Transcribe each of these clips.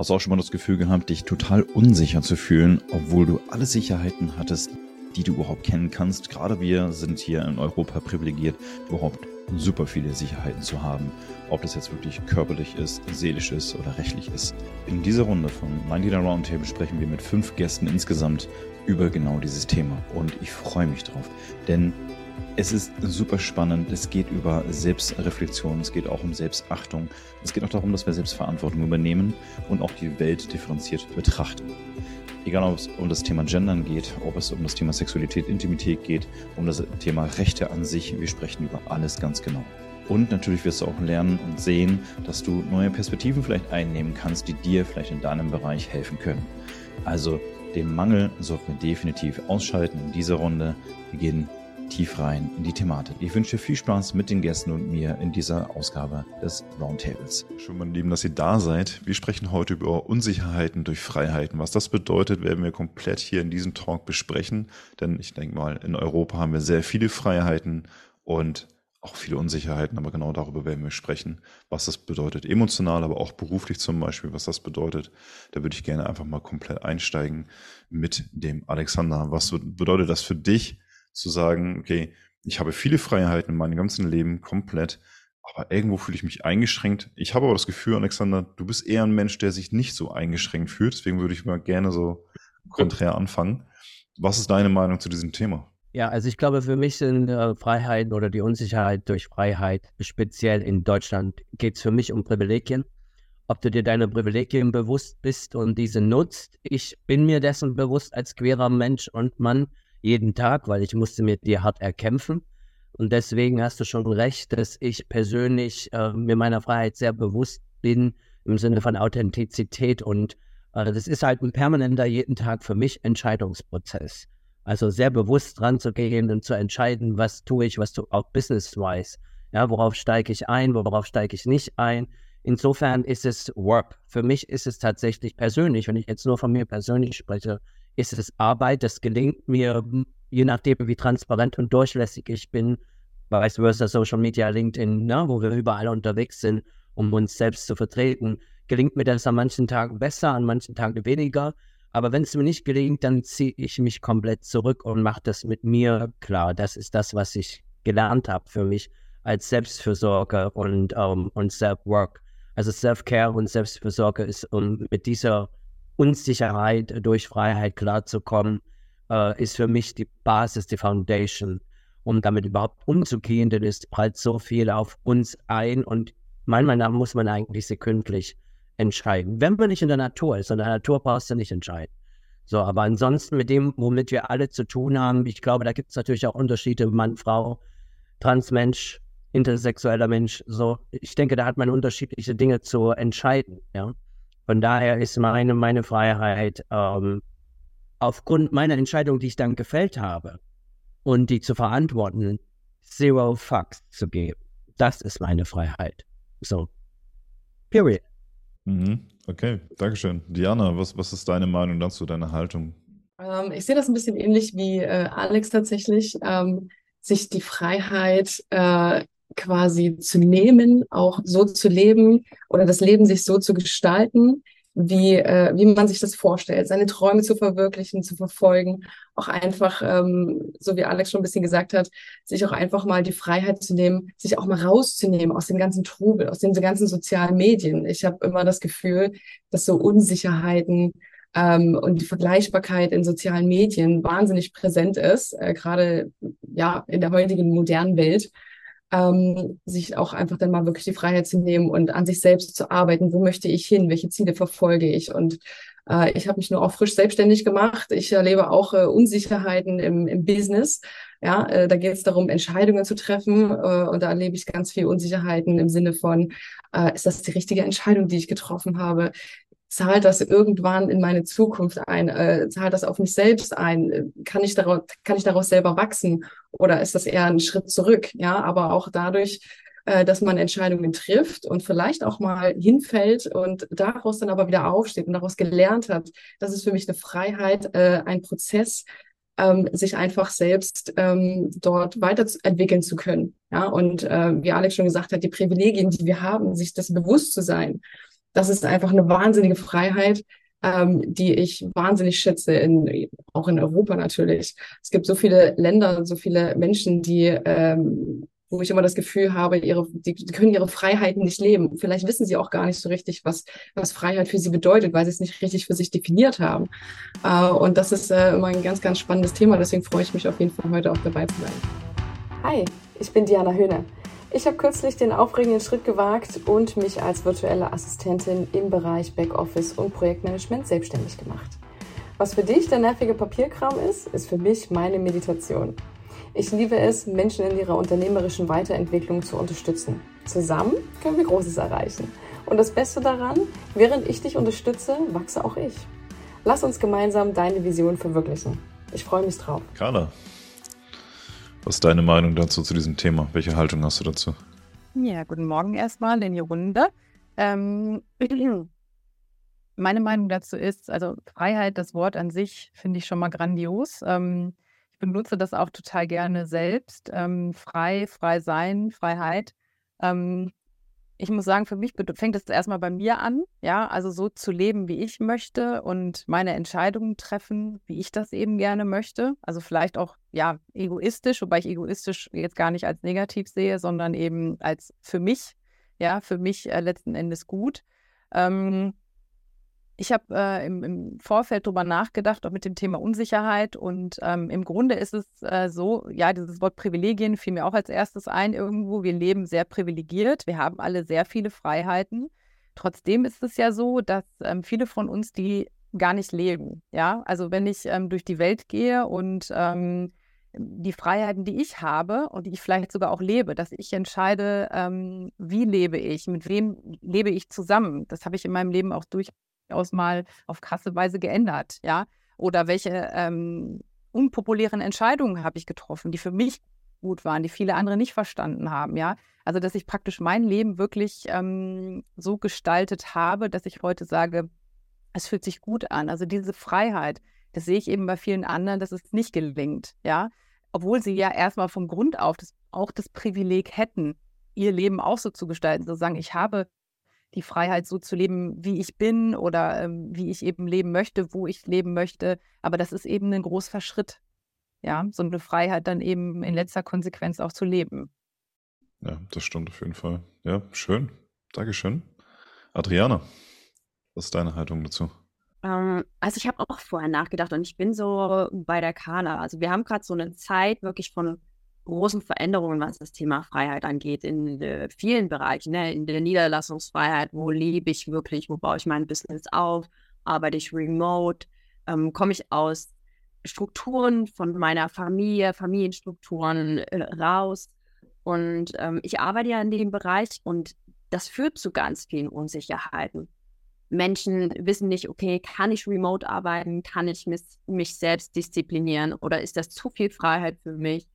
Hast du auch schon mal das Gefühl gehabt, dich total unsicher zu fühlen, obwohl du alle Sicherheiten hattest, die du überhaupt kennen kannst? Gerade wir sind hier in Europa privilegiert, überhaupt super viele Sicherheiten zu haben. Ob das jetzt wirklich körperlich ist, seelisch ist oder rechtlich ist. In dieser Runde von 99 Roundtable sprechen wir mit fünf Gästen insgesamt über genau dieses Thema. Und ich freue mich drauf, denn es ist super spannend. Es geht über Selbstreflexion, es geht auch um Selbstachtung. Es geht auch darum, dass wir Selbstverantwortung übernehmen und auch die Welt differenziert betrachten. Egal, ob es um das Thema Gendern geht, ob es um das Thema Sexualität, Intimität geht, um das Thema Rechte an sich. Wir sprechen über alles ganz genau. Und natürlich wirst du auch lernen und sehen, dass du neue Perspektiven vielleicht einnehmen kannst, die dir vielleicht in deinem Bereich helfen können. Also den Mangel sollten wir definitiv ausschalten in dieser Runde. Wir gehen tief rein in die Thematik. Ich wünsche viel Spaß mit den Gästen und mir in dieser Ausgabe des Roundtables. Schön, meine Lieben, dass ihr da seid. Wir sprechen heute über Unsicherheiten durch Freiheiten. Was das bedeutet, werden wir komplett hier in diesem Talk besprechen. Denn ich denke mal, in Europa haben wir sehr viele Freiheiten und auch viele Unsicherheiten, aber genau darüber werden wir sprechen, was das bedeutet, emotional, aber auch beruflich zum Beispiel, was das bedeutet. Da würde ich gerne einfach mal komplett einsteigen mit dem Alexander. Was bedeutet das für dich, zu sagen, okay, ich habe viele Freiheiten in meinem ganzen Leben komplett, aber irgendwo fühle ich mich eingeschränkt. Ich habe aber das Gefühl, Alexander, du bist eher ein Mensch, der sich nicht so eingeschränkt fühlt. Deswegen würde ich mal gerne so konträr anfangen. Was ist deine Meinung zu diesem Thema? Ja, also ich glaube, für mich sind äh, Freiheiten oder die Unsicherheit durch Freiheit, speziell in Deutschland, geht es für mich um Privilegien. Ob du dir deine Privilegien bewusst bist und diese nutzt. Ich bin mir dessen bewusst als queerer Mensch und Mann jeden Tag, weil ich musste mir die hart erkämpfen. Und deswegen hast du schon recht, dass ich persönlich äh, mir meiner Freiheit sehr bewusst bin im Sinne von Authentizität. Und äh, das ist halt ein permanenter, jeden Tag für mich Entscheidungsprozess. Also sehr bewusst dran zu gehen und zu entscheiden, was tue ich, was tue auch business-wise. Ja, worauf steige ich ein, worauf steige ich nicht ein. Insofern ist es Work. Für mich ist es tatsächlich persönlich, wenn ich jetzt nur von mir persönlich spreche, ist es Arbeit. Das gelingt mir, je nachdem, wie transparent und durchlässig ich bin, vice versa Social Media, LinkedIn, ne, wo wir überall unterwegs sind, um uns selbst zu vertreten. Gelingt mir das an manchen Tagen besser, an manchen Tagen weniger. Aber wenn es mir nicht gelingt, dann ziehe ich mich komplett zurück und mache das mit mir klar. Das ist das, was ich gelernt habe für mich als Selbstfürsorge und, um, ähm, und Self-Work. Also Self-Care und Selbstfürsorge ist um mit dieser Unsicherheit durch Freiheit klarzukommen, äh, ist für mich die Basis, die Foundation, um damit überhaupt umzugehen, denn es prallt so viel auf uns ein und manchmal muss man eigentlich sekündlich entscheiden. Wenn man nicht in der Natur ist, in der Natur brauchst du nicht entscheiden. So, aber ansonsten mit dem, womit wir alle zu tun haben, ich glaube, da gibt es natürlich auch Unterschiede, Mann, Frau, Transmensch, intersexueller Mensch. So, ich denke, da hat man unterschiedliche Dinge zu entscheiden, ja. Von daher ist meine, meine Freiheit ähm, aufgrund meiner Entscheidung, die ich dann gefällt habe und die zu verantworten, zero fucks zu geben. Das ist meine Freiheit. So. Period. Mhm. Okay, Dankeschön. Diana, was, was ist deine Meinung dazu, deine Haltung? Ähm, ich sehe das ein bisschen ähnlich wie äh, Alex tatsächlich. Ähm, sich die Freiheit äh, quasi zu nehmen, auch so zu leben oder das Leben sich so zu gestalten, wie, äh, wie man sich das vorstellt, seine Träume zu verwirklichen, zu verfolgen, auch einfach, ähm, so wie Alex schon ein bisschen gesagt hat, sich auch einfach mal die Freiheit zu nehmen, sich auch mal rauszunehmen aus dem ganzen Trubel, aus den ganzen sozialen Medien. Ich habe immer das Gefühl, dass so Unsicherheiten ähm, und die Vergleichbarkeit in sozialen Medien wahnsinnig präsent ist, äh, gerade ja in der heutigen modernen Welt ähm, sich auch einfach dann mal wirklich die Freiheit zu nehmen und an sich selbst zu arbeiten. Wo möchte ich hin? Welche Ziele verfolge ich? Und äh, ich habe mich nur auch frisch selbstständig gemacht. Ich erlebe auch äh, Unsicherheiten im, im Business. Ja, äh, da geht es darum, Entscheidungen zu treffen. Äh, und da erlebe ich ganz viel Unsicherheiten im Sinne von, äh, ist das die richtige Entscheidung, die ich getroffen habe? Zahlt das irgendwann in meine Zukunft ein? Äh, zahlt das auf mich selbst ein? Kann ich daraus, kann ich daraus selber wachsen? Oder ist das eher ein Schritt zurück? Ja, aber auch dadurch, äh, dass man Entscheidungen trifft und vielleicht auch mal hinfällt und daraus dann aber wieder aufsteht und daraus gelernt hat. Das ist für mich eine Freiheit, äh, ein Prozess, ähm, sich einfach selbst ähm, dort weiterentwickeln zu können. Ja, und äh, wie Alex schon gesagt hat, die Privilegien, die wir haben, sich das bewusst zu sein das ist einfach eine wahnsinnige Freiheit, ähm, die ich wahnsinnig schätze, in, auch in Europa natürlich. Es gibt so viele Länder, so viele Menschen, die, ähm, wo ich immer das Gefühl habe, ihre, die, die können ihre Freiheiten nicht leben. Vielleicht wissen sie auch gar nicht so richtig, was, was Freiheit für sie bedeutet, weil sie es nicht richtig für sich definiert haben. Äh, und das ist äh, immer ein ganz, ganz spannendes Thema. Deswegen freue ich mich auf jeden Fall heute auch dabei zu sein. Hi, ich bin Diana Höhne. Ich habe kürzlich den aufregenden Schritt gewagt und mich als virtuelle Assistentin im Bereich Backoffice und Projektmanagement selbstständig gemacht. Was für dich der nervige Papierkram ist, ist für mich meine Meditation. Ich liebe es, Menschen in ihrer unternehmerischen Weiterentwicklung zu unterstützen. Zusammen können wir Großes erreichen. Und das Beste daran, während ich dich unterstütze, wachse auch ich. Lass uns gemeinsam deine Vision verwirklichen. Ich freue mich drauf. Carla, was ist deine Meinung dazu, zu diesem Thema? Welche Haltung hast du dazu? Ja, guten Morgen erstmal in die Runde. Ähm, meine Meinung dazu ist, also Freiheit, das Wort an sich finde ich schon mal grandios. Ähm, ich benutze das auch total gerne selbst. Ähm, frei, frei sein, Freiheit. Ähm, ich muss sagen, für mich fängt es erstmal bei mir an, ja, also so zu leben, wie ich möchte und meine Entscheidungen treffen, wie ich das eben gerne möchte. Also vielleicht auch, ja, egoistisch, wobei ich egoistisch jetzt gar nicht als negativ sehe, sondern eben als für mich, ja, für mich äh, letzten Endes gut. Ähm, ich habe äh, im, im, Vorfeld darüber nachgedacht, auch mit dem Thema Unsicherheit. Und ähm, im Grunde ist es äh, so, ja, dieses Wort Privilegien fiel mir auch als erstes ein irgendwo. Wir leben sehr privilegiert. Wir haben alle sehr viele Freiheiten. Trotzdem ist es ja so, dass ähm, viele von uns die gar nicht leben. Ja, also wenn ich ähm, durch die Welt gehe und ähm, die Freiheiten, die ich habe und die ich vielleicht sogar auch lebe, dass ich entscheide, ähm, wie lebe ich, mit wem lebe ich zusammen. Das habe ich in meinem Leben auch durch durchaus mal auf krasse Weise geändert, ja. Oder welche ähm, unpopulären Entscheidungen habe ich getroffen, die für mich gut waren, die viele andere nicht verstanden haben, ja. Also dass ich praktisch mein Leben wirklich ähm, so gestaltet habe, dass ich heute sage, es fühlt sich gut an. Also diese Freiheit, das sehe ich eben bei vielen anderen, dass es nicht gelingt, ja. Obwohl sie ja erstmal vom Grund auf das, auch das Privileg hätten, ihr Leben auch so zu gestalten, zu sagen, ich habe die Freiheit so zu leben, wie ich bin oder ähm, wie ich eben leben möchte, wo ich leben möchte. Aber das ist eben ein großer Schritt. Ja, so eine Freiheit dann eben in letzter Konsequenz auch zu leben. Ja, das stimmt auf jeden Fall. Ja, schön. Dankeschön. Adriana, was ist deine Haltung dazu? Ähm, also ich habe auch vorher nachgedacht und ich bin so bei der Kana. Also wir haben gerade so eine Zeit wirklich von großen Veränderungen, was das Thema Freiheit angeht, in äh, vielen Bereichen. Ne? In der Niederlassungsfreiheit, wo lebe ich wirklich, wo baue ich mein Business auf, arbeite ich remote, ähm, komme ich aus Strukturen von meiner Familie, Familienstrukturen äh, raus. Und ähm, ich arbeite ja in dem Bereich und das führt zu ganz vielen Unsicherheiten. Menschen wissen nicht, okay, kann ich remote arbeiten? Kann ich mich, mich selbst disziplinieren? Oder ist das zu viel Freiheit für mich?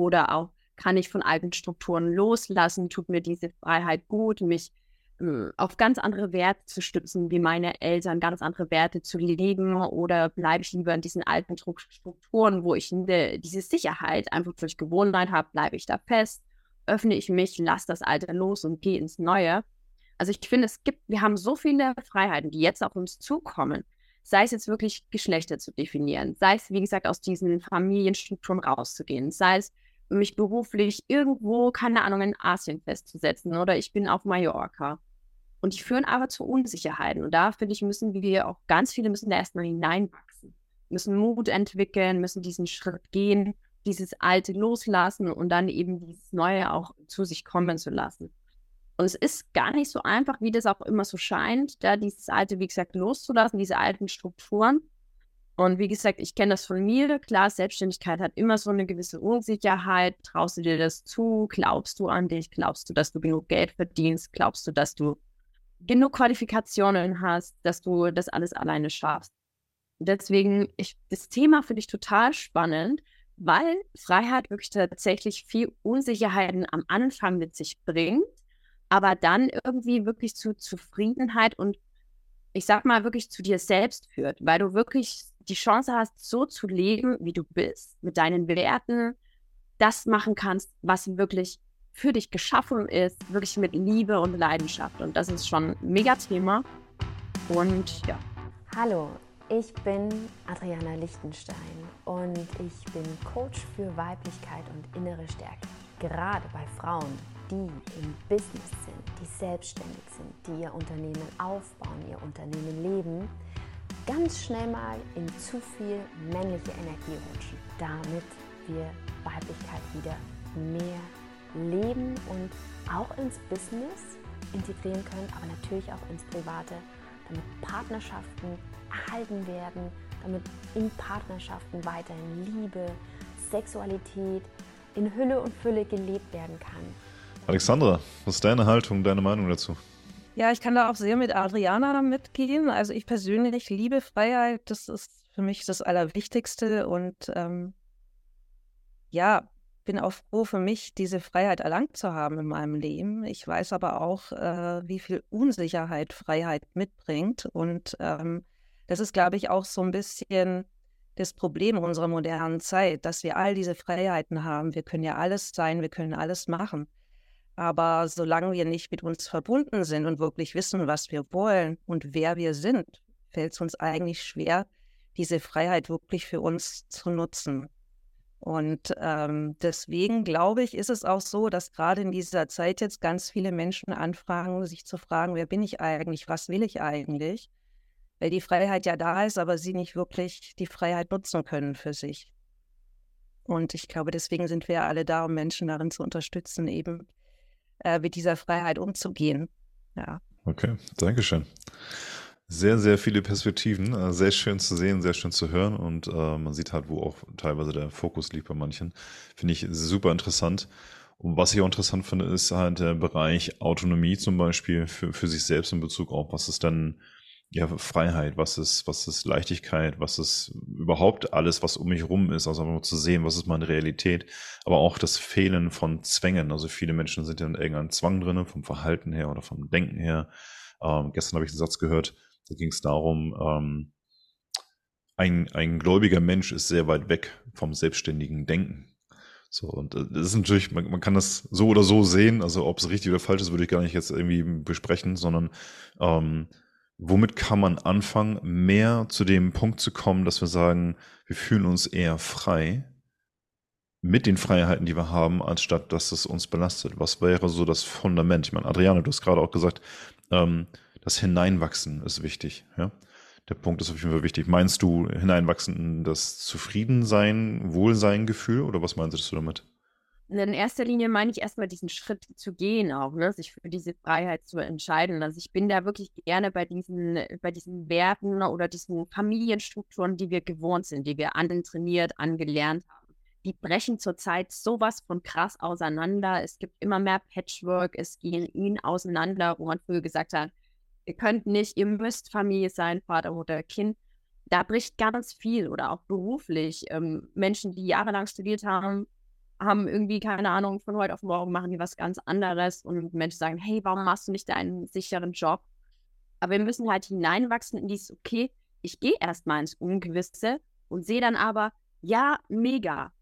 Oder auch, kann ich von alten Strukturen loslassen? Tut mir diese Freiheit gut, mich äh, auf ganz andere Werte zu stützen, wie meine Eltern, ganz andere Werte zu legen? Oder bleibe ich lieber in diesen alten Strukturen, wo ich ne, diese Sicherheit einfach durch Gewohnheit habe, bleibe ich da fest? Öffne ich mich, lasse das Alte los und gehe ins Neue? Also ich finde, es gibt, wir haben so viele Freiheiten, die jetzt auf uns zukommen sei es jetzt wirklich Geschlechter zu definieren, sei es, wie gesagt, aus diesen Familienstrukturen rauszugehen, sei es mich beruflich irgendwo, keine Ahnung, in Asien festzusetzen oder ich bin auf Mallorca. Und die führen aber zu Unsicherheiten. Und da, finde ich, müssen wir auch, ganz viele müssen da erstmal hineinwachsen, müssen Mut entwickeln, müssen diesen Schritt gehen, dieses Alte loslassen und dann eben dieses Neue auch zu sich kommen zu lassen. Und es ist gar nicht so einfach, wie das auch immer so scheint, da dieses Alte, wie gesagt, loszulassen, diese alten Strukturen. Und wie gesagt, ich kenne das von mir. Klar, Selbstständigkeit hat immer so eine gewisse Unsicherheit. Traust du dir das zu? Glaubst du an dich? Glaubst du, dass du genug Geld verdienst? Glaubst du, dass du genug Qualifikationen hast, dass du das alles alleine schaffst? Deswegen, ich, das Thema finde ich total spannend, weil Freiheit wirklich tatsächlich viel Unsicherheiten am Anfang mit sich bringt aber dann irgendwie wirklich zu Zufriedenheit und ich sag mal wirklich zu dir selbst führt, weil du wirklich die Chance hast, so zu leben, wie du bist, mit deinen Werten, das machen kannst, was wirklich für dich geschaffen ist, wirklich mit Liebe und Leidenschaft. Und das ist schon ein mega Thema. Und ja. Hallo, ich bin Adriana Lichtenstein und ich bin Coach für Weiblichkeit und innere Stärke. Gerade bei Frauen, die im Business sind, die selbstständig sind, die ihr Unternehmen aufbauen, ihr Unternehmen leben, ganz schnell mal in zu viel männliche Energie rutschen, damit wir Weiblichkeit wieder mehr leben und auch ins Business integrieren können, aber natürlich auch ins Private, damit Partnerschaften erhalten werden, damit in Partnerschaften weiterhin Liebe, Sexualität in Hülle und Fülle gelebt werden kann. Alexandra, was ist deine Haltung, deine Meinung dazu? Ja, ich kann da auch sehr mit Adriana mitgehen. Also ich persönlich liebe Freiheit. Das ist für mich das Allerwichtigste. Und ähm, ja, bin auch froh für mich, diese Freiheit erlangt zu haben in meinem Leben. Ich weiß aber auch, äh, wie viel Unsicherheit Freiheit mitbringt. Und ähm, das ist, glaube ich, auch so ein bisschen das Problem unserer modernen Zeit, dass wir all diese Freiheiten haben. Wir können ja alles sein, wir können alles machen. Aber solange wir nicht mit uns verbunden sind und wirklich wissen, was wir wollen und wer wir sind, fällt es uns eigentlich schwer, diese Freiheit wirklich für uns zu nutzen. Und ähm, deswegen glaube ich, ist es auch so, dass gerade in dieser Zeit jetzt ganz viele Menschen anfragen, sich zu fragen, wer bin ich eigentlich, was will ich eigentlich? Weil die Freiheit ja da ist, aber sie nicht wirklich die Freiheit nutzen können für sich. Und ich glaube, deswegen sind wir alle da, um Menschen darin zu unterstützen, eben äh, mit dieser Freiheit umzugehen. Ja. Okay, Dankeschön. Sehr, sehr viele Perspektiven. Äh, sehr schön zu sehen, sehr schön zu hören. Und äh, man sieht halt, wo auch teilweise der Fokus liegt bei manchen. Finde ich super interessant. Und was ich auch interessant finde, ist halt der Bereich Autonomie zum Beispiel für, für sich selbst in Bezug auf, was ist dann ja, Freiheit, was ist, was ist Leichtigkeit, was ist überhaupt alles, was um mich rum ist, also zu sehen, was ist meine Realität, aber auch das Fehlen von Zwängen. Also viele Menschen sind ja in irgendeinem Zwang drin, vom Verhalten her oder vom Denken her. Ähm, gestern habe ich einen Satz gehört, da ging es darum, ähm, ein, ein gläubiger Mensch ist sehr weit weg vom selbstständigen Denken. So, und äh, das ist natürlich, man, man kann das so oder so sehen, also ob es richtig oder falsch ist, würde ich gar nicht jetzt irgendwie besprechen, sondern ähm, womit kann man anfangen, mehr zu dem Punkt zu kommen, dass wir sagen, wir fühlen uns eher frei mit den Freiheiten, die wir haben, anstatt dass es uns belastet. Was wäre so das Fundament? Ich meine, Adriane, du hast gerade auch gesagt, ähm, das Hineinwachsen ist wichtig. Ja? Der Punkt ist auf jeden Fall wichtig. Meinst du Hineinwachsen in das Zufriedensein, Wohlsein-Gefühl oder was meinst du damit? In erster Linie meine ich erstmal diesen Schritt zu gehen, auch, ne? sich für diese Freiheit zu entscheiden. Also ich bin da wirklich gerne bei diesen, bei diesen Werten oder diesen Familienstrukturen, die wir gewohnt sind, die wir antrainiert, angelernt haben. Die brechen zurzeit sowas von krass auseinander. Es gibt immer mehr Patchwork, es gehen ihnen auseinander, wo man früher gesagt hat, ihr könnt nicht, ihr müsst Familie sein, Vater, Mutter, Kind. Da bricht ganz viel oder auch beruflich. Ähm, Menschen, die jahrelang studiert haben, haben irgendwie, keine Ahnung, von heute auf morgen machen die was ganz anderes und Menschen sagen, hey, warum machst du nicht deinen sicheren Job? Aber wir müssen halt hineinwachsen in dieses, okay, ich gehe erstmal ins Ungewisse und sehe dann aber, ja, mega.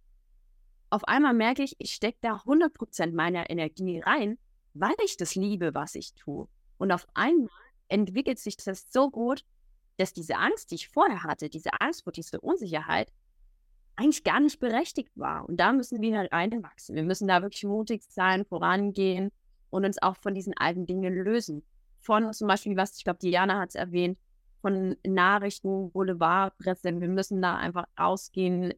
Auf einmal merke ich, ich stecke da 100% meiner Energie rein, weil ich das liebe, was ich tue. Und auf einmal entwickelt sich das so gut, dass diese Angst, die ich vorher hatte, diese Angst vor dieser Unsicherheit, eigentlich gar nicht berechtigt war. Und da müssen wir halt reinwachsen. Wir müssen da wirklich mutig sein, vorangehen und uns auch von diesen alten Dingen lösen. Von zum Beispiel, was ich glaube, Diana hat es erwähnt, von Nachrichten, Boulevardpresse. Wir müssen da einfach rausgehen,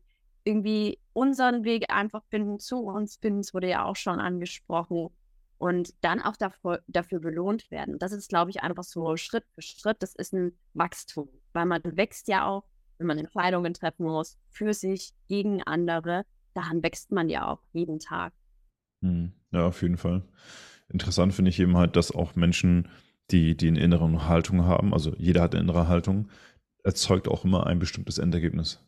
irgendwie unseren Weg einfach finden, zu uns finden. Es wurde ja auch schon angesprochen und dann auch dafür, dafür belohnt werden. Das ist, glaube ich, einfach so Schritt für Schritt. Das ist ein Wachstum, weil man wächst ja auch, wenn man Entscheidungen treffen muss, für sich, gegen andere. Daran wächst man ja auch jeden Tag. Hm, ja, auf jeden Fall. Interessant finde ich eben halt, dass auch Menschen, die, die eine innere Haltung haben, also jeder hat eine innere Haltung, erzeugt auch immer ein bestimmtes Endergebnis.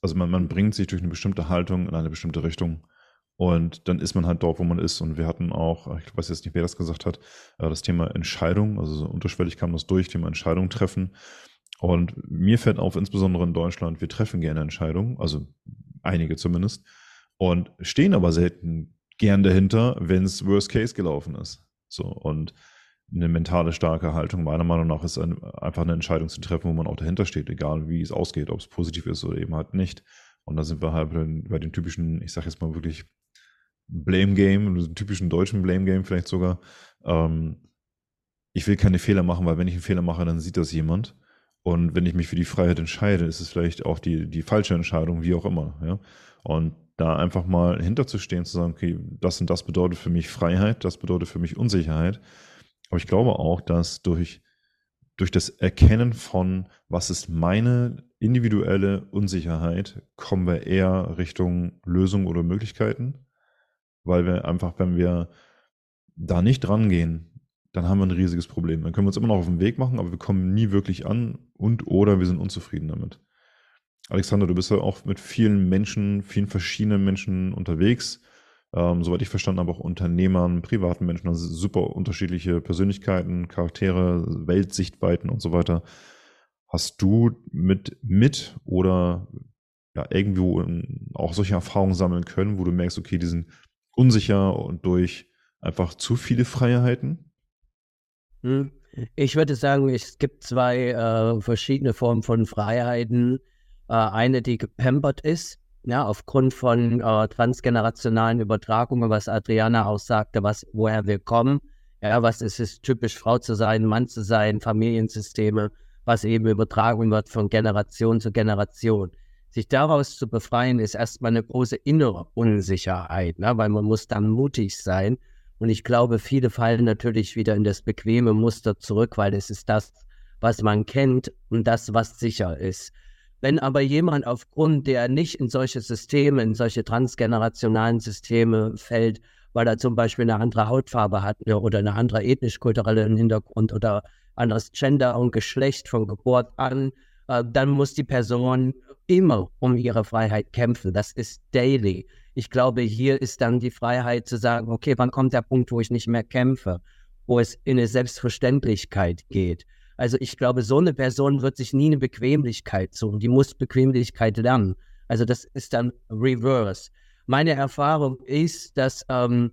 Also man, man bringt sich durch eine bestimmte Haltung in eine bestimmte Richtung. Und dann ist man halt dort, wo man ist. Und wir hatten auch, ich weiß jetzt nicht, wer das gesagt hat, äh, das Thema Entscheidung, also so unterschwellig kam das durch, Thema Entscheidung treffen. Und mir fällt auf, insbesondere in Deutschland, wir treffen gerne Entscheidungen, also einige zumindest, und stehen aber selten gern dahinter, wenn es Worst Case gelaufen ist. So, und eine mentale starke Haltung meiner Meinung nach ist ein, einfach eine Entscheidung zu treffen, wo man auch dahinter steht, egal wie es ausgeht, ob es positiv ist oder eben halt nicht. Und da sind wir halt bei den, typischen, ich sage jetzt mal wirklich Blame Game, typischen deutschen Blame Game vielleicht sogar. Ähm, ich will keine Fehler machen, weil wenn ich einen Fehler mache, dann sieht das jemand. Und wenn ich mich für die Freiheit entscheide, ist es vielleicht auch die, die falsche Entscheidung, wie auch immer. Ja? Und da einfach mal hinterzustehen, zu sagen, okay, das und das bedeutet für mich Freiheit, das bedeutet für mich Unsicherheit. Aber ich glaube auch, dass durch, durch das Erkennen von, was ist meine individuelle Unsicherheit, kommen wir eher Richtung Lösung oder Möglichkeiten. Weil wir einfach, wenn wir da nicht rangehen, dann haben wir ein riesiges Problem. Dann können wir uns immer noch auf den Weg machen, aber wir kommen nie wirklich an und oder wir sind unzufrieden damit. Alexander, du bist ja auch mit vielen Menschen, vielen verschiedenen Menschen unterwegs. Ähm, soweit ich verstanden habe, auch Unternehmern, privaten Menschen, also super unterschiedliche Persönlichkeiten, Charaktere, Weltsichtweiten und so weiter. Hast du mit, mit oder ja, irgendwo auch solche Erfahrungen sammeln können, wo du merkst, okay, die sind unsicher und durch einfach zu viele Freiheiten? Hm. Ich würde sagen, es gibt zwei äh, verschiedene Formen von Freiheiten. Äh, eine, die gepampert ist, ja, aufgrund von äh, transgenerationalen Übertragungen, was Adriana auch sagte, was, woher wir kommen. Ja, was ist es typisch, Frau zu sein, Mann zu sein, Familiensysteme, was eben übertragen wird von Generation zu Generation. Sich daraus zu befreien, ist erstmal eine große innere Unsicherheit, ne? weil man muss dann mutig sein und ich glaube, viele fallen natürlich wieder in das bequeme Muster zurück, weil es ist das, was man kennt und das, was sicher ist. Wenn aber jemand aufgrund der nicht in solche Systeme, in solche transgenerationalen Systeme fällt, weil er zum Beispiel eine andere Hautfarbe hat oder eine andere ethnisch-kulturellen Hintergrund oder anderes Gender und Geschlecht von Geburt an, äh, dann muss die Person immer um ihre Freiheit kämpfen. Das ist daily. Ich glaube, hier ist dann die Freiheit zu sagen, okay, wann kommt der Punkt, wo ich nicht mehr kämpfe, wo es in eine Selbstverständlichkeit geht. Also ich glaube, so eine Person wird sich nie eine Bequemlichkeit suchen. Die muss Bequemlichkeit lernen. Also das ist dann reverse. Meine Erfahrung ist, dass ähm,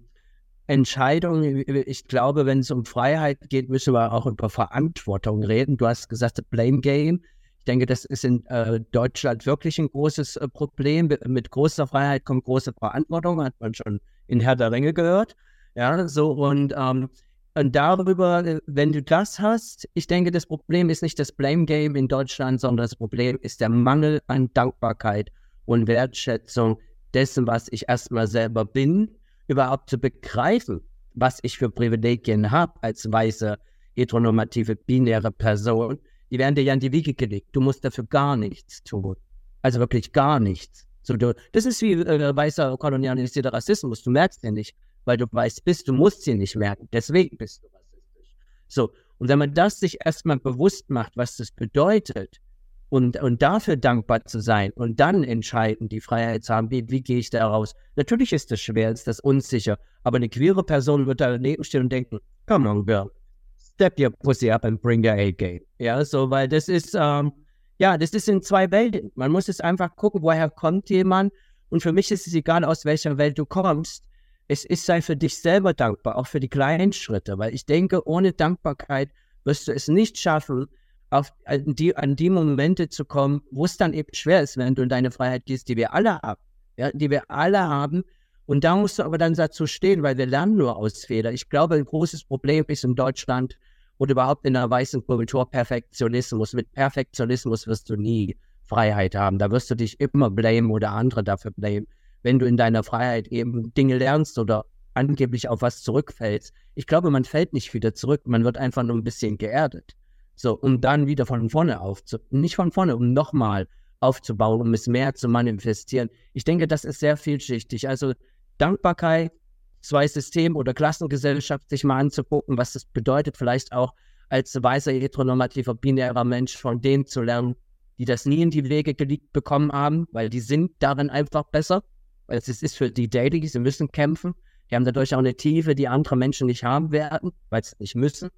Entscheidungen, ich glaube, wenn es um Freiheit geht, müssen wir auch über Verantwortung reden. Du hast gesagt, Blame Game. Ich denke, das ist in äh, Deutschland wirklich ein großes äh, Problem. Mit großer Freiheit kommt große Verantwortung, hat man schon in Herr der Ringe gehört. Ja, so und, ähm, und darüber, äh, wenn du das hast, ich denke, das Problem ist nicht das Blame Game in Deutschland, sondern das Problem ist der Mangel an Dankbarkeit und Wertschätzung dessen, was ich erstmal selber bin, überhaupt zu begreifen, was ich für Privilegien habe als weiße, heteronormative, binäre Person die werden dir ja in die Wiege gelegt. Du musst dafür gar nichts tun. Also wirklich gar nichts. So, du, das ist wie äh, weißer kolonialisierter Rassismus. Du merkst ja nicht, weil du weiß bist, du musst sie nicht merken. Deswegen bist du rassistisch. So, und wenn man das sich erstmal bewusst macht, was das bedeutet, und, und dafür dankbar zu sein und dann entscheiden, die Freiheit zu haben, wie, wie gehe ich da raus? Natürlich ist das schwer, ist das unsicher, aber eine queere Person wird daneben stehen und denken, come on, girl, step your pussy up and bring your A-Game. Ja, so, weil das ist, ähm, ja, das ist in zwei Welten. Man muss es einfach gucken, woher kommt jemand. Und für mich ist es egal, aus welcher Welt du kommst. Es ist sei für dich selber dankbar, auch für die kleinen Schritte, weil ich denke, ohne Dankbarkeit wirst du es nicht schaffen, auf, die, an die Momente zu kommen, wo es dann eben schwer ist, wenn du in deine Freiheit gehst, die wir alle haben. Ja, die wir alle haben. Und da musst du aber dann dazu stehen, weil wir lernen nur aus Fehlern. Ich glaube, ein großes Problem ist in Deutschland oder überhaupt in der weißen Kultur Perfektionismus. Mit Perfektionismus wirst du nie Freiheit haben. Da wirst du dich immer blamen oder andere dafür blamen, wenn du in deiner Freiheit eben Dinge lernst oder angeblich auf was zurückfällst. Ich glaube, man fällt nicht wieder zurück, man wird einfach nur ein bisschen geerdet. So, um dann wieder von vorne aufzubauen. Nicht von vorne, um nochmal aufzubauen, um es mehr zu manifestieren. Ich denke, das ist sehr vielschichtig. Also Dankbarkeit, zwei System- oder Klassengesellschaft sich mal anzugucken, was das bedeutet, vielleicht auch als weißer, heteronormativer, binärer Mensch von denen zu lernen, die das nie in die Wege gelegt bekommen haben, weil die sind darin einfach besser. Weil es ist für die daily, sie müssen kämpfen. Die haben dadurch auch eine Tiefe, die andere Menschen nicht haben werden, weil sie nicht müssen.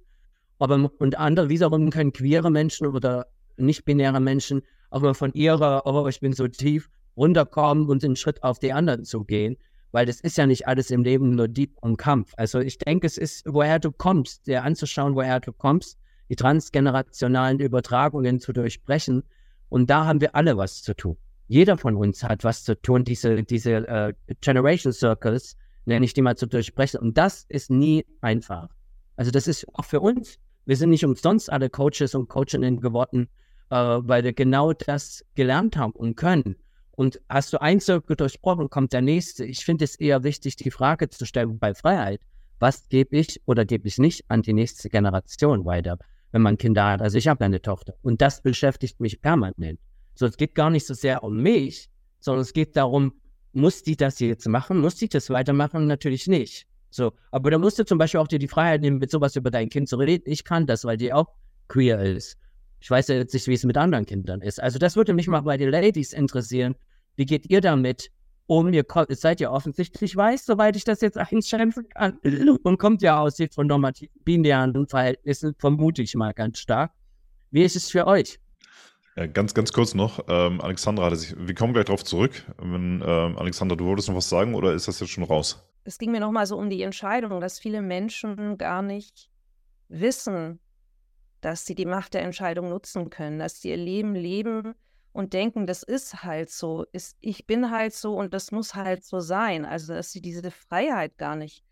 Aber und andere wiederum können queere Menschen oder nicht-binäre Menschen auch mal von ihrer, oh, ich bin so tief, runterkommen und einen Schritt auf die anderen zu gehen weil das ist ja nicht alles im Leben nur Dieb und Kampf. Also ich denke, es ist, woher du kommst, dir anzuschauen, woher du kommst, die transgenerationalen Übertragungen zu durchbrechen. Und da haben wir alle was zu tun. Jeder von uns hat was zu tun, diese, diese äh, Generation Circles, nenne ich die mal zu durchbrechen. Und das ist nie einfach. Also das ist auch für uns. Wir sind nicht umsonst alle Coaches und Coachinnen geworden, äh, weil wir genau das gelernt haben und können. Und hast du ein Circle durchbrochen, kommt der nächste. Ich finde es eher wichtig, die Frage zu stellen bei Freiheit. Was gebe ich oder gebe ich nicht an die nächste Generation weiter, wenn man Kinder hat? Also ich habe eine Tochter und das beschäftigt mich permanent. So, es geht gar nicht so sehr um mich, sondern es geht darum, muss die das jetzt machen? Muss die das weitermachen? Natürlich nicht. So, aber da musst du zum Beispiel auch dir die Freiheit nehmen, mit sowas über dein Kind zu reden. Ich kann das, weil die auch queer ist. Ich weiß ja jetzt nicht, wie es mit anderen Kindern ist. Also das würde mich mal bei den Ladies interessieren. Wie geht ihr damit um? Ihr seid ja offensichtlich weiß, soweit ich das jetzt einschätzen kann. Und kommt ja aus von normativen binären Verhältnissen, vermute ich mal ganz stark. Wie ist es für euch? Ja, ganz, ganz kurz noch. Ähm, Alexandra hatte sich, wir kommen gleich darauf zurück. Wenn, ähm, Alexandra, du wolltest noch was sagen oder ist das jetzt schon raus? Es ging mir nochmal so um die Entscheidung, dass viele Menschen gar nicht wissen, dass sie die Macht der Entscheidung nutzen können, dass sie ihr Leben leben und denken, das ist halt so, ist, ich bin halt so und das muss halt so sein. Also, dass sie diese Freiheit gar nicht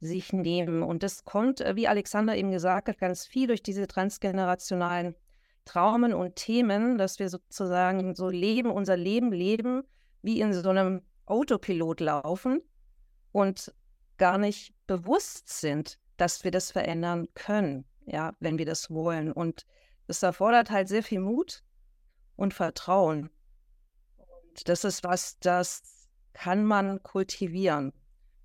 sich nehmen. Und das kommt, äh, wie Alexander eben gesagt hat, ganz viel durch diese transgenerationalen Traumen und Themen, dass wir sozusagen so leben, unser Leben leben, wie in so einem Autopilot laufen und gar nicht bewusst sind, dass wir das verändern können, ja, wenn wir das wollen. Und das erfordert halt sehr viel Mut und Vertrauen. Und das ist was, das kann man kultivieren.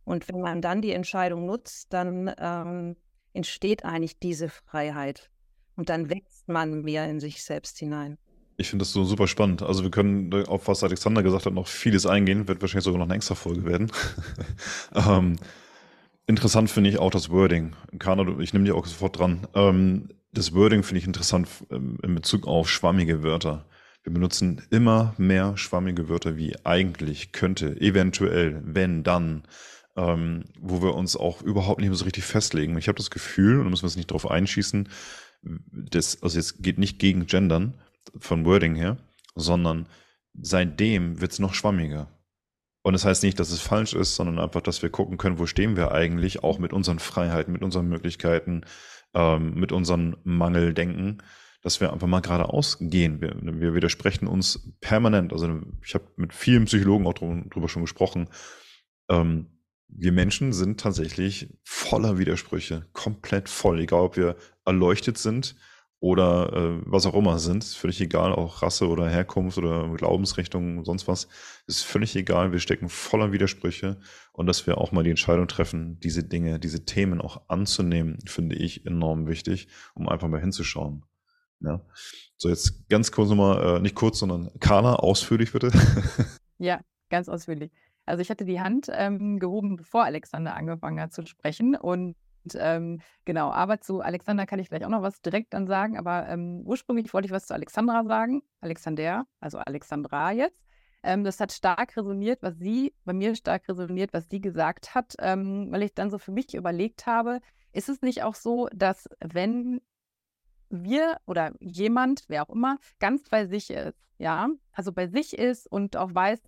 Und wenn man dann die Entscheidung nutzt, dann ähm, entsteht eigentlich diese Freiheit. Und dann wächst man mehr in sich selbst hinein. Ich finde das so super spannend. Also wir können auf was Alexander gesagt hat noch vieles eingehen, wird wahrscheinlich sogar noch eine extra Folge werden. ähm, interessant finde ich auch das Wording. Kana, ich nehme dir auch sofort dran. Ähm, das Wording finde ich interessant ähm, in Bezug auf schwammige Wörter. Wir benutzen immer mehr schwammige Wörter wie eigentlich, könnte, eventuell, wenn, dann, ähm, wo wir uns auch überhaupt nicht mehr so richtig festlegen. Ich habe das Gefühl, und da müssen wir uns nicht drauf einschießen, das, also es geht nicht gegen Gendern von Wording her, sondern seitdem wird es noch schwammiger. Und das heißt nicht, dass es falsch ist, sondern einfach, dass wir gucken können, wo stehen wir eigentlich, auch mit unseren Freiheiten, mit unseren Möglichkeiten, ähm, mit unserem Mangeldenken, dass wir einfach mal geradeaus gehen. Wir, wir widersprechen uns permanent. Also ich habe mit vielen Psychologen auch drüber schon gesprochen. Ähm, wir Menschen sind tatsächlich voller Widersprüche, komplett voll, egal ob wir erleuchtet sind oder äh, was auch immer sind, ist völlig egal, auch Rasse oder Herkunft oder Glaubensrichtung, sonst was, ist völlig egal, wir stecken voller Widersprüche und dass wir auch mal die Entscheidung treffen, diese Dinge, diese Themen auch anzunehmen, finde ich enorm wichtig, um einfach mal hinzuschauen. Ja. So, jetzt ganz kurz nochmal, äh, nicht kurz, sondern Carla, ausführlich bitte. Ja, ganz ausführlich. Also ich hatte die Hand ähm, gehoben, bevor Alexander angefangen hat zu sprechen. Und ähm, genau, aber zu Alexander kann ich gleich auch noch was direkt dann sagen. Aber ähm, ursprünglich wollte ich was zu Alexandra sagen. Alexander, also Alexandra jetzt. Ähm, das hat stark resoniert, was sie, bei mir stark resoniert, was sie gesagt hat, ähm, weil ich dann so für mich überlegt habe, ist es nicht auch so, dass wenn wir oder jemand, wer auch immer, ganz bei sich ist, ja, also bei sich ist und auch weiß,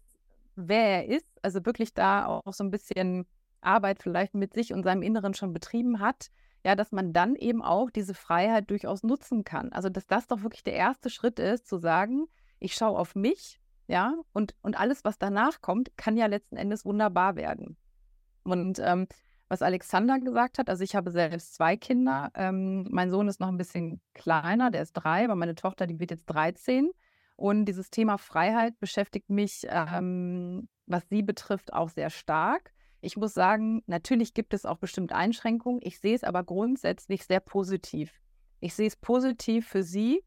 wer er ist, also wirklich da auch so ein bisschen Arbeit vielleicht mit sich und seinem Inneren schon betrieben hat, ja, dass man dann eben auch diese Freiheit durchaus nutzen kann. Also, dass das doch wirklich der erste Schritt ist, zu sagen, ich schaue auf mich, ja, und, und alles, was danach kommt, kann ja letzten Endes wunderbar werden. Und ähm, was Alexander gesagt hat, also ich habe selbst zwei Kinder. Ähm, mein Sohn ist noch ein bisschen kleiner, der ist drei, aber meine Tochter, die wird jetzt 13. Und dieses Thema Freiheit beschäftigt mich, ähm, was sie betrifft, auch sehr stark. Ich muss sagen, natürlich gibt es auch bestimmt Einschränkungen. Ich sehe es aber grundsätzlich sehr positiv. Ich sehe es positiv für sie,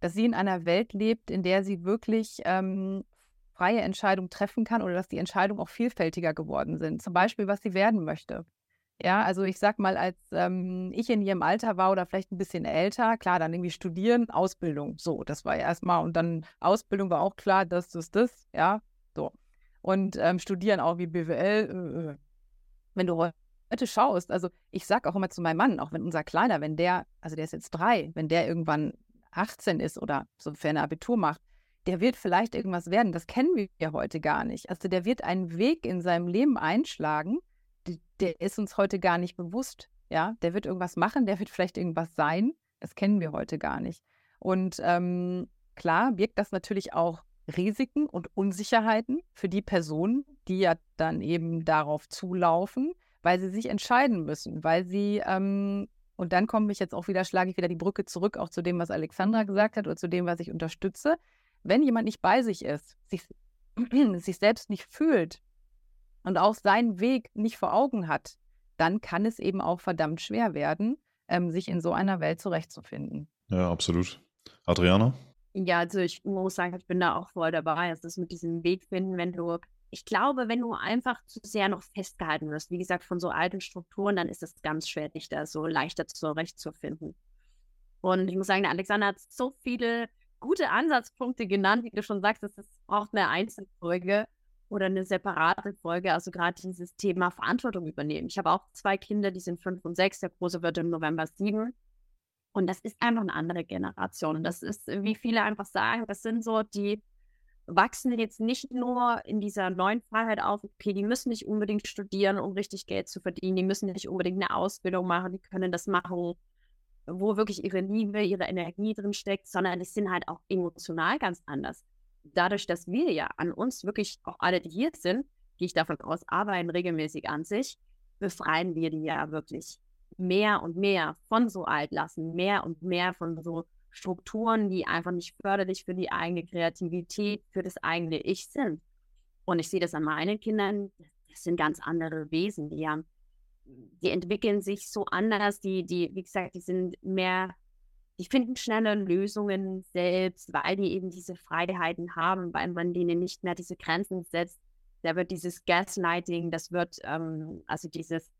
dass sie in einer Welt lebt, in der sie wirklich ähm, freie Entscheidungen treffen kann oder dass die Entscheidungen auch vielfältiger geworden sind. Zum Beispiel, was sie werden möchte. Ja, also ich sag mal, als ähm, ich in ihrem Alter war oder vielleicht ein bisschen älter, klar, dann irgendwie studieren, Ausbildung. So, das war erstmal und dann Ausbildung war auch klar, das ist das, ja, so. Und ähm, studieren auch wie BWL. Äh, äh. wenn du heute schaust, also ich sage auch immer zu meinem Mann, auch wenn unser Kleiner, wenn der, also der ist jetzt drei, wenn der irgendwann 18 ist oder sofern er Abitur macht, der wird vielleicht irgendwas werden. Das kennen wir ja heute gar nicht. Also der wird einen Weg in seinem Leben einschlagen, der ist uns heute gar nicht bewusst. Ja, der wird irgendwas machen, der wird vielleicht irgendwas sein. Das kennen wir heute gar nicht. Und ähm, klar birgt das natürlich auch Risiken und Unsicherheiten für die Personen, die ja dann eben darauf zulaufen, weil sie sich entscheiden müssen, weil sie, ähm, und dann komme ich jetzt auch wieder, schlage ich wieder die Brücke zurück, auch zu dem, was Alexandra gesagt hat oder zu dem, was ich unterstütze. Wenn jemand nicht bei sich ist, sich, sich selbst nicht fühlt und auch seinen Weg nicht vor Augen hat, dann kann es eben auch verdammt schwer werden, ähm, sich in so einer Welt zurechtzufinden. Ja, absolut. Adriana? Ja, also ich muss sagen, ich bin da auch voll dabei. Es ist mit diesem Weg finden, wenn du, ich glaube, wenn du einfach zu sehr noch festgehalten wirst, wie gesagt, von so alten Strukturen, dann ist es ganz schwer, dich da so leichter zurechtzufinden. Und ich muss sagen, der Alexander hat so viele gute Ansatzpunkte genannt, wie du schon sagst, es braucht eine Einzelfolge oder eine separate Folge, also gerade dieses Thema Verantwortung übernehmen. Ich habe auch zwei Kinder, die sind fünf und sechs, der Große wird im November sieben. Und das ist einfach eine andere Generation. Und das ist, wie viele einfach sagen, das sind so, die wachsen jetzt nicht nur in dieser neuen Freiheit auf, okay, die müssen nicht unbedingt studieren, um richtig Geld zu verdienen, die müssen nicht unbedingt eine Ausbildung machen, die können das machen, wo wirklich ihre Liebe, ihre Energie drin steckt, sondern die sind halt auch emotional ganz anders. Dadurch, dass wir ja an uns wirklich, auch alle, die hier sind, gehe ich davon aus, arbeiten regelmäßig an sich, befreien wir die ja wirklich mehr und mehr von so Altlassen, mehr und mehr von so Strukturen, die einfach nicht förderlich für die eigene Kreativität, für das eigene Ich sind. Und ich sehe das an meinen Kindern, das sind ganz andere Wesen, die haben, die entwickeln sich so anders, die, die, wie gesagt, die sind mehr, die finden schneller Lösungen selbst, weil die eben diese Freiheiten haben, weil man denen nicht mehr diese Grenzen setzt. Da wird dieses Gaslighting, das wird, ähm, also dieses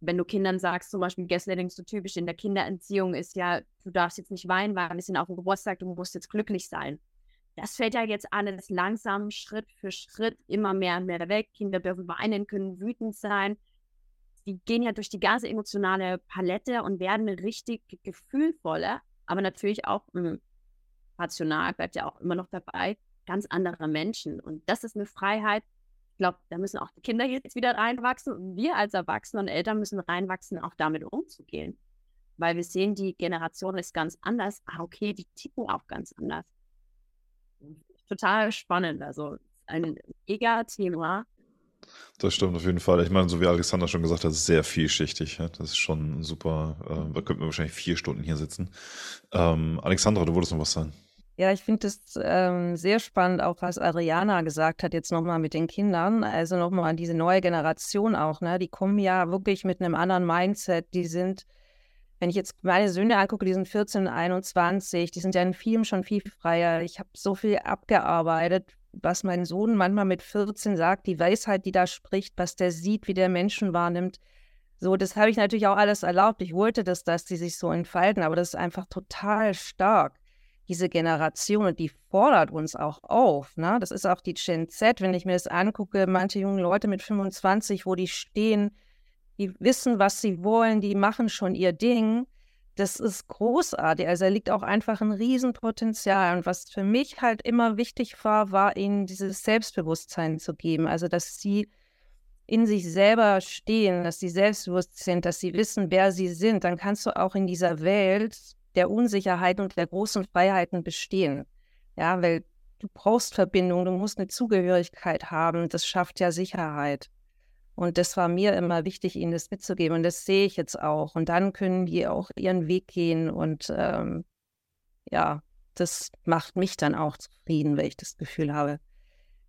wenn du Kindern sagst, zum Beispiel Gaslighting so typisch in der Kinderentziehung ist ja, du darfst jetzt nicht weinen, weil wir sind auf dem Geburtstag, du musst jetzt glücklich sein. Das fällt ja jetzt alles langsam, Schritt für Schritt, immer mehr und mehr weg. Kinder dürfen weinen, können wütend sein. Die gehen ja durch die ganze emotionale Palette und werden richtig gefühlvoller, aber natürlich auch hm, rational bleibt ja auch immer noch dabei, ganz andere Menschen. Und das ist eine Freiheit, glaube, da müssen auch die Kinder jetzt wieder reinwachsen und wir als Erwachsene und Eltern müssen reinwachsen, auch damit umzugehen. Weil wir sehen, die Generation ist ganz anders. Ah, okay, die ticken auch ganz anders. Total spannend. Also ein mega Thema. Das stimmt auf jeden Fall. Ich meine, so wie Alexander schon gesagt hat, sehr vielschichtig. Das ist schon super. Äh, da könnten wir wahrscheinlich vier Stunden hier sitzen. Ähm, Alexandra, du wolltest noch was sagen. Ja, ich finde es ähm, sehr spannend, auch was Adriana gesagt hat, jetzt nochmal mit den Kindern. Also nochmal diese neue Generation auch, ne? Die kommen ja wirklich mit einem anderen Mindset. Die sind, wenn ich jetzt meine Söhne angucke, die sind 14, 21, die sind ja in vielem schon viel freier. Ich habe so viel abgearbeitet, was mein Sohn manchmal mit 14 sagt, die Weisheit, die da spricht, was der sieht, wie der Menschen wahrnimmt. So, das habe ich natürlich auch alles erlaubt. Ich wollte das, dass die sich so entfalten, aber das ist einfach total stark diese Generation, die fordert uns auch auf. Ne? Das ist auch die Gen Z, wenn ich mir das angucke, manche junge Leute mit 25, wo die stehen, die wissen, was sie wollen, die machen schon ihr Ding. Das ist großartig. Also da liegt auch einfach ein Riesenpotenzial. Und was für mich halt immer wichtig war, war ihnen dieses Selbstbewusstsein zu geben. Also dass sie in sich selber stehen, dass sie selbstbewusst sind, dass sie wissen, wer sie sind. Dann kannst du auch in dieser Welt der Unsicherheit und der großen Freiheiten bestehen. Ja, weil du brauchst Verbindung, du musst eine Zugehörigkeit haben. Das schafft ja Sicherheit. Und das war mir immer wichtig, ihnen das mitzugeben. Und das sehe ich jetzt auch. Und dann können die auch ihren Weg gehen. Und ähm, ja, das macht mich dann auch zufrieden, weil ich das Gefühl habe,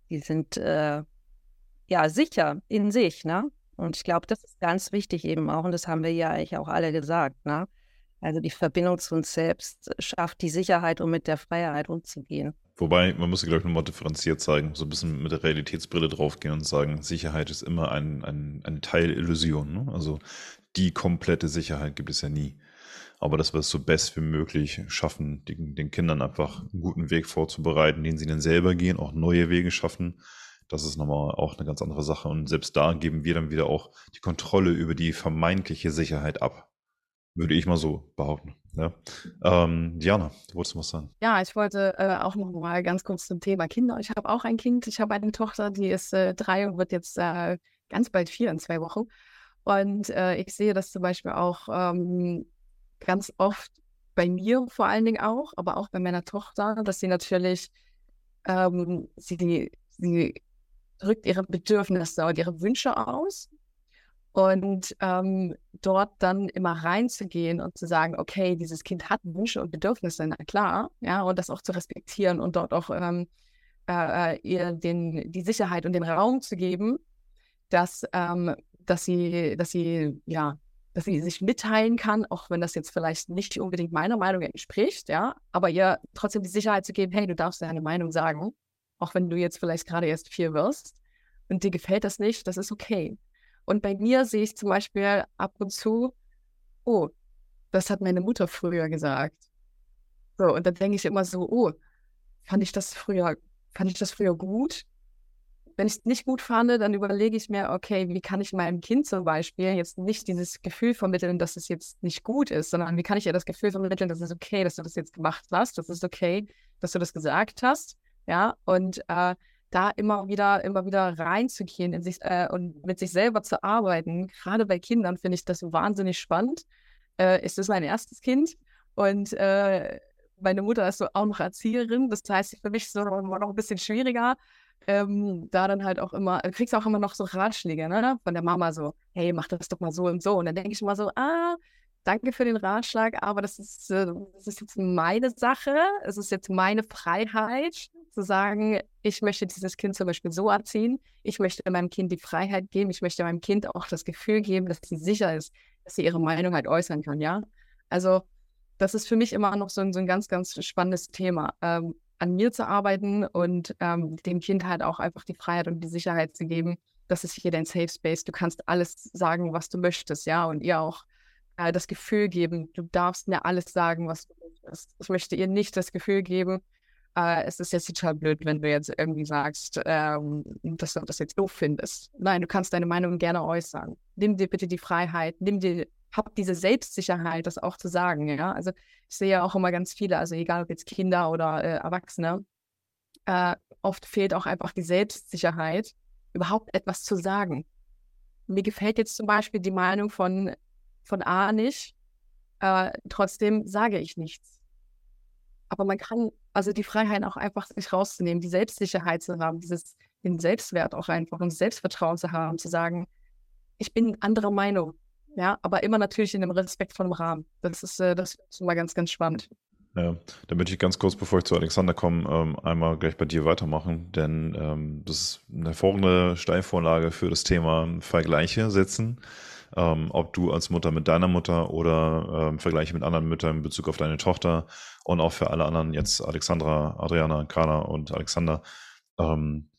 die sind äh, ja sicher in sich. Ne? Und ich glaube, das ist ganz wichtig eben auch. Und das haben wir ja eigentlich auch alle gesagt. Ne? Also die Verbindung zu uns selbst schafft die Sicherheit, um mit der Freiheit umzugehen. Wobei, man muss, glaube ich, nochmal differenziert zeigen, so ein bisschen mit der Realitätsbrille draufgehen und sagen, Sicherheit ist immer ein, ein, ein Teil. Ne? Also die komplette Sicherheit gibt es ja nie. Aber dass wir es so best wie möglich schaffen, den, den Kindern einfach einen guten Weg vorzubereiten, den sie dann selber gehen, auch neue Wege schaffen, das ist nochmal auch eine ganz andere Sache. Und selbst da geben wir dann wieder auch die Kontrolle über die vermeintliche Sicherheit ab. Würde ich mal so behaupten. Ja. Ähm, Diana, du wolltest was sagen? Ja, ich wollte äh, auch noch mal ganz kurz zum Thema Kinder. Ich habe auch ein Kind. Ich habe eine Tochter, die ist äh, drei und wird jetzt äh, ganz bald vier in zwei Wochen. Und äh, ich sehe das zum Beispiel auch ähm, ganz oft bei mir vor allen Dingen auch, aber auch bei meiner Tochter, dass sie natürlich, ähm, sie, sie drückt ihre Bedürfnisse und ihre Wünsche aus und ähm, dort dann immer reinzugehen und zu sagen, okay, dieses Kind hat Wünsche und Bedürfnisse, na klar, ja, und das auch zu respektieren und dort auch ähm, äh, äh ihr den, die Sicherheit und den Raum zu geben, dass, ähm, dass sie, dass sie, ja, dass sie sich mitteilen kann, auch wenn das jetzt vielleicht nicht unbedingt meiner Meinung entspricht, ja, aber ihr trotzdem die Sicherheit zu geben, hey, du darfst deine Meinung sagen, auch wenn du jetzt vielleicht gerade erst vier wirst und dir gefällt das nicht, das ist okay. Und bei mir sehe ich zum Beispiel ab und zu, oh, das hat meine Mutter früher gesagt. So, und dann denke ich immer so, oh, fand ich das früher, fand ich das früher gut? Wenn ich es nicht gut fand, dann überlege ich mir, okay, wie kann ich meinem Kind zum Beispiel jetzt nicht dieses Gefühl vermitteln, dass es jetzt nicht gut ist, sondern wie kann ich ihr das Gefühl vermitteln, dass es okay, dass du das jetzt gemacht hast, das ist okay, dass du das gesagt hast, ja, und äh, da immer wieder, immer wieder reinzugehen in sich äh, und mit sich selber zu arbeiten. Gerade bei Kindern finde ich das wahnsinnig spannend. Äh, es ist mein erstes Kind und äh, meine Mutter ist so auch noch Erzieherin. Das heißt, für mich ist es noch, noch ein bisschen schwieriger. Ähm, da dann halt auch immer, du kriegst auch immer noch so Ratschläge, ne? Von der Mama so, hey, mach das doch mal so und so. Und dann denke ich immer so, ah, danke für den Ratschlag, aber das ist, äh, das ist jetzt meine Sache, es ist jetzt meine Freiheit, zu sagen, ich möchte dieses Kind zum Beispiel so erziehen, ich möchte meinem Kind die Freiheit geben, ich möchte meinem Kind auch das Gefühl geben, dass sie sicher ist, dass sie ihre Meinung halt äußern kann, ja. Also das ist für mich immer noch so ein, so ein ganz, ganz spannendes Thema, ähm, an mir zu arbeiten und ähm, dem Kind halt auch einfach die Freiheit und die Sicherheit zu geben, das ist hier dein Safe Space, du kannst alles sagen, was du möchtest, ja, und ihr auch äh, das Gefühl geben, du darfst mir alles sagen, was du möchtest. Ich möchte ihr nicht das Gefühl geben, äh, es ist jetzt total blöd, wenn du jetzt irgendwie sagst, ähm, dass du das jetzt doof findest. Nein, du kannst deine Meinung gerne äußern. Nimm dir bitte die Freiheit, nimm dir, hab diese Selbstsicherheit, das auch zu sagen, ja. Also ich sehe ja auch immer ganz viele, also egal ob jetzt Kinder oder äh, Erwachsene, äh, oft fehlt auch einfach die Selbstsicherheit, überhaupt etwas zu sagen. Mir gefällt jetzt zum Beispiel die Meinung von, von A nicht, äh, trotzdem sage ich nichts. Aber man kann also die Freiheit auch einfach sich rauszunehmen, die Selbstsicherheit zu haben, dieses, den Selbstwert auch einfach und Selbstvertrauen zu haben, zu sagen, ich bin anderer Meinung. Ja, aber immer natürlich in einem respektvollen Rahmen. Das ist, äh, das ist immer ganz, ganz spannend. Ja, da möchte ich ganz kurz, bevor ich zu Alexander komme, ähm, einmal gleich bei dir weitermachen, denn ähm, das ist eine hervorragende Steilvorlage für das Thema Vergleiche setzen ähm, ob du als Mutter mit deiner Mutter oder ähm, Vergleiche mit anderen Müttern in Bezug auf deine Tochter und auch für alle anderen, jetzt Alexandra, Adriana, Kana und Alexander. Ähm,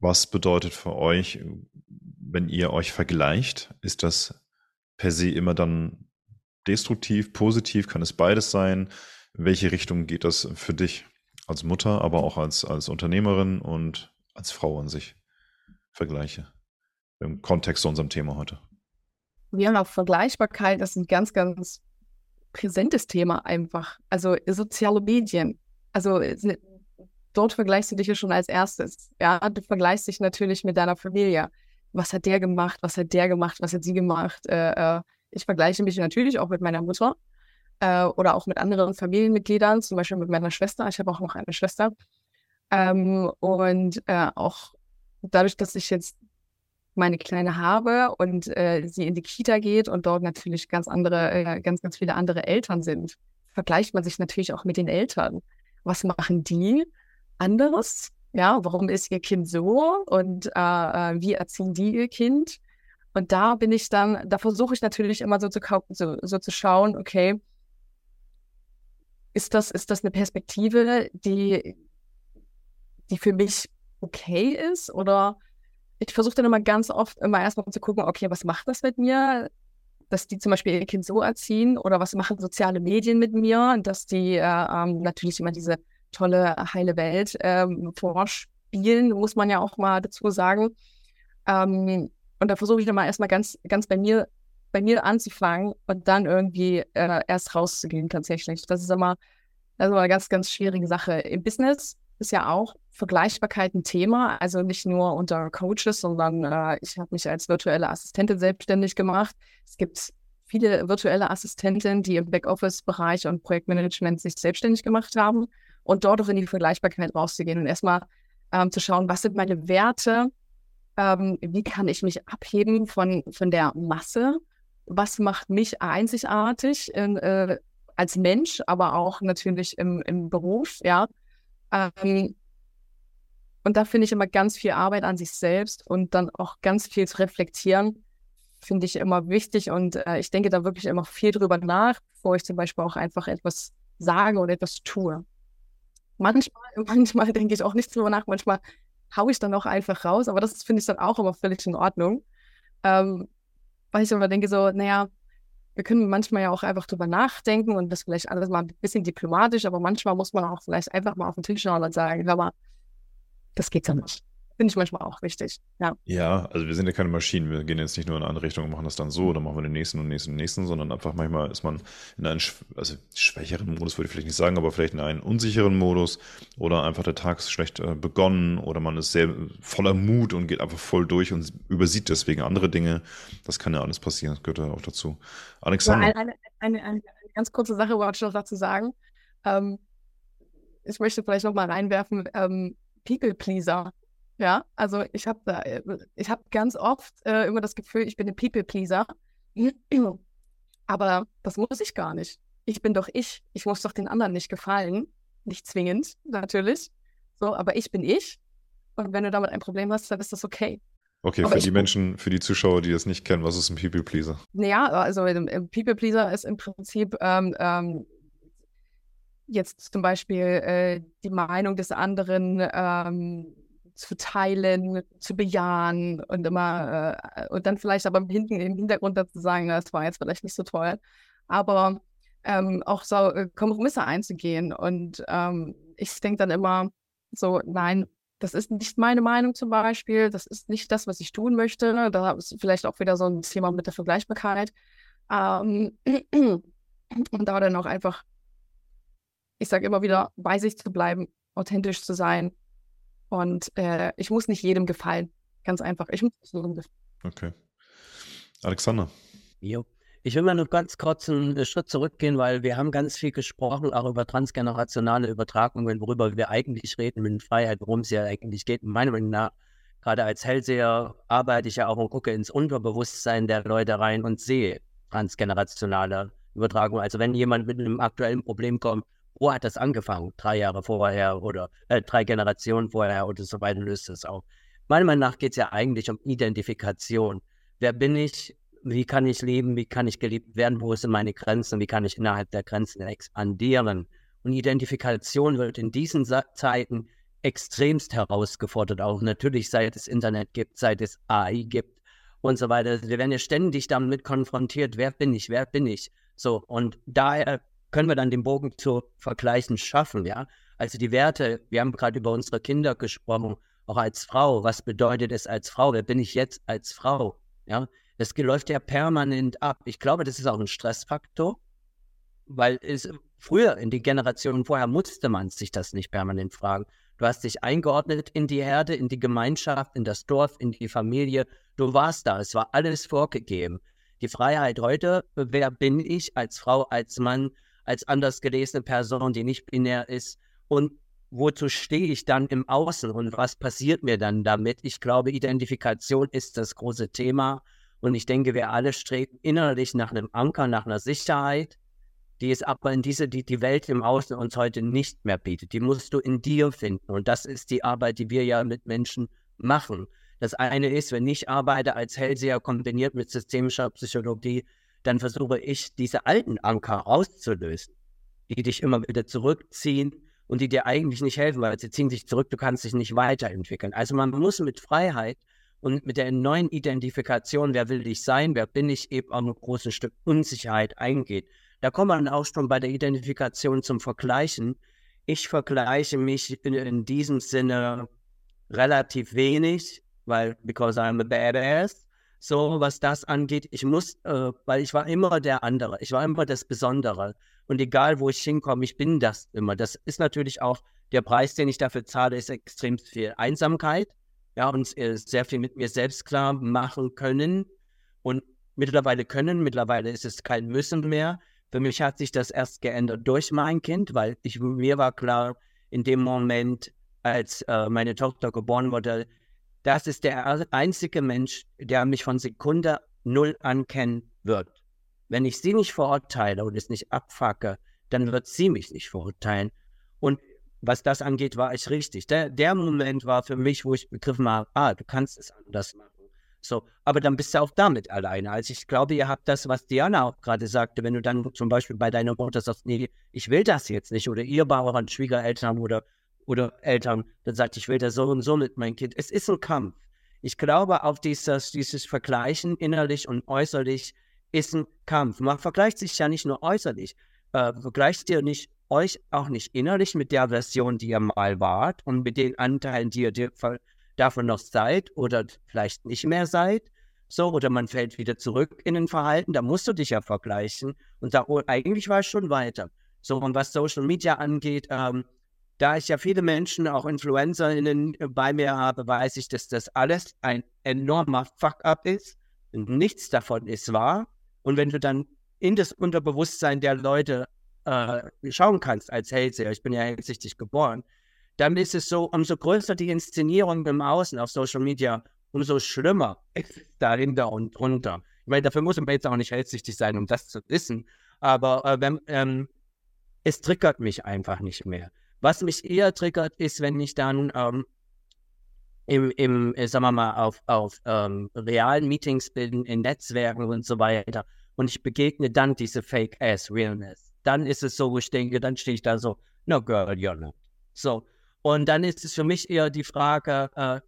was bedeutet für euch, wenn ihr euch vergleicht? Ist das per se immer dann destruktiv, positiv? Kann es beides sein? In welche Richtung geht das für dich als Mutter, aber auch als, als Unternehmerin und als Frau an sich? Vergleiche im Kontext zu unserem Thema heute wir haben auch Vergleichbarkeit, das ist ein ganz, ganz präsentes Thema einfach. Also soziale Medien. Also dort vergleichst du dich ja schon als erstes. Ja, du vergleichst dich natürlich mit deiner Familie. Was hat der gemacht? Was hat der gemacht? Was hat sie gemacht? Äh, äh, ich vergleiche mich natürlich auch mit meiner Mutter äh, oder auch mit anderen Familienmitgliedern, zum Beispiel mit meiner Schwester. Ich habe auch noch eine Schwester. Ähm, und äh, auch dadurch, dass ich jetzt meine Kleine habe und äh, sie in die Kita geht und dort natürlich ganz andere, äh, ganz, ganz viele andere Eltern sind, vergleicht man sich natürlich auch mit den Eltern. Was machen die anderes? Ja, warum ist ihr Kind so und äh, äh wie erziehen die ihr Kind? Und da bin ich dann, da versuche ich natürlich immer so zu, so, so zu schauen, okay, ist das, ist das eine Perspektive, die, die für mich okay ist oder ich versuche dann immer ganz oft immer erstmal zu gucken, okay, was macht das mit mir? Dass die zum Beispiel ihr Kind so erziehen oder was machen soziale Medien mit mir, dass die äh, ähm, natürlich immer diese tolle, heile Welt ähm, spielen, muss man ja auch mal dazu sagen. Ähm, und da versuche ich dann mal erstmal ganz, ganz bei mir, bei mir anzufangen und dann irgendwie äh, erst rauszugehen tatsächlich. Das ist immer, das ist immer eine ganz, ganz schwierige Sache. Im Business ist ja auch Vergleichbarkeit ein Thema, also nicht nur unter Coaches, sondern äh, ich habe mich als virtuelle Assistentin selbstständig gemacht. Es gibt viele virtuelle Assistentinnen, die im Backoffice-Bereich und Projektmanagement sich selbstständig gemacht haben und dort auch in die Vergleichbarkeit rauszugehen und erstmal ähm, zu schauen, was sind meine Werte, ähm, wie kann ich mich abheben von, von der Masse, was macht mich einzigartig in, äh, als Mensch, aber auch natürlich im, im Beruf, ja. Ähm, und da finde ich immer ganz viel Arbeit an sich selbst und dann auch ganz viel zu reflektieren, finde ich immer wichtig. Und äh, ich denke da wirklich immer viel drüber nach, bevor ich zum Beispiel auch einfach etwas sage oder etwas tue. Manchmal, manchmal denke ich auch nicht drüber nach, manchmal haue ich dann auch einfach raus, aber das finde ich dann auch immer völlig in Ordnung. Ähm, weil ich immer denke so, naja, wir können manchmal ja auch einfach drüber nachdenken und das vielleicht alles mal ein bisschen diplomatisch, aber manchmal muss man auch vielleicht einfach mal auf den Tisch schauen und sagen, hör mal, das geht ja nicht. Finde ich manchmal auch wichtig. Ja. ja, also wir sind ja keine Maschinen. Wir gehen jetzt nicht nur in eine Richtung und machen das dann so, oder machen wir den nächsten und nächsten und nächsten, sondern einfach manchmal ist man in einem also schwächeren Modus, würde ich vielleicht nicht sagen, aber vielleicht in einem unsicheren Modus oder einfach der Tag ist schlecht äh, begonnen oder man ist sehr voller Mut und geht einfach voll durch und übersieht deswegen andere Dinge. Das kann ja alles passieren. Das gehört ja auch dazu. Alexander. Ja, eine, eine, eine, eine, ganz kurze Sache wollte ich noch dazu sagen. Ähm, ich möchte vielleicht noch mal reinwerfen. Ähm, People-Pleaser. Ja, also ich habe da, äh, ich habe ganz oft äh, immer das Gefühl, ich bin ein People-Pleaser. Aber das muss ich gar nicht. Ich bin doch ich. Ich muss doch den anderen nicht gefallen. Nicht zwingend, natürlich. So, aber ich bin ich. Und wenn du damit ein Problem hast, dann ist das okay. Okay, aber für die Menschen, für die Zuschauer, die das nicht kennen, was ist ein People Pleaser? Naja, also ein People Pleaser ist im Prinzip ähm, ähm, jetzt zum Beispiel äh, die Meinung des anderen ähm, zu teilen, zu bejahen und immer äh, und dann vielleicht aber hinten im Hintergrund dazu sagen, das war jetzt vielleicht nicht so toll, aber ähm, auch so äh, Kompromisse einzugehen und ähm, ich denke dann immer so, nein, das ist nicht meine Meinung zum Beispiel, das ist nicht das, was ich tun möchte. Da ist vielleicht auch wieder so ein Thema mit der Vergleichbarkeit. Ähm, und da dann auch einfach ich sage immer wieder, bei sich zu bleiben, authentisch zu sein. Und äh, ich muss nicht jedem gefallen. Ganz einfach. Ich muss nicht jedem gefallen. Okay. Alexander. Jo. Ich will mal nur ganz kurz einen Schritt zurückgehen, weil wir haben ganz viel gesprochen, auch über transgenerationale Übertragungen, worüber wir eigentlich reden mit Freiheit, worum es ja eigentlich geht. Meiner Meinung nach, gerade als Hellseher arbeite ich ja auch und gucke ins Unterbewusstsein der Leute rein und sehe transgenerationale Übertragung. Also wenn jemand mit einem aktuellen Problem kommt wo hat das angefangen? Drei Jahre vorher oder äh, drei Generationen vorher oder so weiter löst es auch. Meiner Meinung nach geht es ja eigentlich um Identifikation. Wer bin ich? Wie kann ich leben? Wie kann ich geliebt werden? Wo sind meine Grenzen? Wie kann ich innerhalb der Grenzen expandieren? Und Identifikation wird in diesen Zeiten extremst herausgefordert, auch natürlich seit es Internet gibt, seit es AI gibt und so weiter. Wir werden ja ständig damit konfrontiert, wer bin ich, wer bin ich? So, und daher können wir dann den Bogen zu Vergleichen schaffen, ja? Also die Werte, wir haben gerade über unsere Kinder gesprochen, auch als Frau. Was bedeutet es als Frau? Wer bin ich jetzt als Frau? Ja, das läuft ja permanent ab. Ich glaube, das ist auch ein Stressfaktor, weil es früher in die Generationen vorher musste man sich das nicht permanent fragen. Du hast dich eingeordnet in die Herde, in die Gemeinschaft, in das Dorf, in die Familie. Du warst da. Es war alles vorgegeben. Die Freiheit heute, wer bin ich als Frau, als Mann, als anders gelesene Person, die nicht binär ist. Und wozu stehe ich dann im Außen und was passiert mir dann damit? Ich glaube, Identifikation ist das große Thema. Und ich denke, wir alle streben innerlich nach einem Anker, nach einer Sicherheit, die es aber in diese, die die Welt im Außen uns heute nicht mehr bietet. Die musst du in dir finden. Und das ist die Arbeit, die wir ja mit Menschen machen. Das eine ist, wenn ich arbeite als Hellseher kombiniert mit systemischer Psychologie, dann versuche ich, diese alten Anker auszulösen, die dich immer wieder zurückziehen und die dir eigentlich nicht helfen, weil sie ziehen sich zurück, du kannst dich nicht weiterentwickeln. Also man muss mit Freiheit und mit der neuen Identifikation, wer will ich sein, wer bin ich, eben auch ein großes Stück Unsicherheit eingeht. Da kommt man auch schon bei der Identifikation zum Vergleichen. Ich vergleiche mich in, in diesem Sinne relativ wenig, weil, because I'm a badass, so was das angeht. Ich muss, äh, weil ich war immer der andere, ich war immer das Besondere. Und egal, wo ich hinkomme, ich bin das immer. Das ist natürlich auch der Preis, den ich dafür zahle, ist extrem viel Einsamkeit. Ja, und äh, sehr viel mit mir selbst klar machen können. Und mittlerweile können, mittlerweile ist es kein Müssen mehr. Für mich hat sich das erst geändert durch mein Kind, weil ich, mir war klar, in dem Moment, als äh, meine Tochter geboren wurde, das ist der einzige Mensch, der mich von Sekunde null ankennen wird. Wenn ich sie nicht verurteile und es nicht abfacke, dann wird sie mich nicht verurteilen. Und was das angeht, war ich richtig. Der, der Moment war für mich, wo ich begriffen habe, ah, du kannst es anders machen. So, aber dann bist du auch damit alleine. Also ich glaube, ihr habt das, was Diana auch gerade sagte, wenn du dann zum Beispiel bei deiner Mutter sagst, nee, ich will das jetzt nicht, oder ihr bei euren Schwiegereltern oder, oder Eltern, dann sagt, ich will das so und so mit meinem Kind. Es ist ein Kampf. Ich glaube, auf dieses, dieses Vergleichen innerlich und äußerlich ist ein Kampf. Man vergleicht sich ja nicht nur äußerlich. Äh, vergleicht ihr nicht euch auch nicht innerlich mit der Version, die ihr mal wart und mit den Anteilen, die ihr davon noch seid oder vielleicht nicht mehr seid. So, oder man fällt wieder zurück in ein Verhalten, da musst du dich ja vergleichen. Und da oh, eigentlich war es schon weiter. So, und was Social Media angeht, ähm, da ich ja viele Menschen, auch InfluencerInnen äh, bei mir habe, weiß ich, dass das alles ein enormer Fuck-up ist. Und nichts davon ist wahr. Und wenn du dann in das Unterbewusstsein der Leute äh, schauen kannst als Hellseher, ich bin ja hellsichtig geboren, dann ist es so, umso größer die Inszenierung im Außen auf Social Media, umso schlimmer ist dahinter und drunter. Ich meine, dafür muss man jetzt auch nicht hellsichtig sein, um das zu wissen. Aber äh, wenn, ähm, es triggert mich einfach nicht mehr. Was mich eher triggert, ist, wenn ich dann ähm, im, im äh, sagen wir mal, auf, auf ähm, realen Meetings bin, in Netzwerken und so weiter und ich begegne dann diese Fake-Ass-Realness. Dann ist es so, wo ich denke, dann stehe ich da so, no girl, you're not. So, und dann ist es für mich eher die Frage, äh,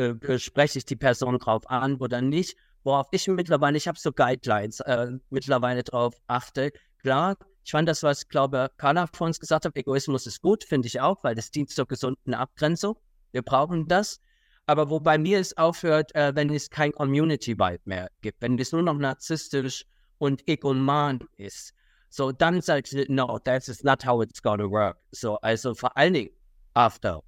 äh, spreche ich die Person drauf an oder nicht, worauf ich mittlerweile, ich habe so Guidelines, äh, mittlerweile drauf achte. Klar, ich fand das, was, glaube Carla vor uns gesagt hat, Egoismus ist gut, finde ich auch, weil das dient zur gesunden Abgrenzung. Wir brauchen das. Aber wo bei mir es aufhört, äh, wenn es kein Community-Vibe mehr gibt, wenn es nur noch narzisstisch und egoman ist, so dann sagt ich, no, that is not how it's gonna work. So, also vor allen Dingen after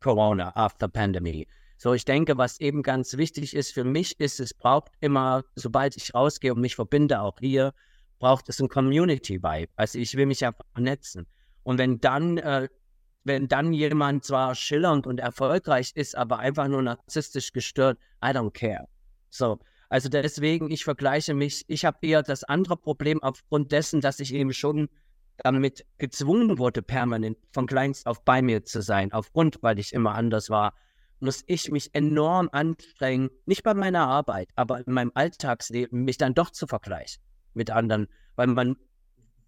Corona, after Pandemie. So, ich denke, was eben ganz wichtig ist für mich, ist, es braucht immer, sobald ich rausgehe und mich verbinde, auch hier, braucht es ein Community-Vibe. Also ich will mich ja vernetzen. Und wenn dann, äh, wenn dann jemand zwar schillernd und erfolgreich ist, aber einfach nur narzisstisch gestört, I don't care. So, also deswegen, ich vergleiche mich, ich habe eher das andere Problem aufgrund dessen, dass ich eben schon damit gezwungen wurde, permanent von kleinst auf bei mir zu sein, aufgrund, weil ich immer anders war, muss ich mich enorm anstrengen, nicht bei meiner Arbeit, aber in meinem Alltagsleben, mich dann doch zu vergleichen mit anderen, weil man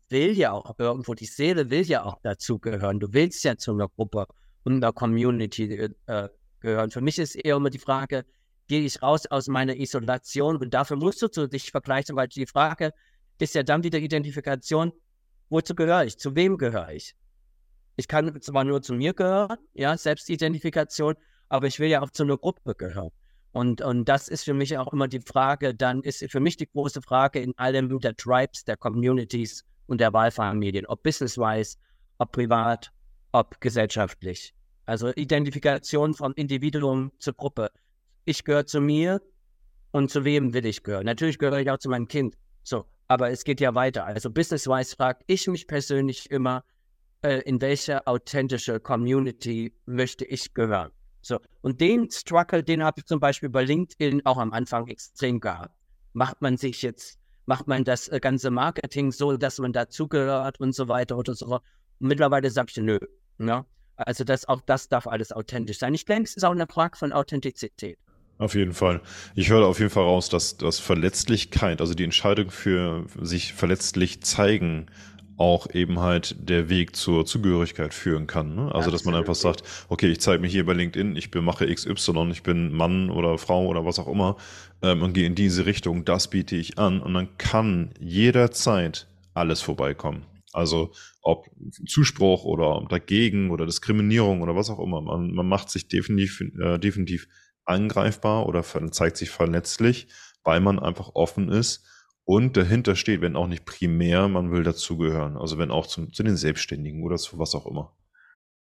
will ja auch irgendwo, die Seele will ja auch dazugehören. Du willst ja zu einer Gruppe und einer Community äh, gehören. Für mich ist eher immer die Frage, gehe ich raus aus meiner Isolation und dafür musst du dich vergleichen, weil die Frage ist ja dann wieder Identifikation, wozu gehöre ich, zu wem gehöre ich? Ich kann zwar nur zu mir gehören, ja, Selbstidentifikation, aber ich will ja auch zu einer Gruppe gehören. Und, und das ist für mich auch immer die Frage, dann ist für mich die große Frage in allem der Tribes, der Communities und der Wahlfamilien, ob business-wise, ob privat, ob gesellschaftlich. Also Identifikation vom Individuum zur Gruppe. Ich gehöre zu mir und zu wem will ich gehören? Natürlich gehöre ich auch zu meinem Kind. So, aber es geht ja weiter. Also business-wise frage ich mich persönlich immer, äh, in welche authentische Community möchte ich gehören? So, und den Struggle, den habe ich zum Beispiel bei LinkedIn auch am Anfang extrem gehabt. Macht man sich jetzt, macht man das äh, ganze Marketing so, dass man dazugehört und so weiter oder so. Und mittlerweile sage ich, nö. Ne? Also das, auch das darf alles authentisch sein. Ich denke, es ist auch eine Frage von Authentizität. Auf jeden Fall. Ich höre auf jeden Fall raus, dass, dass Verletzlichkeit, also die Entscheidung für sich verletzlich zeigen, auch eben halt der Weg zur Zugehörigkeit führen kann. Ne? Also, dass man einfach sagt, okay, ich zeige mich hier bei LinkedIn, ich mache XY, ich bin Mann oder Frau oder was auch immer ähm, und gehe in diese Richtung, das biete ich an und dann kann jederzeit alles vorbeikommen. Also ob Zuspruch oder dagegen oder Diskriminierung oder was auch immer. Man, man macht sich definitiv, äh, definitiv angreifbar oder zeigt sich verletzlich, weil man einfach offen ist und dahinter steht, wenn auch nicht primär, man will dazugehören. Also wenn auch zum, zu den Selbstständigen oder zu was auch immer.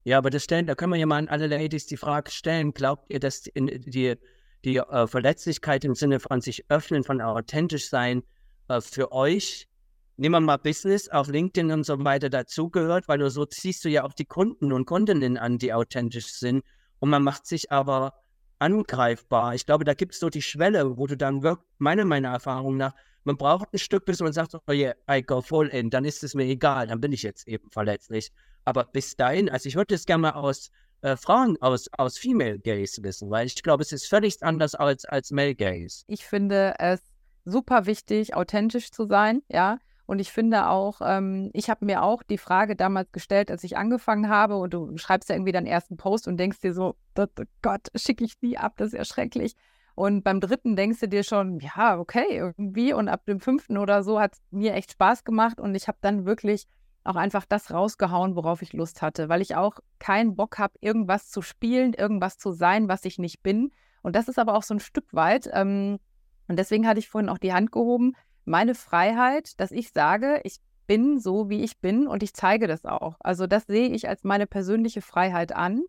Ja, aber das stellen, da können wir ja mal an alle Ladies die Frage stellen, glaubt ihr, dass die, die, die äh, Verletzlichkeit im Sinne von sich öffnen, von authentisch sein, äh, für euch, nehmen wir mal Business auf LinkedIn und so weiter dazugehört, weil nur so ziehst du ja auch die Kunden und Kundinnen an, die authentisch sind. Und man macht sich aber angreifbar. Ich glaube, da gibt es so die Schwelle, wo du dann wirklich, meiner, meiner Erfahrung nach, man braucht ein Stück, bis man sagt, oh yeah, I go full in, dann ist es mir egal, dann bin ich jetzt eben verletzlich. Aber bis dahin, also ich würde es gerne mal aus äh, Frauen, aus, aus Female Gaze wissen, weil ich glaube, es ist völlig anders als, als Male Gaze. Ich finde es super wichtig, authentisch zu sein, ja. Und ich finde auch, ähm, ich habe mir auch die Frage damals gestellt, als ich angefangen habe und du schreibst ja irgendwie deinen ersten Post und denkst dir so, oh Gott, schicke ich nie ab, das ist ja schrecklich. Und beim dritten denkst du dir schon, ja, okay, irgendwie. Und ab dem fünften oder so hat es mir echt Spaß gemacht und ich habe dann wirklich auch einfach das rausgehauen, worauf ich Lust hatte, weil ich auch keinen Bock habe, irgendwas zu spielen, irgendwas zu sein, was ich nicht bin. Und das ist aber auch so ein Stück weit. Ähm, und deswegen hatte ich vorhin auch die Hand gehoben meine Freiheit, dass ich sage, ich bin so, wie ich bin und ich zeige das auch. Also das sehe ich als meine persönliche Freiheit an.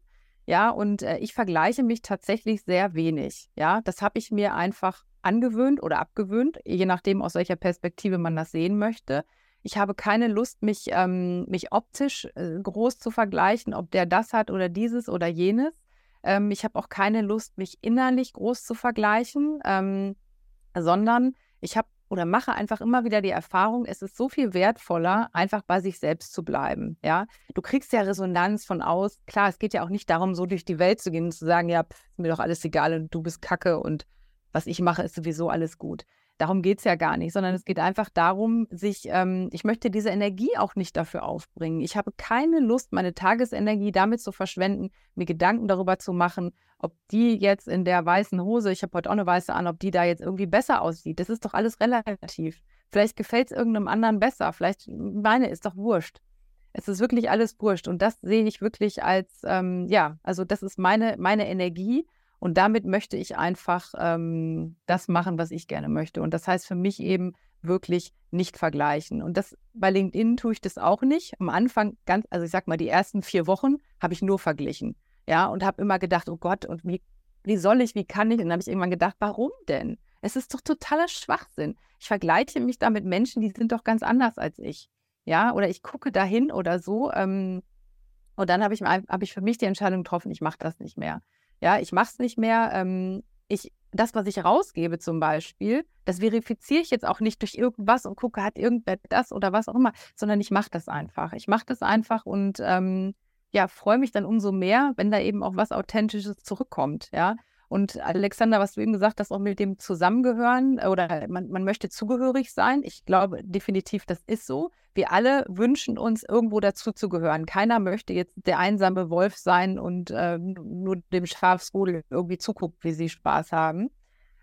Ja, und äh, ich vergleiche mich tatsächlich sehr wenig. Ja, das habe ich mir einfach angewöhnt oder abgewöhnt, je nachdem, aus welcher Perspektive man das sehen möchte. Ich habe keine Lust, mich, ähm, mich optisch äh, groß zu vergleichen, ob der das hat oder dieses oder jenes. Ähm, ich habe auch keine Lust, mich innerlich groß zu vergleichen, ähm, sondern ich habe oder mache einfach immer wieder die Erfahrung, es ist so viel wertvoller, einfach bei sich selbst zu bleiben. Ja, du kriegst ja Resonanz von aus. Klar, es geht ja auch nicht darum, so durch die Welt zu gehen und zu sagen, ja, pff, ist mir doch alles egal und du bist Kacke und was ich mache, ist sowieso alles gut. Darum geht es ja gar nicht, sondern es geht einfach darum, sich, ähm, ich möchte diese Energie auch nicht dafür aufbringen. Ich habe keine Lust, meine Tagesenergie damit zu verschwenden, mir Gedanken darüber zu machen, ob die jetzt in der weißen Hose, ich habe heute auch eine weiße an, ob die da jetzt irgendwie besser aussieht. Das ist doch alles relativ. Vielleicht gefällt es irgendeinem anderen besser, vielleicht meine ist doch wurscht. Es ist wirklich alles wurscht und das sehe ich wirklich als, ähm, ja, also das ist meine, meine Energie und damit möchte ich einfach ähm, das machen, was ich gerne möchte. Und das heißt für mich eben wirklich nicht vergleichen. Und das bei LinkedIn tue ich das auch nicht. Am Anfang ganz, also ich sag mal, die ersten vier Wochen habe ich nur verglichen. Ja, und habe immer gedacht, oh Gott, und wie, wie soll ich, wie kann ich? Und dann habe ich irgendwann gedacht, warum denn? Es ist doch totaler Schwachsinn. Ich vergleiche mich da mit Menschen, die sind doch ganz anders als ich. Ja, oder ich gucke dahin oder so. Ähm, und dann habe ich, hab ich für mich die Entscheidung getroffen, ich mache das nicht mehr. Ja, ich mache es nicht mehr. Ähm, ich, das, was ich rausgebe zum Beispiel, das verifiziere ich jetzt auch nicht durch irgendwas und gucke, hat irgendwer das oder was auch immer, sondern ich mache das einfach. Ich mache das einfach und ähm, ja, freue mich dann umso mehr, wenn da eben auch was Authentisches zurückkommt, ja. Und Alexander, was du eben gesagt hast, auch mit dem Zusammengehören oder man, man möchte zugehörig sein. Ich glaube definitiv, das ist so. Wir alle wünschen uns, irgendwo dazu zu gehören. Keiner möchte jetzt der einsame Wolf sein und äh, nur dem Schafsrudel irgendwie zuguckt, wie sie Spaß haben.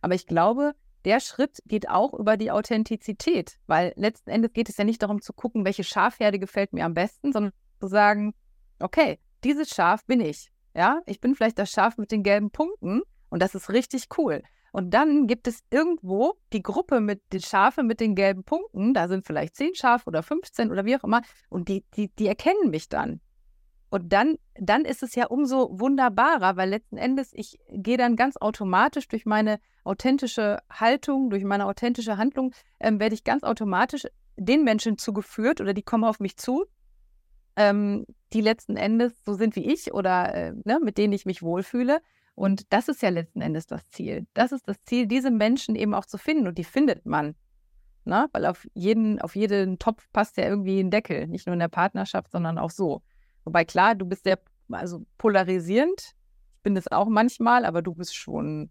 Aber ich glaube, der Schritt geht auch über die Authentizität, weil letzten Endes geht es ja nicht darum zu gucken, welche Schafherde gefällt mir am besten, sondern zu sagen, okay, dieses Schaf bin ich. Ja, ich bin vielleicht das Schaf mit den gelben Punkten und das ist richtig cool. Und dann gibt es irgendwo die Gruppe mit den Schafen mit den gelben Punkten. Da sind vielleicht zehn Schafe oder 15 oder wie auch immer. Und die, die, die erkennen mich dann. Und dann, dann ist es ja umso wunderbarer, weil letzten Endes ich gehe dann ganz automatisch durch meine authentische Haltung, durch meine authentische Handlung, ähm, werde ich ganz automatisch den Menschen zugeführt oder die kommen auf mich zu, ähm, die letzten Endes so sind wie ich oder äh, ne, mit denen ich mich wohlfühle. Und das ist ja letzten Endes das Ziel. Das ist das Ziel, diese Menschen eben auch zu finden. Und die findet man. Ne? Weil auf jeden, auf jeden Topf passt ja irgendwie ein Deckel. Nicht nur in der Partnerschaft, sondern auch so. Wobei klar, du bist sehr also polarisierend. Ich bin es auch manchmal, aber du bist schon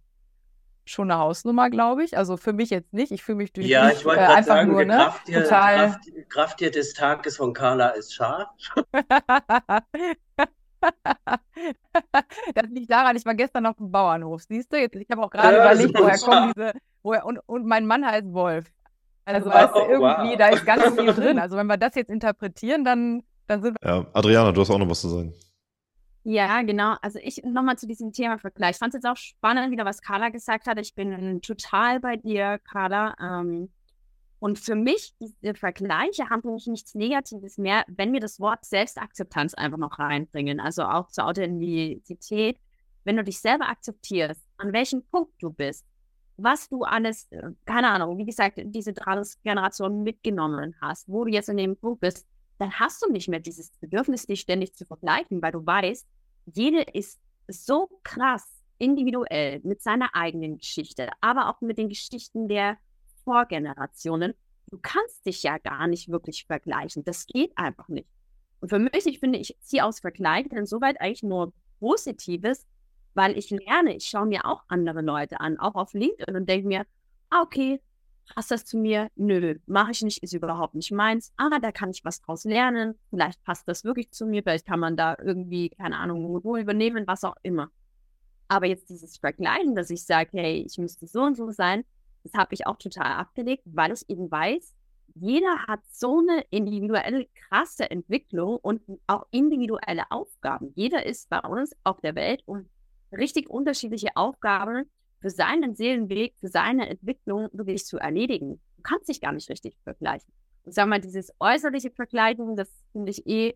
schon eine Hausnummer, glaube ich. Also für mich jetzt nicht. Ich fühle mich durch ja, ich wollte äh, einfach sagen, nur, ne? Krafttier, total. Kraft, Krafttier des Tages von Carla ist scharf. das liegt daran, ich war gestern auf dem Bauernhof, siehst du? Jetzt, ich habe auch gerade ja, überlegt, woher kommen diese, woher, und, und mein Mann heißt Wolf. Also Wow, weißt du, irgendwie, wow. da ist ganz viel drin. Also wenn wir das jetzt interpretieren, dann, dann sind wir. Ja, Adriana, du hast auch noch was zu sagen. Ja, genau. Also ich nochmal zu diesem Thema Vergleich. Ich fand es jetzt auch spannend, wieder was Carla gesagt hat. Ich bin total bei dir, Carla. Ähm, und für mich, diese Vergleiche haben für mich nichts Negatives mehr, wenn wir das Wort Selbstakzeptanz einfach noch reinbringen. Also auch zur Authentizität. Wenn du dich selber akzeptierst, an welchem Punkt du bist, was du alles, äh, keine Ahnung, wie gesagt, diese Generation mitgenommen hast, wo du jetzt in dem Punkt bist, dann hast du nicht mehr dieses Bedürfnis, dich ständig zu vergleichen, weil du weißt, jede ist so krass individuell mit seiner eigenen Geschichte, aber auch mit den Geschichten der Vorgenerationen. Du kannst dich ja gar nicht wirklich vergleichen. Das geht einfach nicht. Und für mich, ich finde, ich ziehe aus Vergleichen insoweit eigentlich nur Positives, weil ich lerne, ich schaue mir auch andere Leute an, auch auf LinkedIn und denke mir, ah, okay, passt das zu mir? Nö, mache ich nicht, ist überhaupt nicht meins. Ah, da kann ich was draus lernen. Vielleicht passt das wirklich zu mir, vielleicht kann man da irgendwie, keine Ahnung, Modul übernehmen, was auch immer. Aber jetzt dieses Vergleichen, dass ich sage, hey, ich müsste so und so sein, das habe ich auch total abgelegt, weil ich eben weiß, jeder hat so eine individuelle, krasse Entwicklung und auch individuelle Aufgaben. Jeder ist bei uns auf der Welt und richtig unterschiedliche Aufgaben für seinen Seelenweg, für seine Entwicklung wirklich zu erledigen. Du kannst dich gar nicht richtig vergleichen. Und sag mal, dieses äußerliche Vergleichen, das finde ich eh,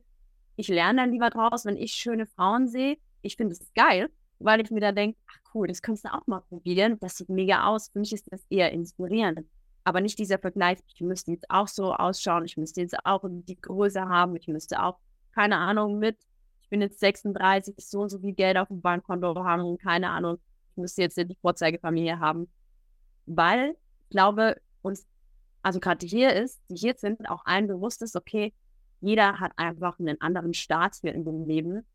ich lerne dann lieber draus, wenn ich schöne Frauen sehe. Ich finde es geil, weil ich mir da denke, ach cool, das kannst du auch mal probieren. Das sieht mega aus. Für mich ist das eher inspirierend. Aber nicht dieser Vergleich, ich müsste jetzt auch so ausschauen, ich müsste jetzt auch die Größe haben, ich müsste auch, keine Ahnung, mit, ich bin jetzt 36, so und so viel Geld auf dem Bankkonto haben, keine Ahnung, ich müsste jetzt die Vorzeigefamilie haben. Weil ich glaube, uns, also gerade hier ist, die hier sind, auch allen bewusst ist, okay, jeder hat einfach einen anderen Start hier in dem Leben.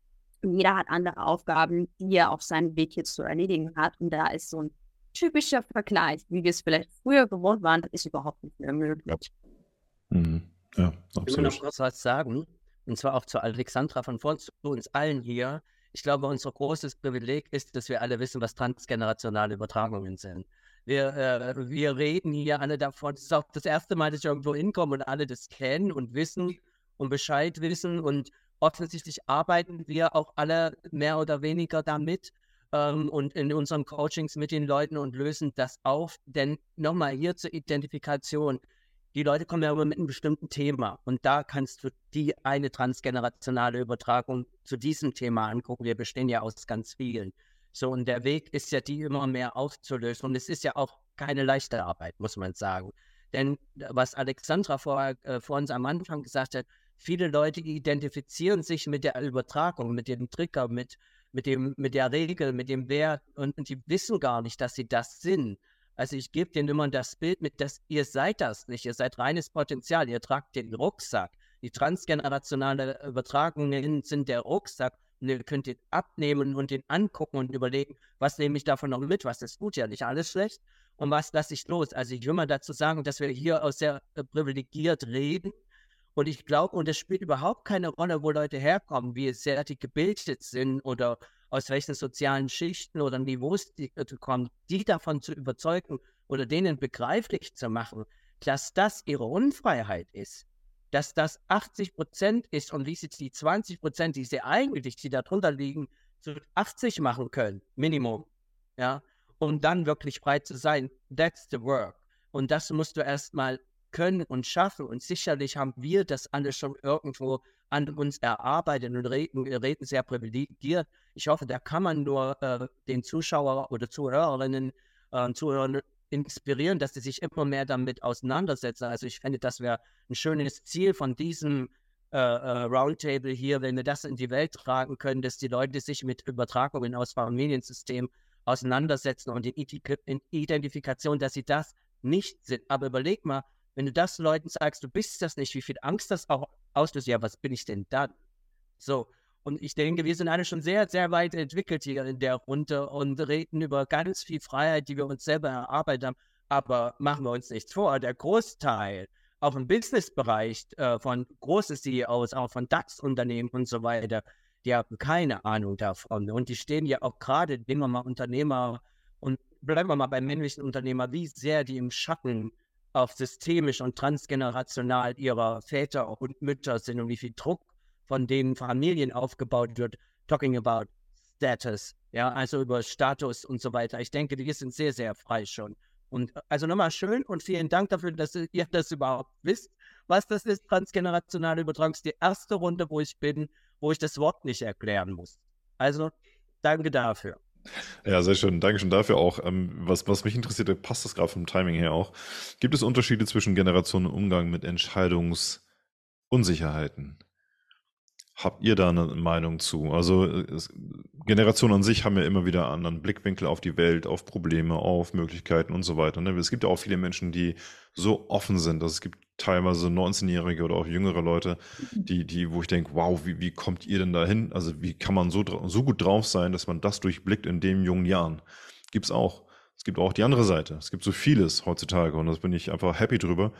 Jeder hat andere Aufgaben, die er auf seinem Weg hier zu erledigen hat. Und da ist so ein typischer Vergleich, wie wir es vielleicht früher gewohnt waren, das ist überhaupt nicht mehr möglich. Mhm. Ja, Ich will absolut. noch kurz was sagen, und zwar auch zu Alexandra von vorn, zu uns allen hier. Ich glaube, unser großes Privileg ist, dass wir alle wissen, was transgenerationale Übertragungen sind. Wir, äh, wir reden hier alle davon. Es ist auch das erste Mal, dass ich irgendwo hinkomme und alle das kennen und wissen und Bescheid wissen. Und offensichtlich arbeiten wir auch alle mehr oder weniger damit ähm, und in unseren Coachings mit den Leuten und lösen das auf. Denn nochmal hier zur Identifikation die Leute kommen ja immer mit einem bestimmten Thema und da kannst du die eine transgenerationale Übertragung zu diesem Thema angucken. Wir bestehen ja aus ganz vielen. So, und der Weg ist ja, die immer mehr aufzulösen. Und es ist ja auch keine leichte Arbeit, muss man sagen. Denn was Alexandra vor, äh, vor uns am Anfang gesagt hat, viele Leute identifizieren sich mit der Übertragung, mit dem Trigger, mit, mit, dem, mit der Regel, mit dem Wert und, und die wissen gar nicht, dass sie das sind. Also ich gebe denen immer das Bild mit, dass ihr seid das nicht, ihr seid reines Potenzial, ihr tragt den Rucksack. Die transgenerationale Übertragungen sind der Rucksack und ihr könnt ihn abnehmen und den angucken und überlegen, was nehme ich davon noch mit, was ist gut, ja nicht alles schlecht und was lasse ich los. Also ich will mal dazu sagen, dass wir hier auch sehr äh, privilegiert reden und ich glaube, und es spielt überhaupt keine Rolle, wo Leute herkommen, wie sehr die gebildet sind oder aus welchen sozialen Schichten oder Niveaus die kommen, die davon zu überzeugen oder denen begreiflich zu machen, dass das ihre Unfreiheit ist, dass das 80 Prozent ist und wie sie die 20 Prozent, die sie eigentlich, die darunter liegen, zu 80 machen können, Minimum, ja, um dann wirklich frei zu sein. That's the work. Und das musst du erstmal können und schaffen. Und sicherlich haben wir das alles schon irgendwo an uns erarbeitet und reden, reden sehr privilegiert. Ich hoffe, da kann man nur äh, den Zuschauer oder Zuhörerinnen, äh, Zuhörern inspirieren, dass sie sich immer mehr damit auseinandersetzen. Also ich fände, das wäre ein schönes Ziel von diesem äh, äh, Roundtable hier, wenn wir das in die Welt tragen können, dass die Leute sich mit Übertragungen aus Familiensystemen auseinandersetzen und in Identifikation, dass sie das nicht sind. Aber überleg mal, wenn du das Leuten sagst, du bist das nicht, wie viel Angst das auch auslöst, ja, was bin ich denn dann? So, und ich denke, wir sind alle schon sehr, sehr weit entwickelt hier in der Runde und reden über ganz viel Freiheit, die wir uns selber erarbeitet haben. Aber machen wir uns nichts vor, der Großteil, auch im Businessbereich äh, von großen CEOs, auch von DAX-Unternehmen und so weiter, die haben keine Ahnung davon. Und die stehen ja auch gerade, nehmen wir mal Unternehmer und bleiben wir mal beim männlichen Unternehmer, wie sehr die im Schatten auch systemisch und transgenerational ihrer Väter und Mütter sind und wie viel Druck von den Familien aufgebaut wird, talking about Status, ja, also über Status und so weiter. Ich denke, die sind sehr, sehr frei schon. Und also nochmal schön und vielen Dank dafür, dass ihr das überhaupt wisst, was das ist, transgenerationale Übertragung. Ist die erste Runde, wo ich bin, wo ich das Wort nicht erklären muss. Also danke dafür. Ja, sehr schön. Dankeschön dafür auch. Ähm, was, was mich interessiert, passt das gerade vom Timing her auch. Gibt es Unterschiede zwischen Generationen im Umgang mit Entscheidungsunsicherheiten? Habt ihr da eine Meinung zu? Also es, Generationen an sich haben ja immer wieder einen anderen Blickwinkel auf die Welt, auf Probleme, auf Möglichkeiten und so weiter. Ne? Es gibt ja auch viele Menschen, die so offen sind. dass es gibt teilweise 19-Jährige oder auch jüngere Leute, die, die, wo ich denke, wow, wie, wie kommt ihr denn da hin? Also wie kann man so, so gut drauf sein, dass man das durchblickt in den jungen Jahren? Gibt's auch. Es gibt auch die andere Seite. Es gibt so vieles heutzutage und das bin ich einfach happy drüber.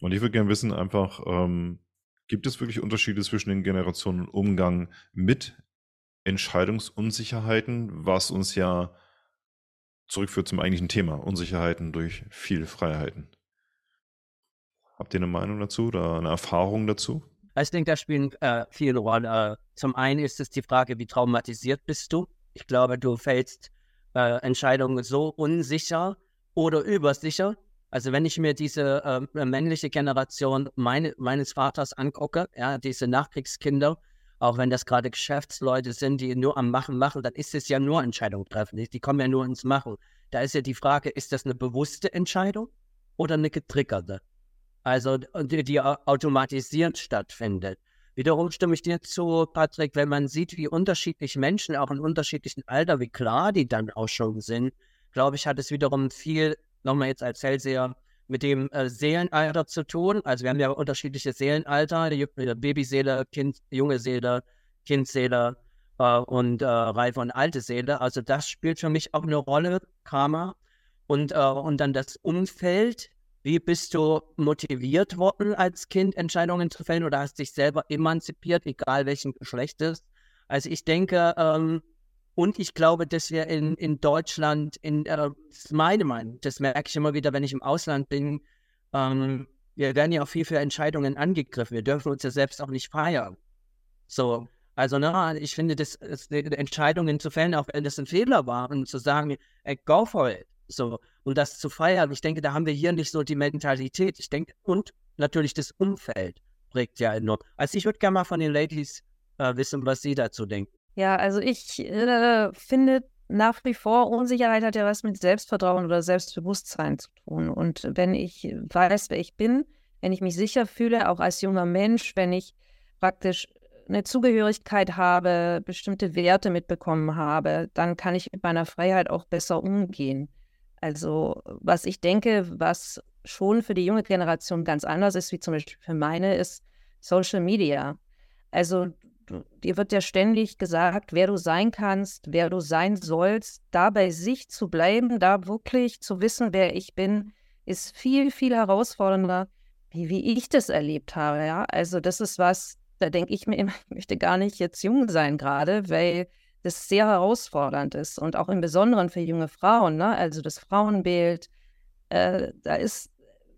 Und ich würde gerne wissen, einfach, ähm, Gibt es wirklich Unterschiede zwischen den Generationen im Umgang mit Entscheidungsunsicherheiten, was uns ja zurückführt zum eigentlichen Thema, Unsicherheiten durch viele Freiheiten? Habt ihr eine Meinung dazu oder eine Erfahrung dazu? Ich denke, da spielen äh, viele Rollen. Äh, zum einen ist es die Frage, wie traumatisiert bist du? Ich glaube, du fällst äh, Entscheidungen so unsicher oder übersicher, also wenn ich mir diese äh, männliche Generation meine, meines Vaters angucke, ja, diese Nachkriegskinder, auch wenn das gerade Geschäftsleute sind, die nur am Machen machen, dann ist es ja nur Entscheidung treffen. Die, die kommen ja nur ins Machen. Da ist ja die Frage, ist das eine bewusste Entscheidung oder eine getriggerte? Also die, die automatisiert stattfindet. Wiederum stimme ich dir zu, Patrick, wenn man sieht, wie unterschiedlich Menschen auch in unterschiedlichen Alter, wie klar die dann auch schon sind, glaube ich, hat es wiederum viel nochmal jetzt als Hellseher mit dem äh, Seelenalter zu tun. Also wir haben ja unterschiedliche Seelenalter, die Babyseele, Kind, junge Seele, Kindseele äh, und äh, reife und alte Seele. Also das spielt für mich auch eine Rolle, Karma. Und, äh, und dann das Umfeld. Wie bist du motiviert worden, als Kind Entscheidungen zu fällen oder hast dich selber emanzipiert, egal welchen Geschlechtes? Also ich denke, ähm, und ich glaube, dass wir in, in Deutschland, in, äh, das ist meine Meinung, das merke ich immer wieder, wenn ich im Ausland bin, ähm, wir werden ja auch viel für Entscheidungen angegriffen. Wir dürfen uns ja selbst auch nicht feiern. So, also, ne, ich finde, das, das Entscheidungen zu fällen, auch wenn das ein Fehler war, und zu sagen, ey, go for it. So, und das zu feiern, ich denke, da haben wir hier nicht so die Mentalität. Ich denke, und natürlich das Umfeld prägt ja enorm. Also, ich würde gerne mal von den Ladies äh, wissen, was sie dazu denken. Ja, also ich äh, finde nach wie vor, Unsicherheit hat ja was mit Selbstvertrauen oder Selbstbewusstsein zu tun. Und wenn ich weiß, wer ich bin, wenn ich mich sicher fühle, auch als junger Mensch, wenn ich praktisch eine Zugehörigkeit habe, bestimmte Werte mitbekommen habe, dann kann ich mit meiner Freiheit auch besser umgehen. Also was ich denke, was schon für die junge Generation ganz anders ist, wie zum Beispiel für meine, ist Social Media. Also dir wird ja ständig gesagt, wer du sein kannst, wer du sein sollst. Da bei sich zu bleiben, da wirklich zu wissen, wer ich bin, ist viel, viel herausfordernder, wie, wie ich das erlebt habe. Ja? Also das ist was, da denke ich mir immer, ich möchte gar nicht jetzt jung sein gerade, weil das sehr herausfordernd ist und auch im Besonderen für junge Frauen. Ne? Also das Frauenbild, äh, da ist,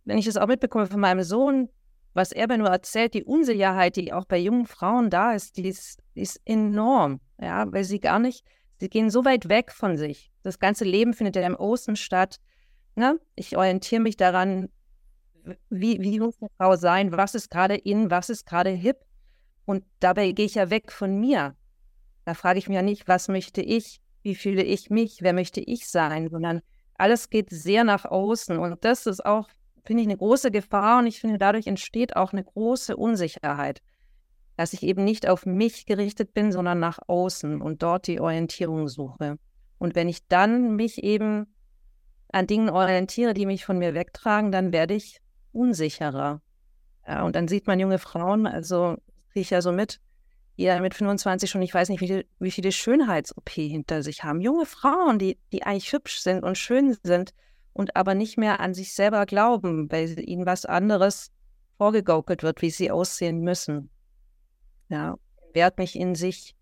wenn ich das auch mitbekomme von meinem Sohn, was er mir nur erzählt, die Unsicherheit, die auch bei jungen Frauen da ist, die ist, die ist enorm, ja, weil sie gar nicht, sie gehen so weit weg von sich. Das ganze Leben findet ja im Außen statt. Ne? Ich orientiere mich daran, wie, wie muss eine Frau sein, was ist gerade in, was ist gerade hip. Und dabei gehe ich ja weg von mir. Da frage ich mich ja nicht, was möchte ich, wie fühle ich mich, wer möchte ich sein, sondern alles geht sehr nach außen. Und das ist auch finde ich, eine große Gefahr und ich finde, dadurch entsteht auch eine große Unsicherheit, dass ich eben nicht auf mich gerichtet bin, sondern nach außen und dort die Orientierung suche. Und wenn ich dann mich eben an Dingen orientiere, die mich von mir wegtragen, dann werde ich unsicherer. Ja, und dann sieht man junge Frauen, also kriege ich ja so mit, ja mit 25 schon, ich weiß nicht, wie, wie viele Schönheits-OP hinter sich haben. Junge Frauen, die, die eigentlich hübsch sind und schön sind, und aber nicht mehr an sich selber glauben, weil ihnen was anderes vorgegaukelt wird, wie sie aussehen müssen. Ja, Wert nicht in sich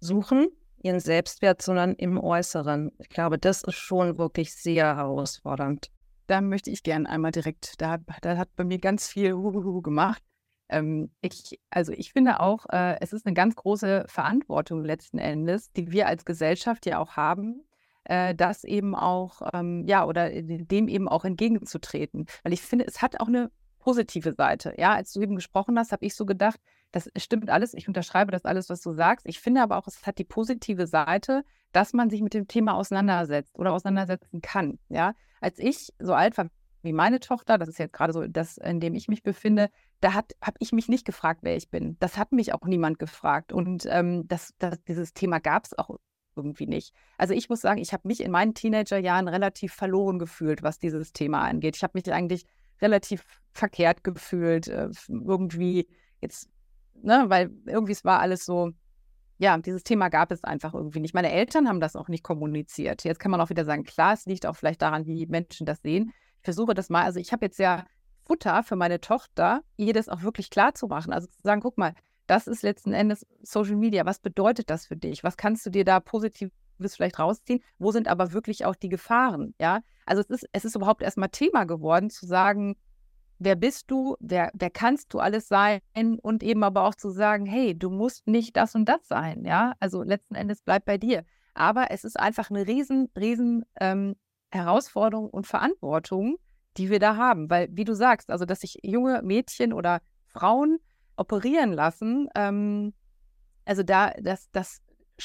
suchen, ihren Selbstwert, sondern im Äußeren. Ich glaube, das ist schon wirklich sehr herausfordernd. da möchte ich gerne einmal direkt, da, da hat bei mir ganz viel Huhuhu gemacht. Ähm, ich, also ich finde auch, äh, es ist eine ganz große Verantwortung letzten Endes, die wir als Gesellschaft ja auch haben, äh, das eben auch, ähm, ja, oder dem eben auch entgegenzutreten. Weil ich finde, es hat auch eine positive Seite. Ja, als du eben gesprochen hast, habe ich so gedacht, das stimmt alles. Ich unterschreibe das alles, was du sagst. Ich finde aber auch, es hat die positive Seite, dass man sich mit dem Thema auseinandersetzt oder auseinandersetzen kann. Ja, als ich so alt war wie meine Tochter, das ist jetzt gerade so das, in dem ich mich befinde, da habe ich mich nicht gefragt, wer ich bin. Das hat mich auch niemand gefragt. Und ähm, das, das, dieses Thema gab es auch irgendwie nicht. Also ich muss sagen, ich habe mich in meinen Teenagerjahren relativ verloren gefühlt, was dieses Thema angeht. Ich habe mich eigentlich relativ verkehrt gefühlt, äh, irgendwie jetzt, ne, weil irgendwie es war alles so, ja, dieses Thema gab es einfach irgendwie nicht. Meine Eltern haben das auch nicht kommuniziert. Jetzt kann man auch wieder sagen, klar, es liegt auch vielleicht daran, wie Menschen das sehen. Ich versuche das mal, also ich habe jetzt ja Futter für meine Tochter, ihr das auch wirklich klar zu machen. Also zu sagen, guck mal, das ist letzten Endes Social Media. Was bedeutet das für dich? Was kannst du dir da Positives vielleicht rausziehen? Wo sind aber wirklich auch die Gefahren? Ja, also es ist, es ist überhaupt erstmal Thema geworden, zu sagen, wer bist du, wer, wer kannst du alles sein und eben aber auch zu sagen, hey, du musst nicht das und das sein, ja, also letzten Endes bleibt bei dir. Aber es ist einfach eine riesen, riesen ähm, Herausforderung und Verantwortung, die wir da haben, weil wie du sagst, also dass sich junge Mädchen oder Frauen operieren lassen, ähm, also da, das, das,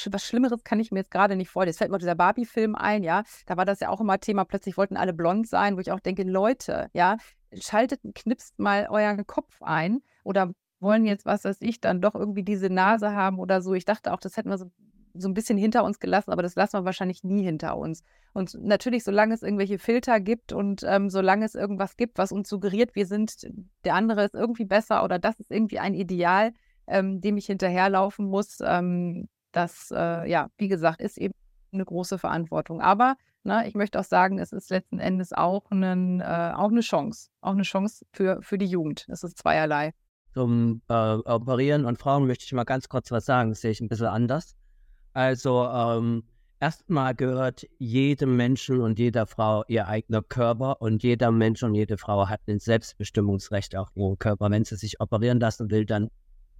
was Schlimmeres kann ich mir jetzt gerade nicht vorstellen. Jetzt fällt mir dieser Barbie-Film ein, ja, da war das ja auch immer Thema, plötzlich wollten alle blond sein, wo ich auch denke, Leute, ja, schaltet, knipst mal euren Kopf ein oder wollen jetzt, was weiß ich, dann doch irgendwie diese Nase haben oder so. Ich dachte auch, das hätten wir so, so ein bisschen hinter uns gelassen, aber das lassen wir wahrscheinlich nie hinter uns. Und natürlich, solange es irgendwelche Filter gibt und ähm, solange es irgendwas gibt, was uns suggeriert, wir sind, der andere ist irgendwie besser oder das ist irgendwie ein Ideal, ähm, dem ich hinterherlaufen muss, ähm, das, äh, ja, wie gesagt, ist eben eine große Verantwortung. Aber Ne? Ich möchte auch sagen, es ist letzten Endes auch, einen, äh, auch eine Chance. Auch eine Chance für, für die Jugend. Es ist zweierlei. Zum äh, Operieren und Frauen möchte ich mal ganz kurz was sagen. Das sehe ich ein bisschen anders. Also, ähm, erstmal gehört jedem Menschen und jeder Frau ihr eigener Körper und jeder Mensch und jede Frau hat ein Selbstbestimmungsrecht auf ihren Körper. Wenn sie sich operieren lassen will, dann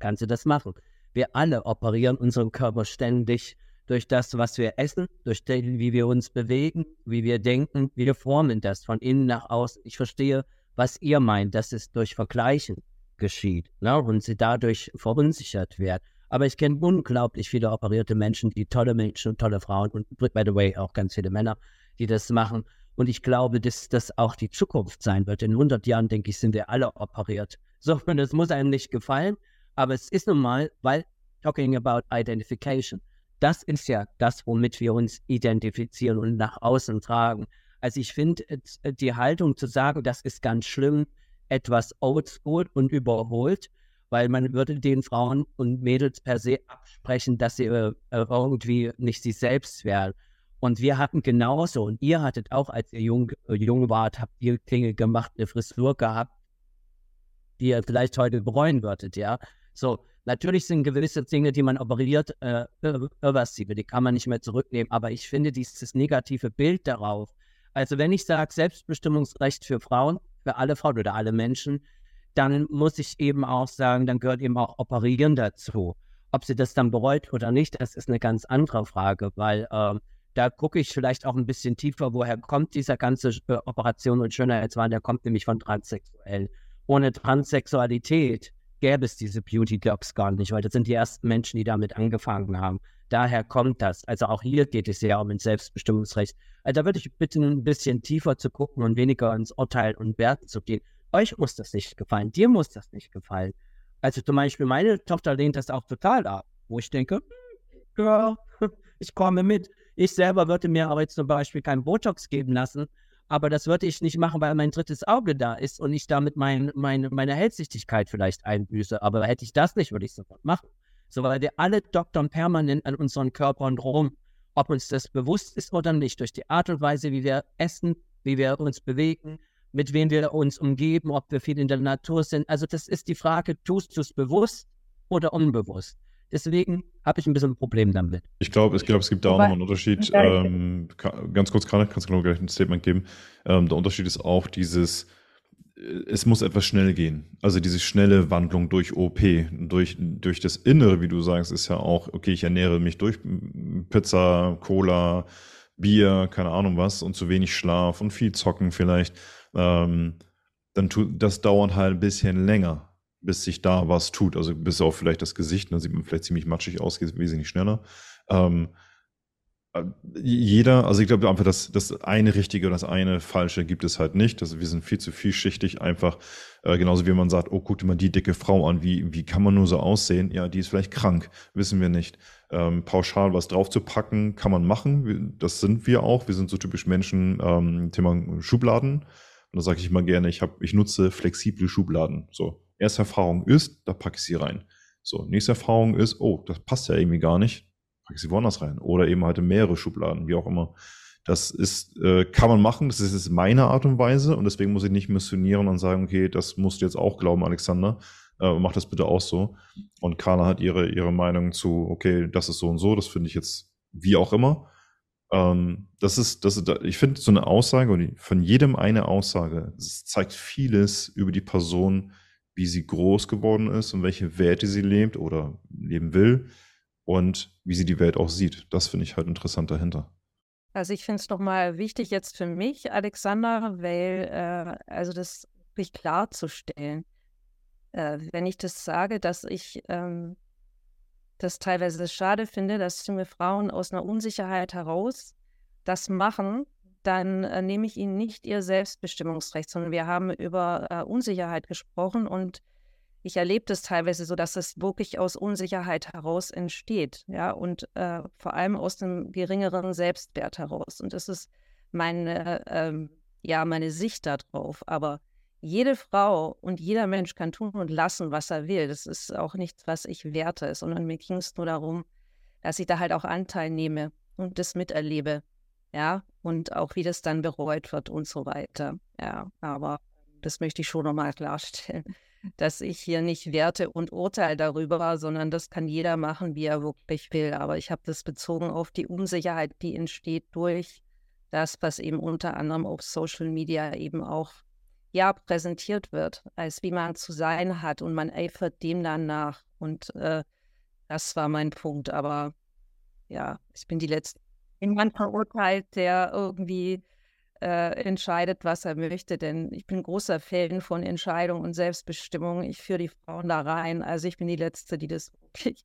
kann sie das machen. Wir alle operieren unseren Körper ständig durch das, was wir essen, durch den, wie wir uns bewegen, wie wir denken. Wir formen das von innen nach außen. Ich verstehe, was ihr meint, dass es durch Vergleichen geschieht ne? und sie dadurch verunsichert werden. Aber ich kenne unglaublich viele operierte Menschen, die tolle Menschen und tolle Frauen und by the way auch ganz viele Männer, die das machen. Und ich glaube, dass das auch die Zukunft sein wird. In 100 Jahren, denke ich, sind wir alle operiert. So, und es muss einem nicht gefallen, aber es ist nun mal, weil talking about identification das ist ja das, womit wir uns identifizieren und nach außen tragen. Also ich finde äh, die Haltung zu sagen, das ist ganz schlimm, etwas oldschool und überholt, weil man würde den Frauen und Mädels per se absprechen, dass sie äh, irgendwie nicht sich selbst wären. Und wir hatten genauso, und ihr hattet auch, als ihr jung, äh, jung wart, habt ihr Dinge gemacht, eine Frisur gehabt, die ihr vielleicht heute bereuen würdet, ja. So, Natürlich sind gewisse Dinge, die man operiert, äh, irreversibel, die kann man nicht mehr zurücknehmen. Aber ich finde dieses negative Bild darauf, also wenn ich sage Selbstbestimmungsrecht für Frauen, für alle Frauen oder alle Menschen, dann muss ich eben auch sagen, dann gehört eben auch Operieren dazu. Ob sie das dann bereut oder nicht, das ist eine ganz andere Frage, weil äh, da gucke ich vielleicht auch ein bisschen tiefer, woher kommt dieser ganze äh, Operation und Schönheitswahn, der kommt nämlich von Transsexuellen. Ohne Transsexualität gäbe es diese Beauty Dogs gar nicht, weil das sind die ersten Menschen, die damit angefangen haben. Daher kommt das. Also auch hier geht es ja um ein Selbstbestimmungsrecht. Also da würde ich bitten, ein bisschen tiefer zu gucken und weniger ins Urteil und Werten zu gehen. Euch muss das nicht gefallen, dir muss das nicht gefallen. Also zum Beispiel meine Tochter lehnt das auch total ab, wo ich denke, Girl, ich komme mit. Ich selber würde mir auch jetzt zum Beispiel keinen Botox geben lassen, aber das würde ich nicht machen, weil mein drittes Auge da ist und ich damit mein, mein, meine Hellsichtigkeit vielleicht einbüße. Aber hätte ich das nicht, würde ich sofort machen. So, weil wir alle doktern permanent an unseren Körpern rum, ob uns das bewusst ist oder nicht, durch die Art und Weise, wie wir essen, wie wir uns bewegen, mit wem wir uns umgeben, ob wir viel in der Natur sind. Also das ist die Frage, tust du es bewusst oder unbewusst? Deswegen habe ich ein bisschen ein Problem damit. Ich glaube, ich glaub, es gibt da auch nochmal einen Unterschied. Ähm, ganz kurz, Karin, kannst du genau gleich ein Statement geben. Ähm, der Unterschied ist auch dieses, äh, es muss etwas schnell gehen. Also diese schnelle Wandlung durch OP, durch, durch das Innere, wie du sagst, ist ja auch, okay, ich ernähre mich durch Pizza, Cola, Bier, keine Ahnung was und zu wenig Schlaf und viel Zocken vielleicht. Ähm, dann tut das dauert halt ein bisschen länger, bis sich da was tut. Also bis auf vielleicht das Gesicht, da sieht man vielleicht ziemlich matschig aus, geht wesentlich schneller. Ähm, äh, jeder, also ich glaube einfach, dass das eine richtige und das eine falsche gibt es halt nicht. Also wir sind viel zu vielschichtig einfach. Äh, genauso wie man sagt, oh, guck dir mal die dicke Frau an, wie, wie kann man nur so aussehen? Ja, die ist vielleicht krank, wissen wir nicht. Ähm, pauschal was drauf zu packen, kann man machen. Das sind wir auch. Wir sind so typisch Menschen, ähm, Thema Schubladen. Und da sage ich immer gerne, ich, hab, ich nutze flexible Schubladen. So, erste Erfahrung ist, da packe ich sie rein. So, nächste Erfahrung ist, oh, das passt ja irgendwie gar nicht, packe ich sie woanders rein. Oder eben halt in mehrere Schubladen, wie auch immer. Das ist, äh, kann man machen, das ist jetzt meine Art und Weise und deswegen muss ich nicht missionieren und sagen, okay, das musst du jetzt auch glauben, Alexander, äh, mach das bitte auch so. Und Carla hat ihre, ihre Meinung zu, okay, das ist so und so, das finde ich jetzt wie auch immer. Ähm, das ist, das ist, ich finde so eine Aussage, oder von jedem eine Aussage, zeigt vieles über die Person, wie sie groß geworden ist und welche Werte sie lebt oder leben will und wie sie die Welt auch sieht. Das finde ich halt interessant dahinter. Also ich finde es nochmal wichtig jetzt für mich, Alexander, weil, äh, also das wirklich klarzustellen, äh, wenn ich das sage, dass ich ähm, das teilweise schade finde, dass junge Frauen aus einer Unsicherheit heraus das machen, dann äh, nehme ich ihnen nicht ihr Selbstbestimmungsrecht, sondern wir haben über äh, Unsicherheit gesprochen und ich erlebe das teilweise so, dass es wirklich aus Unsicherheit heraus entsteht, ja, und äh, vor allem aus einem geringeren Selbstwert heraus. Und das ist meine, ähm, ja, meine Sicht darauf. Aber jede Frau und jeder Mensch kann tun und lassen, was er will. Das ist auch nichts, was ich werte, sondern mir ging es nur darum, dass ich da halt auch Anteil nehme und das miterlebe, ja, und auch wie das dann bereut wird und so weiter. Ja, aber das möchte ich schon nochmal klarstellen dass ich hier nicht werte und urteile darüber, sondern das kann jeder machen, wie er wirklich will. Aber ich habe das bezogen auf die Unsicherheit, die entsteht durch das, was eben unter anderem auf Social Media eben auch ja präsentiert wird, als wie man zu sein hat und man eifert dem dann nach. Und äh, das war mein Punkt. Aber ja, ich bin die letzte, jemand verurteilt, der irgendwie äh, entscheidet, was er möchte. Denn ich bin großer Fan von Entscheidung und Selbstbestimmung. Ich führe die Frauen da rein. Also ich bin die Letzte, die das wirklich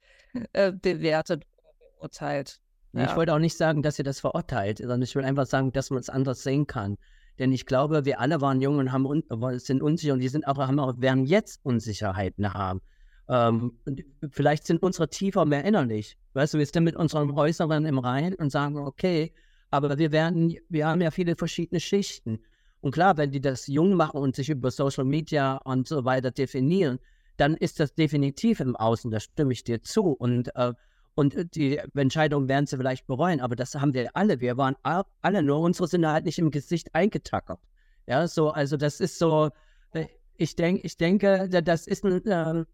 äh, bewertet oder beurteilt. Ja. Ich wollte auch nicht sagen, dass ihr das verurteilt, sondern ich will einfach sagen, dass man es anders sehen kann. Denn ich glaube, wir alle waren jung und haben un sind unsicher und die sind auch, haben auch, werden jetzt Unsicherheiten haben. Ähm, vielleicht sind unsere tiefer mehr innerlich. Weißt du, wir sind mit unseren Äußeren im Rein und sagen, okay, aber wir werden, wir haben ja viele verschiedene Schichten. Und klar, wenn die das jung machen und sich über Social Media und so weiter definieren, dann ist das definitiv im Außen, da stimme ich dir zu. Und, äh, und die Entscheidung werden sie vielleicht bereuen, aber das haben wir alle. Wir waren alle, nur unsere sind halt nicht im Gesicht eingetackert. Ja, so, also das ist so, ich denke, ich denke, das ist ein, äh,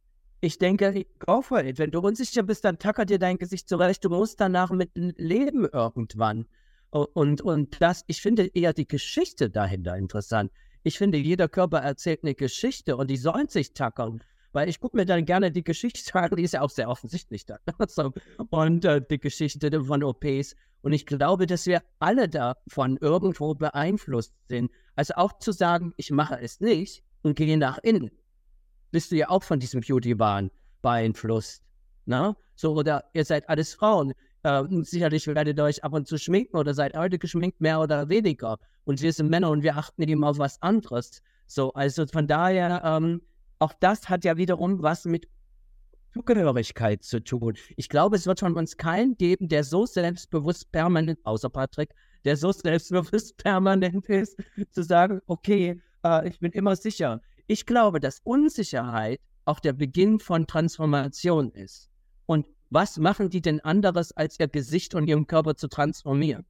ich denke, go for it. Wenn du unsicher bist, dann tackert dir dein Gesicht zurecht. Du musst danach mit leben irgendwann. Und, und das, ich finde eher die Geschichte dahinter interessant. Ich finde, jeder Körper erzählt eine Geschichte und die sollen sich tackern. Weil ich gucke mir dann gerne die Geschichte an, die ist ja auch sehr offensichtlich da. so. Und äh, die Geschichte von OPs. Und ich glaube, dass wir alle davon irgendwo beeinflusst sind. Also auch zu sagen, ich mache es nicht und gehe nach innen. Bist du ja auch von diesem Beauty-Wahn beeinflusst. Na? So, oder ihr seid alles Frauen. Äh, sicherlich werdet ihr euch ab und zu schminken oder seid heute geschminkt, mehr oder weniger. Und wir sind Männer und wir achten eben auf was anderes. So, also von daher, ähm, auch das hat ja wiederum was mit Zugehörigkeit zu tun. Ich glaube, es wird von uns keinen geben, der so selbstbewusst permanent, außer Patrick, der so selbstbewusst permanent ist, zu sagen, okay, äh, ich bin immer sicher. Ich glaube, dass Unsicherheit auch der Beginn von Transformation ist. Und was machen die denn anderes, als ihr Gesicht und ihren Körper zu transformieren?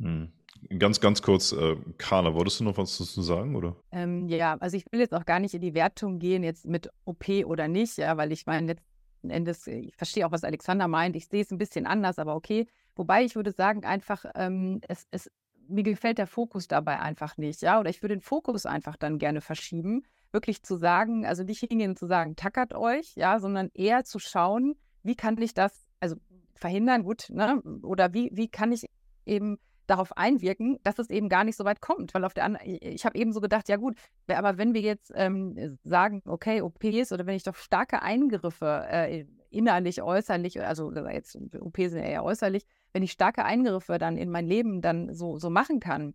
Hm. Ganz, ganz kurz, äh, Carla, wolltest du noch was dazu sagen, oder? Ähm, ja, also ich will jetzt auch gar nicht in die Wertung gehen, jetzt mit OP oder nicht, ja, weil ich meine, letzten Endes, äh, ich verstehe auch, was Alexander meint, ich sehe es ein bisschen anders, aber okay. Wobei ich würde sagen, einfach, ähm, es, es, mir gefällt der Fokus dabei einfach nicht, ja, oder ich würde den Fokus einfach dann gerne verschieben, wirklich zu sagen, also nicht hingehen und zu sagen, tackert euch, ja, sondern eher zu schauen, wie kann ich das, also verhindern, gut, ne, oder wie, wie kann ich eben darauf einwirken, dass es eben gar nicht so weit kommt. Weil auf der anderen, ich habe eben so gedacht, ja gut, aber wenn wir jetzt ähm, sagen, okay, OPs oder wenn ich doch starke Eingriffe äh, innerlich, äußerlich, also jetzt OPs sind ja eher äußerlich, wenn ich starke Eingriffe dann in mein Leben dann so, so machen kann,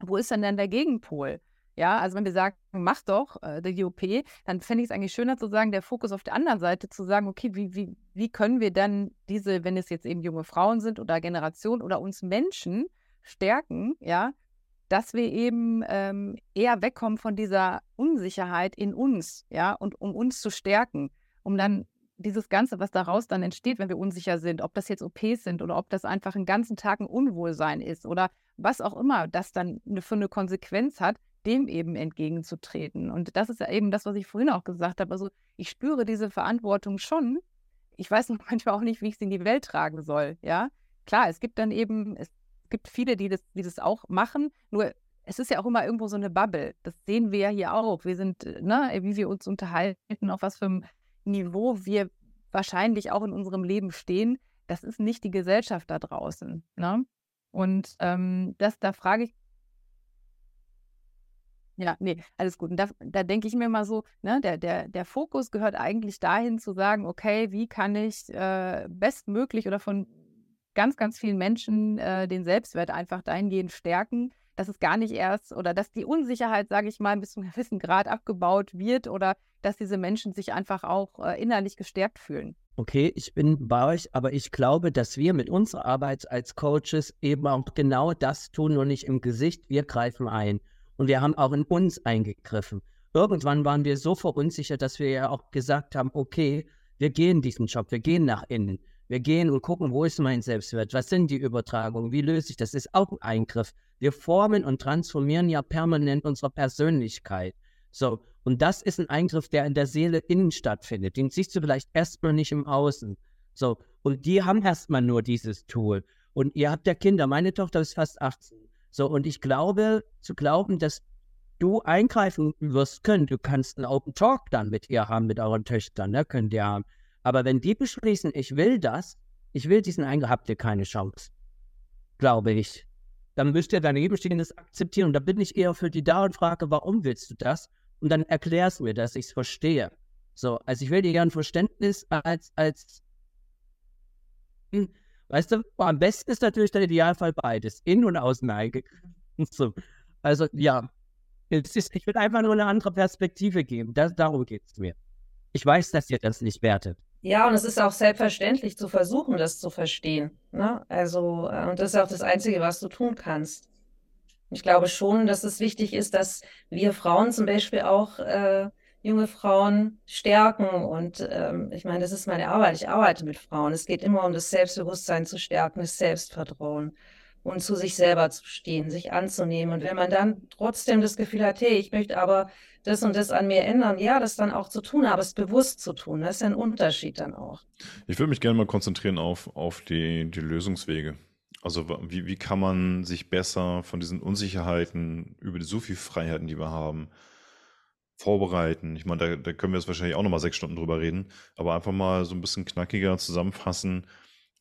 wo ist denn dann der Gegenpol? Ja, also wenn wir sagen, mach doch äh, die OP, dann fände ich es eigentlich schöner zu sagen, der Fokus auf der anderen Seite zu sagen, okay, wie, wie, wie können wir dann diese, wenn es jetzt eben junge Frauen sind oder Generationen oder uns Menschen stärken, ja, dass wir eben ähm, eher wegkommen von dieser Unsicherheit in uns, ja, und um uns zu stärken, um dann dieses Ganze, was daraus dann entsteht, wenn wir unsicher sind, ob das jetzt OPs sind oder ob das einfach einen ganzen Tag ein Unwohlsein ist oder was auch immer das dann für eine Konsequenz hat, dem eben entgegenzutreten. Und das ist ja eben das, was ich vorhin auch gesagt habe. Also ich spüre diese Verantwortung schon. Ich weiß manchmal auch nicht, wie ich sie in die Welt tragen soll. Ja, klar, es gibt dann eben, es gibt viele, die das, die das auch machen. Nur es ist ja auch immer irgendwo so eine Bubble. Das sehen wir ja hier auch. Wir sind, äh, ne, wie wir uns unterhalten, auf was für einem Niveau wir wahrscheinlich auch in unserem Leben stehen. Das ist nicht die Gesellschaft da draußen. Ne? Und ähm, das, da frage ich. Ja, nee, alles gut. Und da, da denke ich mir mal so, ne, der, der, der Fokus gehört eigentlich dahin zu sagen, okay, wie kann ich äh, bestmöglich oder von ganz, ganz vielen Menschen äh, den Selbstwert einfach dahingehend stärken, dass es gar nicht erst oder dass die Unsicherheit, sage ich mal, bis zu einem gewissen Grad abgebaut wird oder dass diese Menschen sich einfach auch äh, innerlich gestärkt fühlen. Okay, ich bin bei euch, aber ich glaube, dass wir mit unserer Arbeit als Coaches eben auch genau das tun, nur nicht im Gesicht. Wir greifen ein. Und wir haben auch in uns eingegriffen. Irgendwann waren wir so verunsichert, dass wir ja auch gesagt haben, okay, wir gehen diesen Job, wir gehen nach innen. Wir gehen und gucken, wo ist mein Selbstwert? Was sind die Übertragungen? Wie löse ich das? Das ist auch ein Eingriff. Wir formen und transformieren ja permanent unsere Persönlichkeit. So, und das ist ein Eingriff, der in der Seele innen stattfindet. Den siehst du vielleicht erstmal nicht im Außen. So, und die haben erstmal nur dieses Tool. Und ihr habt ja Kinder. Meine Tochter ist fast 18. So, und ich glaube, zu glauben, dass du eingreifen wirst können, du kannst einen Open Talk dann mit ihr haben, mit euren Töchtern, ne, könnt ihr haben. Aber wenn die beschließen, ich will das, ich will diesen Eingriff, habt ihr keine Chance. Glaube ich. Dann müsst ihr daneben stehen das akzeptieren. Und da bin ich eher für die da und frage, warum willst du das? Und dann erklärst du mir, dass ich es verstehe. So, also ich will dir ein Verständnis als, als, hm, weißt du, am besten ist natürlich der Idealfall beides, in- und außen eingegriffen. So. Also ja, ist, ich will einfach nur eine andere Perspektive geben. Das, darum geht es mir. Ich weiß, dass ihr das nicht wertet. Ja, und es ist auch selbstverständlich zu versuchen, das zu verstehen. Ne? Also, äh, und das ist auch das Einzige, was du tun kannst. Ich glaube schon, dass es wichtig ist, dass wir Frauen zum Beispiel auch äh, junge Frauen stärken. Und ähm, ich meine, das ist meine Arbeit. Ich arbeite mit Frauen. Es geht immer um das Selbstbewusstsein zu stärken, das Selbstvertrauen und zu sich selber zu stehen, sich anzunehmen. Und wenn man dann trotzdem das Gefühl hat, hey, ich möchte aber das und das an mir ändern, ja, das dann auch zu tun, aber es bewusst zu tun, das ist ein Unterschied dann auch. Ich würde mich gerne mal konzentrieren auf, auf die, die Lösungswege. Also wie, wie kann man sich besser von diesen Unsicherheiten über die so viel Freiheiten, die wir haben, vorbereiten? Ich meine, da, da können wir jetzt wahrscheinlich auch nochmal sechs Stunden drüber reden, aber einfach mal so ein bisschen knackiger zusammenfassen,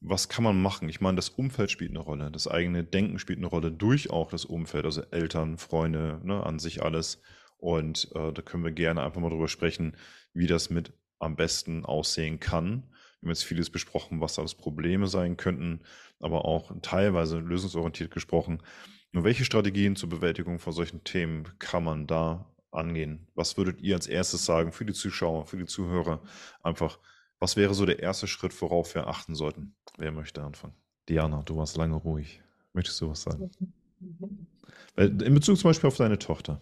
was kann man machen? Ich meine, das Umfeld spielt eine Rolle, das eigene Denken spielt eine Rolle durch auch das Umfeld, also Eltern, Freunde, ne, an sich alles. Und äh, da können wir gerne einfach mal drüber sprechen, wie das mit am besten aussehen kann. Wir haben jetzt vieles besprochen, was alles Probleme sein könnten, aber auch teilweise lösungsorientiert gesprochen. Nur welche Strategien zur Bewältigung von solchen Themen kann man da angehen? Was würdet ihr als erstes sagen für die Zuschauer, für die Zuhörer? Einfach, was wäre so der erste Schritt, worauf wir achten sollten? Wer möchte anfangen? Diana, du warst lange ruhig. Möchtest du was sagen? In Bezug zum Beispiel auf deine Tochter.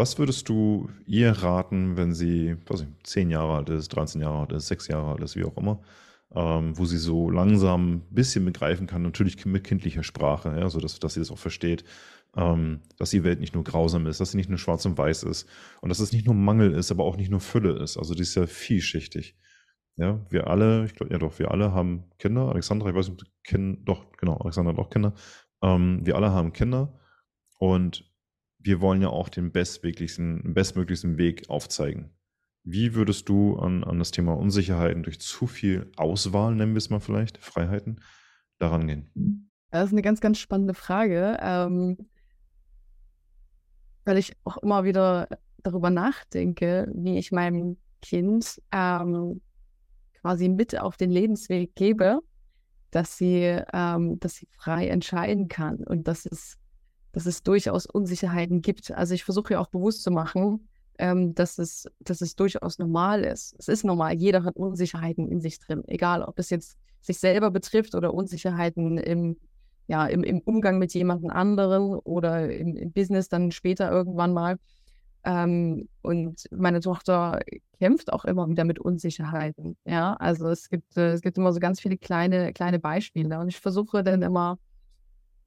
Was würdest du ihr raten, wenn sie, weiß ich, 10 Jahre alt ist, 13 Jahre alt ist, 6 Jahre alt ist, wie auch immer, ähm, wo sie so langsam ein bisschen begreifen kann, natürlich mit kindlicher Sprache, ja, so dass, dass sie das auch versteht, ähm, dass die Welt nicht nur grausam ist, dass sie nicht nur schwarz und weiß ist und dass es nicht nur Mangel ist, aber auch nicht nur Fülle ist. Also die ist ja vielschichtig. Ja, wir alle, ich glaube, ja doch, wir alle haben Kinder. Alexandra, ich weiß nicht, ob doch, genau, Alexandra hat auch Kinder. Ähm, wir alle haben Kinder und wir wollen ja auch den bestmöglichsten, bestmöglichsten Weg aufzeigen. Wie würdest du an, an das Thema Unsicherheiten durch zu viel Auswahl, nennen wir es mal vielleicht, Freiheiten, daran gehen? Das ist eine ganz, ganz spannende Frage, ähm, weil ich auch immer wieder darüber nachdenke, wie ich meinem Kind ähm, quasi mit auf den Lebensweg gebe, dass sie, ähm, dass sie frei entscheiden kann und dass es, dass es durchaus Unsicherheiten gibt. Also ich versuche ja auch bewusst zu machen, ähm, dass, es, dass es durchaus normal ist. Es ist normal, jeder hat Unsicherheiten in sich drin, egal ob es jetzt sich selber betrifft oder Unsicherheiten im, ja, im, im Umgang mit jemandem anderen oder im, im Business dann später irgendwann mal. Ähm, und meine Tochter kämpft auch immer wieder mit Unsicherheiten. Ja, also es gibt, äh, es gibt immer so ganz viele kleine, kleine Beispiele. Und ich versuche dann immer,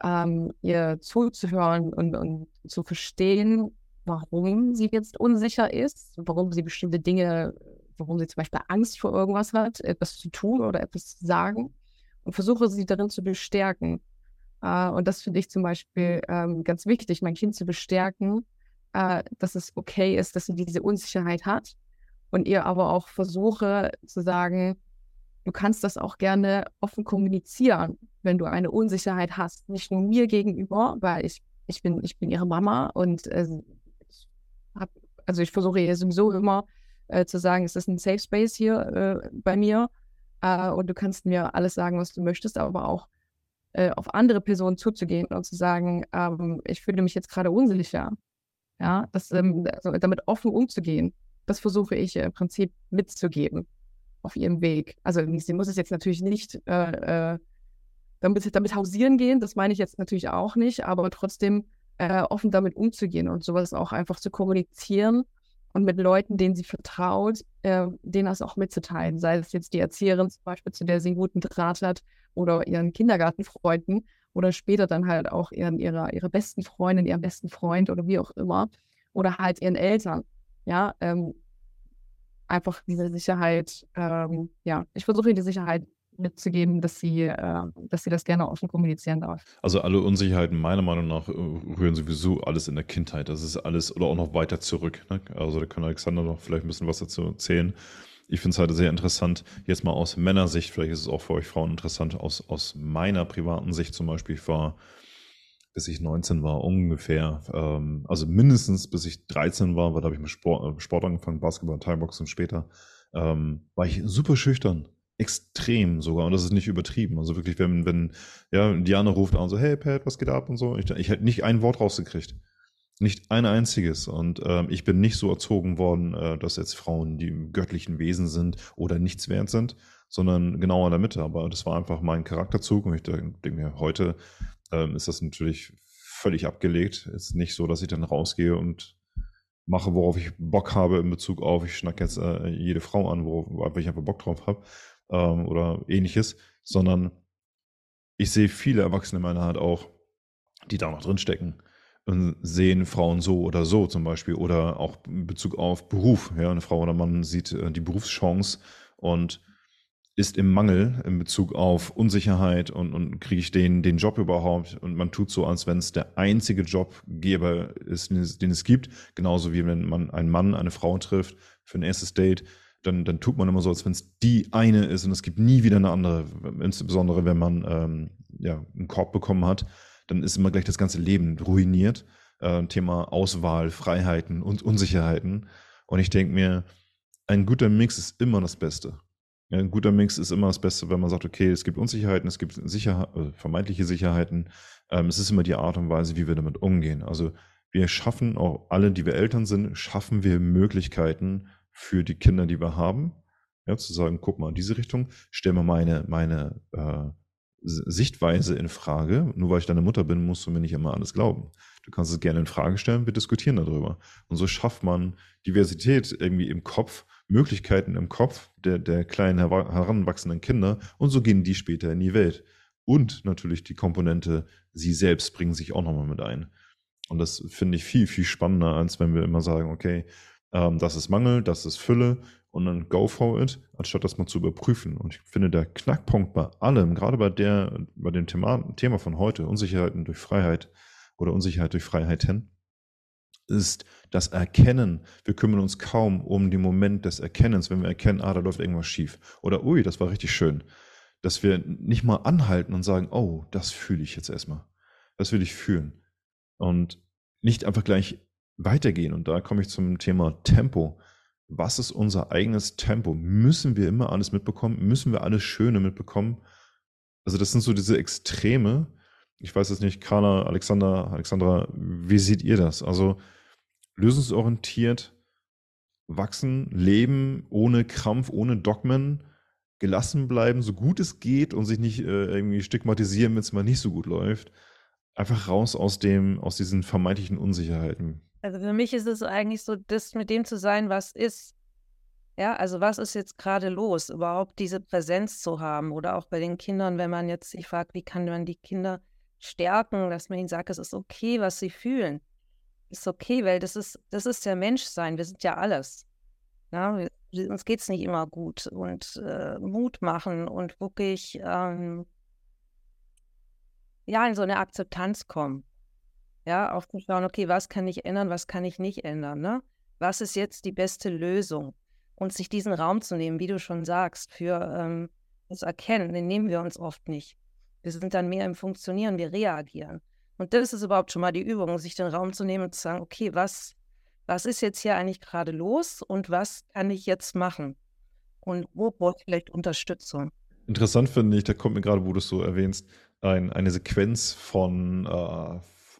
ähm, ihr zuzuhören und, und zu verstehen, warum sie jetzt unsicher ist, warum sie bestimmte Dinge, warum sie zum Beispiel Angst vor irgendwas hat, etwas zu tun oder etwas zu sagen. Und versuche sie darin zu bestärken. Äh, und das finde ich zum Beispiel ähm, ganz wichtig, mein Kind zu bestärken, äh, dass es okay ist, dass sie diese Unsicherheit hat und ihr aber auch versuche zu sagen, du kannst das auch gerne offen kommunizieren, wenn du eine Unsicherheit hast. Nicht nur mir gegenüber, weil ich, ich, bin, ich bin ihre Mama und äh, ich hab, also ich versuche ihr sowieso immer äh, zu sagen, es ist ein Safe Space hier äh, bei mir. Äh, und du kannst mir alles sagen, was du möchtest, aber auch äh, auf andere Personen zuzugehen und zu sagen, ähm, ich fühle mich jetzt gerade unsicher. Ja, das, ähm, also damit offen umzugehen, das versuche ich äh, im Prinzip mitzugeben auf ihrem Weg. Also sie muss es jetzt natürlich nicht äh, äh, damit, damit hausieren gehen, das meine ich jetzt natürlich auch nicht, aber trotzdem äh, offen damit umzugehen und sowas auch einfach zu kommunizieren und mit Leuten, denen sie vertraut, äh, denen das auch mitzuteilen. Sei es jetzt die Erzieherin zum Beispiel, zu der sie einen guten Draht hat, oder ihren Kindergartenfreunden oder später dann halt auch ihren, ihrer, ihrer besten Freundin, ihrem besten Freund oder wie auch immer oder halt ihren Eltern. Ja, ähm, einfach diese Sicherheit, ähm, ja, ich versuche ihr die Sicherheit mitzugeben, dass sie, äh, dass sie das gerne offen kommunizieren darf. Also alle Unsicherheiten meiner Meinung nach äh, rühren sowieso alles in der Kindheit. Das ist alles oder auch noch weiter zurück. Ne? Also da kann Alexander noch vielleicht ein bisschen was dazu erzählen ich finde es halt sehr interessant, jetzt mal aus Männersicht, vielleicht ist es auch für euch Frauen interessant, aus, aus meiner privaten Sicht zum Beispiel, ich war, bis ich 19 war, ungefähr, ähm, also mindestens bis ich 13 war, weil da habe ich mit Sport, äh, Sport angefangen, Basketball, Thai-Boxen später, ähm, war ich super schüchtern. Extrem sogar, und das ist nicht übertrieben. Also wirklich, wenn, wenn, ja, Diana ruft an, so, hey Pat, was geht ab und so, ich, ich hätte nicht ein Wort rausgekriegt. Nicht ein einziges. Und ähm, ich bin nicht so erzogen worden, äh, dass jetzt Frauen die göttlichen Wesen sind oder nichts wert sind, sondern genau in der Mitte. Aber das war einfach mein Charakterzug. Und ich denke mir, heute ähm, ist das natürlich völlig abgelegt. Ist nicht so, dass ich dann rausgehe und mache, worauf ich Bock habe in Bezug auf, ich schnack jetzt äh, jede Frau an, worauf ich einfach Bock drauf habe ähm, oder ähnliches, sondern ich sehe viele Erwachsene in meiner Hand auch, die da noch drin stecken sehen Frauen so oder so zum Beispiel oder auch in Bezug auf Beruf. Ja, eine Frau oder Mann sieht äh, die Berufschance und ist im Mangel in Bezug auf Unsicherheit und, und kriege ich den, den Job überhaupt und man tut so, als wenn es der einzige Jobgeber ist, den es, den es gibt. Genauso wie wenn man einen Mann, eine Frau trifft für ein erstes Date, dann, dann tut man immer so, als wenn es die eine ist und es gibt nie wieder eine andere, insbesondere wenn man ähm, ja, einen Korb bekommen hat dann ist immer gleich das ganze Leben ruiniert. Äh, Thema Auswahl, Freiheiten und Unsicherheiten. Und ich denke mir, ein guter Mix ist immer das Beste. Ja, ein guter Mix ist immer das Beste, wenn man sagt, okay, es gibt Unsicherheiten, es gibt Sicherheit, äh, vermeintliche Sicherheiten. Ähm, es ist immer die Art und Weise, wie wir damit umgehen. Also wir schaffen, auch alle, die wir Eltern sind, schaffen wir Möglichkeiten für die Kinder, die wir haben. Ja, zu sagen, guck mal, in diese Richtung, stell mal meine, meine äh, Sichtweise in Frage. Nur weil ich deine Mutter bin, musst du mir nicht immer alles glauben. Du kannst es gerne in Frage stellen, wir diskutieren darüber. Und so schafft man Diversität irgendwie im Kopf, Möglichkeiten im Kopf der, der kleinen heranwachsenden Kinder und so gehen die später in die Welt. Und natürlich die Komponente, sie selbst bringen sich auch nochmal mit ein. Und das finde ich viel, viel spannender, als wenn wir immer sagen, okay, ähm, das ist Mangel, das ist Fülle und dann go for it, anstatt das mal zu überprüfen. Und ich finde, der Knackpunkt bei allem, gerade bei der, bei dem Thema, Thema von heute, Unsicherheiten durch Freiheit oder Unsicherheit durch Freiheiten, ist das Erkennen. Wir kümmern uns kaum um den Moment des Erkennens, wenn wir erkennen, ah, da läuft irgendwas schief. Oder, ui, das war richtig schön. Dass wir nicht mal anhalten und sagen, oh, das fühle ich jetzt erstmal. Das will ich fühlen. Und nicht einfach gleich weitergehen. Und da komme ich zum Thema Tempo. Was ist unser eigenes Tempo? Müssen wir immer alles mitbekommen? Müssen wir alles Schöne mitbekommen? Also das sind so diese Extreme. Ich weiß jetzt nicht, Carla, Alexander, Alexandra, wie seht ihr das? Also lösungsorientiert wachsen, leben, ohne Krampf, ohne Dogmen, gelassen bleiben, so gut es geht und sich nicht äh, irgendwie stigmatisieren, wenn es mal nicht so gut läuft. Einfach raus aus dem, aus diesen vermeintlichen Unsicherheiten. Also für mich ist es eigentlich so, das mit dem zu sein, was ist. Ja, also was ist jetzt gerade los? Überhaupt diese Präsenz zu haben oder auch bei den Kindern, wenn man jetzt sich fragt, wie kann man die Kinder stärken, dass man ihnen sagt, es ist okay, was sie fühlen ist okay, weil das ist, das ist ja Menschsein. Wir sind ja alles. Ja, wir, uns geht es nicht immer gut. Und äh, Mut machen und wirklich ähm, ja, in so eine Akzeptanz kommen. Ja, auch zu schauen, okay, was kann ich ändern, was kann ich nicht ändern, ne? Was ist jetzt die beste Lösung? Und sich diesen Raum zu nehmen, wie du schon sagst, für ähm, das Erkennen, den nehmen wir uns oft nicht. Wir sind dann mehr im Funktionieren, wir reagieren. Und das ist überhaupt schon mal die Übung, sich den Raum zu nehmen und zu sagen, okay, was, was ist jetzt hier eigentlich gerade los und was kann ich jetzt machen? Und wo brauche ich vielleicht Unterstützung? Interessant finde ich, da kommt mir gerade, wo du es so erwähnst, ein, eine Sequenz von, äh,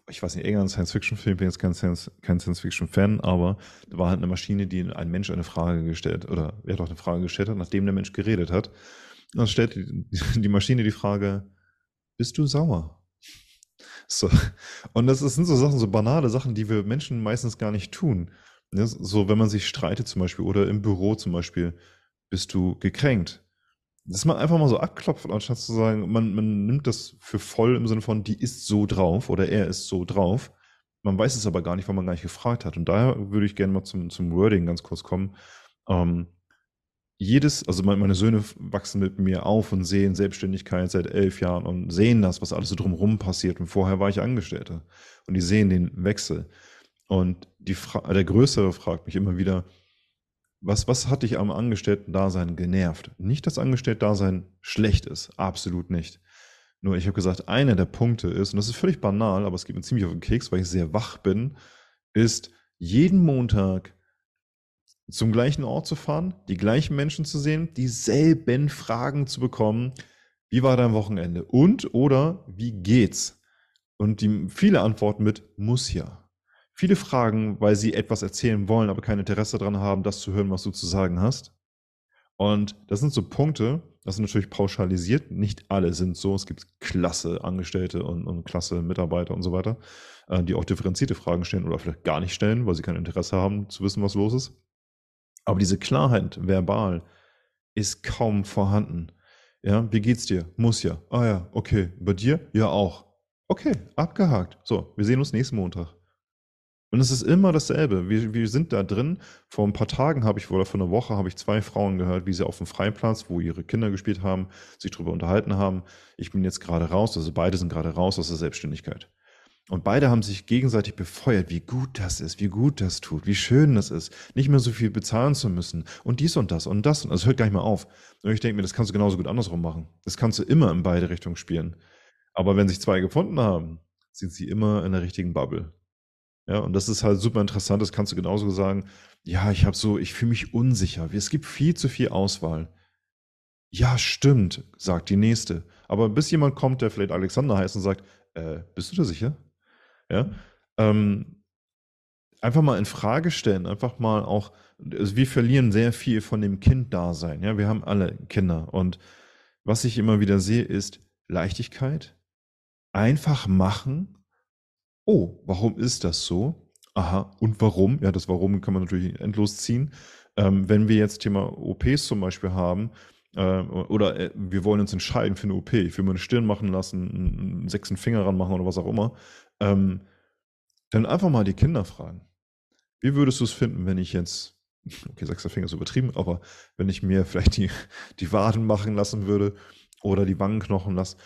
ich weiß nicht, irgendein Science-Fiction-Film, bin jetzt kein, Science, kein Science-Fiction-Fan, aber da war halt eine Maschine, die ein Mensch eine Frage gestellt, oder er hat auch eine Frage gestellt hat, nachdem der Mensch geredet hat. Dann stellt die, die Maschine die Frage, bist du sauer? So. Und das, sind so Sachen, so banale Sachen, die wir Menschen meistens gar nicht tun. Ne? So, wenn man sich streitet zum Beispiel oder im Büro zum Beispiel, bist du gekränkt. Dass man einfach mal so abklopft, anstatt zu sagen, man, man nimmt das für voll im Sinne von, die ist so drauf oder er ist so drauf. Man weiß es aber gar nicht, weil man gar nicht gefragt hat. Und daher würde ich gerne mal zum, zum Wording ganz kurz kommen. Ähm, jedes, also meine Söhne wachsen mit mir auf und sehen Selbstständigkeit seit elf Jahren und sehen das, was alles so drumherum passiert. Und vorher war ich Angestellter. Und die sehen den Wechsel. Und die der Größere fragt mich immer wieder, was, was hat dich am Angestellten-Dasein genervt? Nicht, dass Angestellten-Dasein schlecht ist, absolut nicht. Nur ich habe gesagt, einer der Punkte ist, und das ist völlig banal, aber es geht mir ziemlich auf den Keks, weil ich sehr wach bin, ist jeden Montag zum gleichen Ort zu fahren, die gleichen Menschen zu sehen, dieselben Fragen zu bekommen. Wie war dein Wochenende? Und oder wie geht's? Und die viele Antworten mit muss ja. Viele Fragen, weil sie etwas erzählen wollen, aber kein Interesse daran haben, das zu hören, was du zu sagen hast. Und das sind so Punkte, das ist natürlich pauschalisiert. Nicht alle sind so. Es gibt klasse Angestellte und, und klasse Mitarbeiter und so weiter, äh, die auch differenzierte Fragen stellen oder vielleicht gar nicht stellen, weil sie kein Interesse haben zu wissen, was los ist. Aber diese Klarheit verbal ist kaum vorhanden. Ja, wie geht's dir? Muss ja. Ah ja, okay. Bei dir? Ja auch. Okay, abgehakt. So, wir sehen uns nächsten Montag. Und es ist immer dasselbe. Wir, wir sind da drin. Vor ein paar Tagen habe ich, oder vor einer Woche habe ich zwei Frauen gehört, wie sie auf dem Freiplatz, wo ihre Kinder gespielt haben, sich darüber unterhalten haben. Ich bin jetzt gerade raus, also beide sind gerade raus aus der Selbstständigkeit. Und beide haben sich gegenseitig befeuert, wie gut das ist, wie gut das tut, wie schön das ist, nicht mehr so viel bezahlen zu müssen und dies und das und das. Und das hört gar nicht mehr auf. Und ich denke mir, das kannst du genauso gut andersrum machen. Das kannst du immer in beide Richtungen spielen. Aber wenn sich zwei gefunden haben, sind sie immer in der richtigen Bubble. Ja, und das ist halt super interessant. Das kannst du genauso sagen. Ja, ich habe so, ich fühle mich unsicher. Es gibt viel zu viel Auswahl. Ja, stimmt, sagt die nächste. Aber bis jemand kommt, der vielleicht Alexander heißt und sagt, äh, bist du da sicher? Ja. Ähm, einfach mal in Frage stellen, einfach mal auch, also wir verlieren sehr viel von dem Kinddasein. Ja, wir haben alle Kinder. Und was ich immer wieder sehe, ist Leichtigkeit. Einfach machen. Oh, warum ist das so? Aha, und warum? Ja, das Warum kann man natürlich endlos ziehen. Ähm, wenn wir jetzt Thema OPs zum Beispiel haben, äh, oder äh, wir wollen uns entscheiden für eine OP, ich will mir eine Stirn machen lassen, einen sechsten Finger ranmachen oder was auch immer, ähm, dann einfach mal die Kinder fragen. Wie würdest du es finden, wenn ich jetzt, okay, sechster Finger ist übertrieben, aber wenn ich mir vielleicht die, die Waden machen lassen würde oder die Wangenknochen lasse?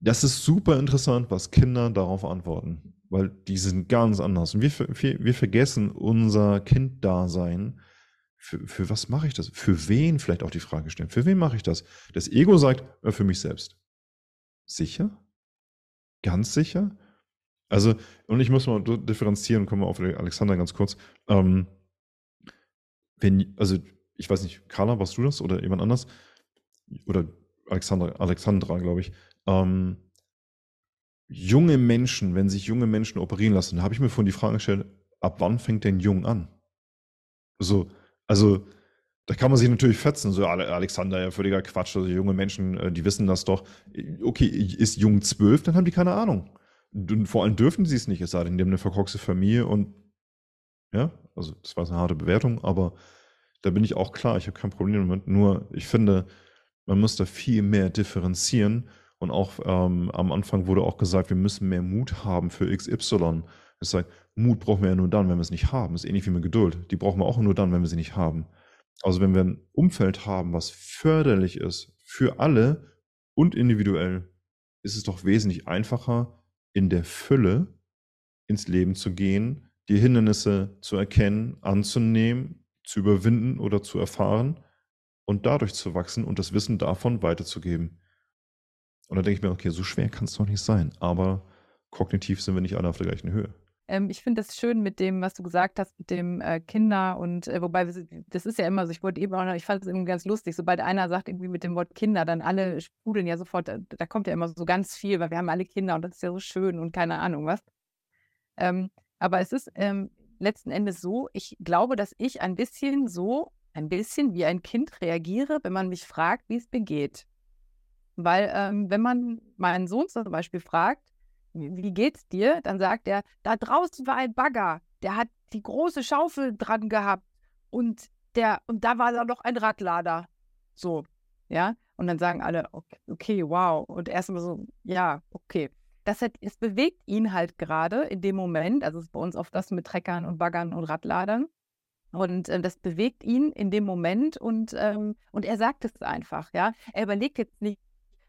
Das ist super interessant, was Kinder darauf antworten, weil die sind ganz anders. Und wir, wir, wir vergessen unser Kinddasein. Für, für was mache ich das? Für wen vielleicht auch die Frage stellen? Für wen mache ich das? Das Ego sagt, für mich selbst. Sicher? Ganz sicher? Also, und ich muss mal differenzieren, kommen wir auf Alexander ganz kurz. Ähm, wenn, also, ich weiß nicht, Carla, warst du das oder jemand anders? Oder Alexandra, Alexandra, glaube ich. Ähm, junge Menschen, wenn sich junge Menschen operieren lassen, habe ich mir vorhin die Frage gestellt, ab wann fängt denn jung an? So, also, da kann man sich natürlich fetzen, so Alexander, ja, völliger Quatsch, also junge Menschen, äh, die wissen das doch. Okay, ist jung zwölf, dann haben die keine Ahnung. Vor allem dürfen sie es nicht, es sei denn, die haben eine verkorkste Familie und ja, also das war eine harte Bewertung, aber da bin ich auch klar, ich habe kein Problem damit. Nur ich finde, man muss da viel mehr differenzieren und auch ähm, am Anfang wurde auch gesagt, wir müssen mehr Mut haben für XY. Das heißt, Mut brauchen wir ja nur dann, wenn wir es nicht haben. Das ist ähnlich wie mit Geduld. Die brauchen wir auch nur dann, wenn wir sie nicht haben. Also wenn wir ein Umfeld haben, was förderlich ist für alle und individuell, ist es doch wesentlich einfacher, in der Fülle ins Leben zu gehen, die Hindernisse zu erkennen, anzunehmen, zu überwinden oder zu erfahren und dadurch zu wachsen und das Wissen davon weiterzugeben. Und dann denke ich mir, okay, so schwer kann es doch nicht sein, aber kognitiv sind wir nicht alle auf der gleichen Höhe. Ähm, ich finde das schön mit dem, was du gesagt hast, mit dem äh, Kinder und äh, wobei das ist ja immer so, ich wollte eben auch noch, ich fand es irgendwie ganz lustig, sobald einer sagt irgendwie mit dem Wort Kinder, dann alle sprudeln ja sofort, da, da, kommt ja immer so ganz viel, weil wir haben alle Kinder und das ist ja so schön und keine Ahnung was. Ähm, aber es ist ähm, letzten Endes so, ich glaube, dass ich ein bisschen so, ein bisschen wie ein Kind reagiere, wenn man mich fragt, wie es mir geht. Weil ähm, wenn man meinen Sohn zum Beispiel fragt, wie geht's dir? Dann sagt er, da draußen war ein Bagger, der hat die große Schaufel dran gehabt und der, und da war da noch ein Radlader. So, ja. Und dann sagen alle, okay, okay wow. Und erstmal so, ja, okay. Das hat, es bewegt ihn halt gerade in dem Moment, also es ist bei uns oft das mit Treckern und Baggern und Radladern. Und äh, das bewegt ihn in dem Moment und, ähm, und er sagt es einfach, ja. Er überlegt jetzt nicht,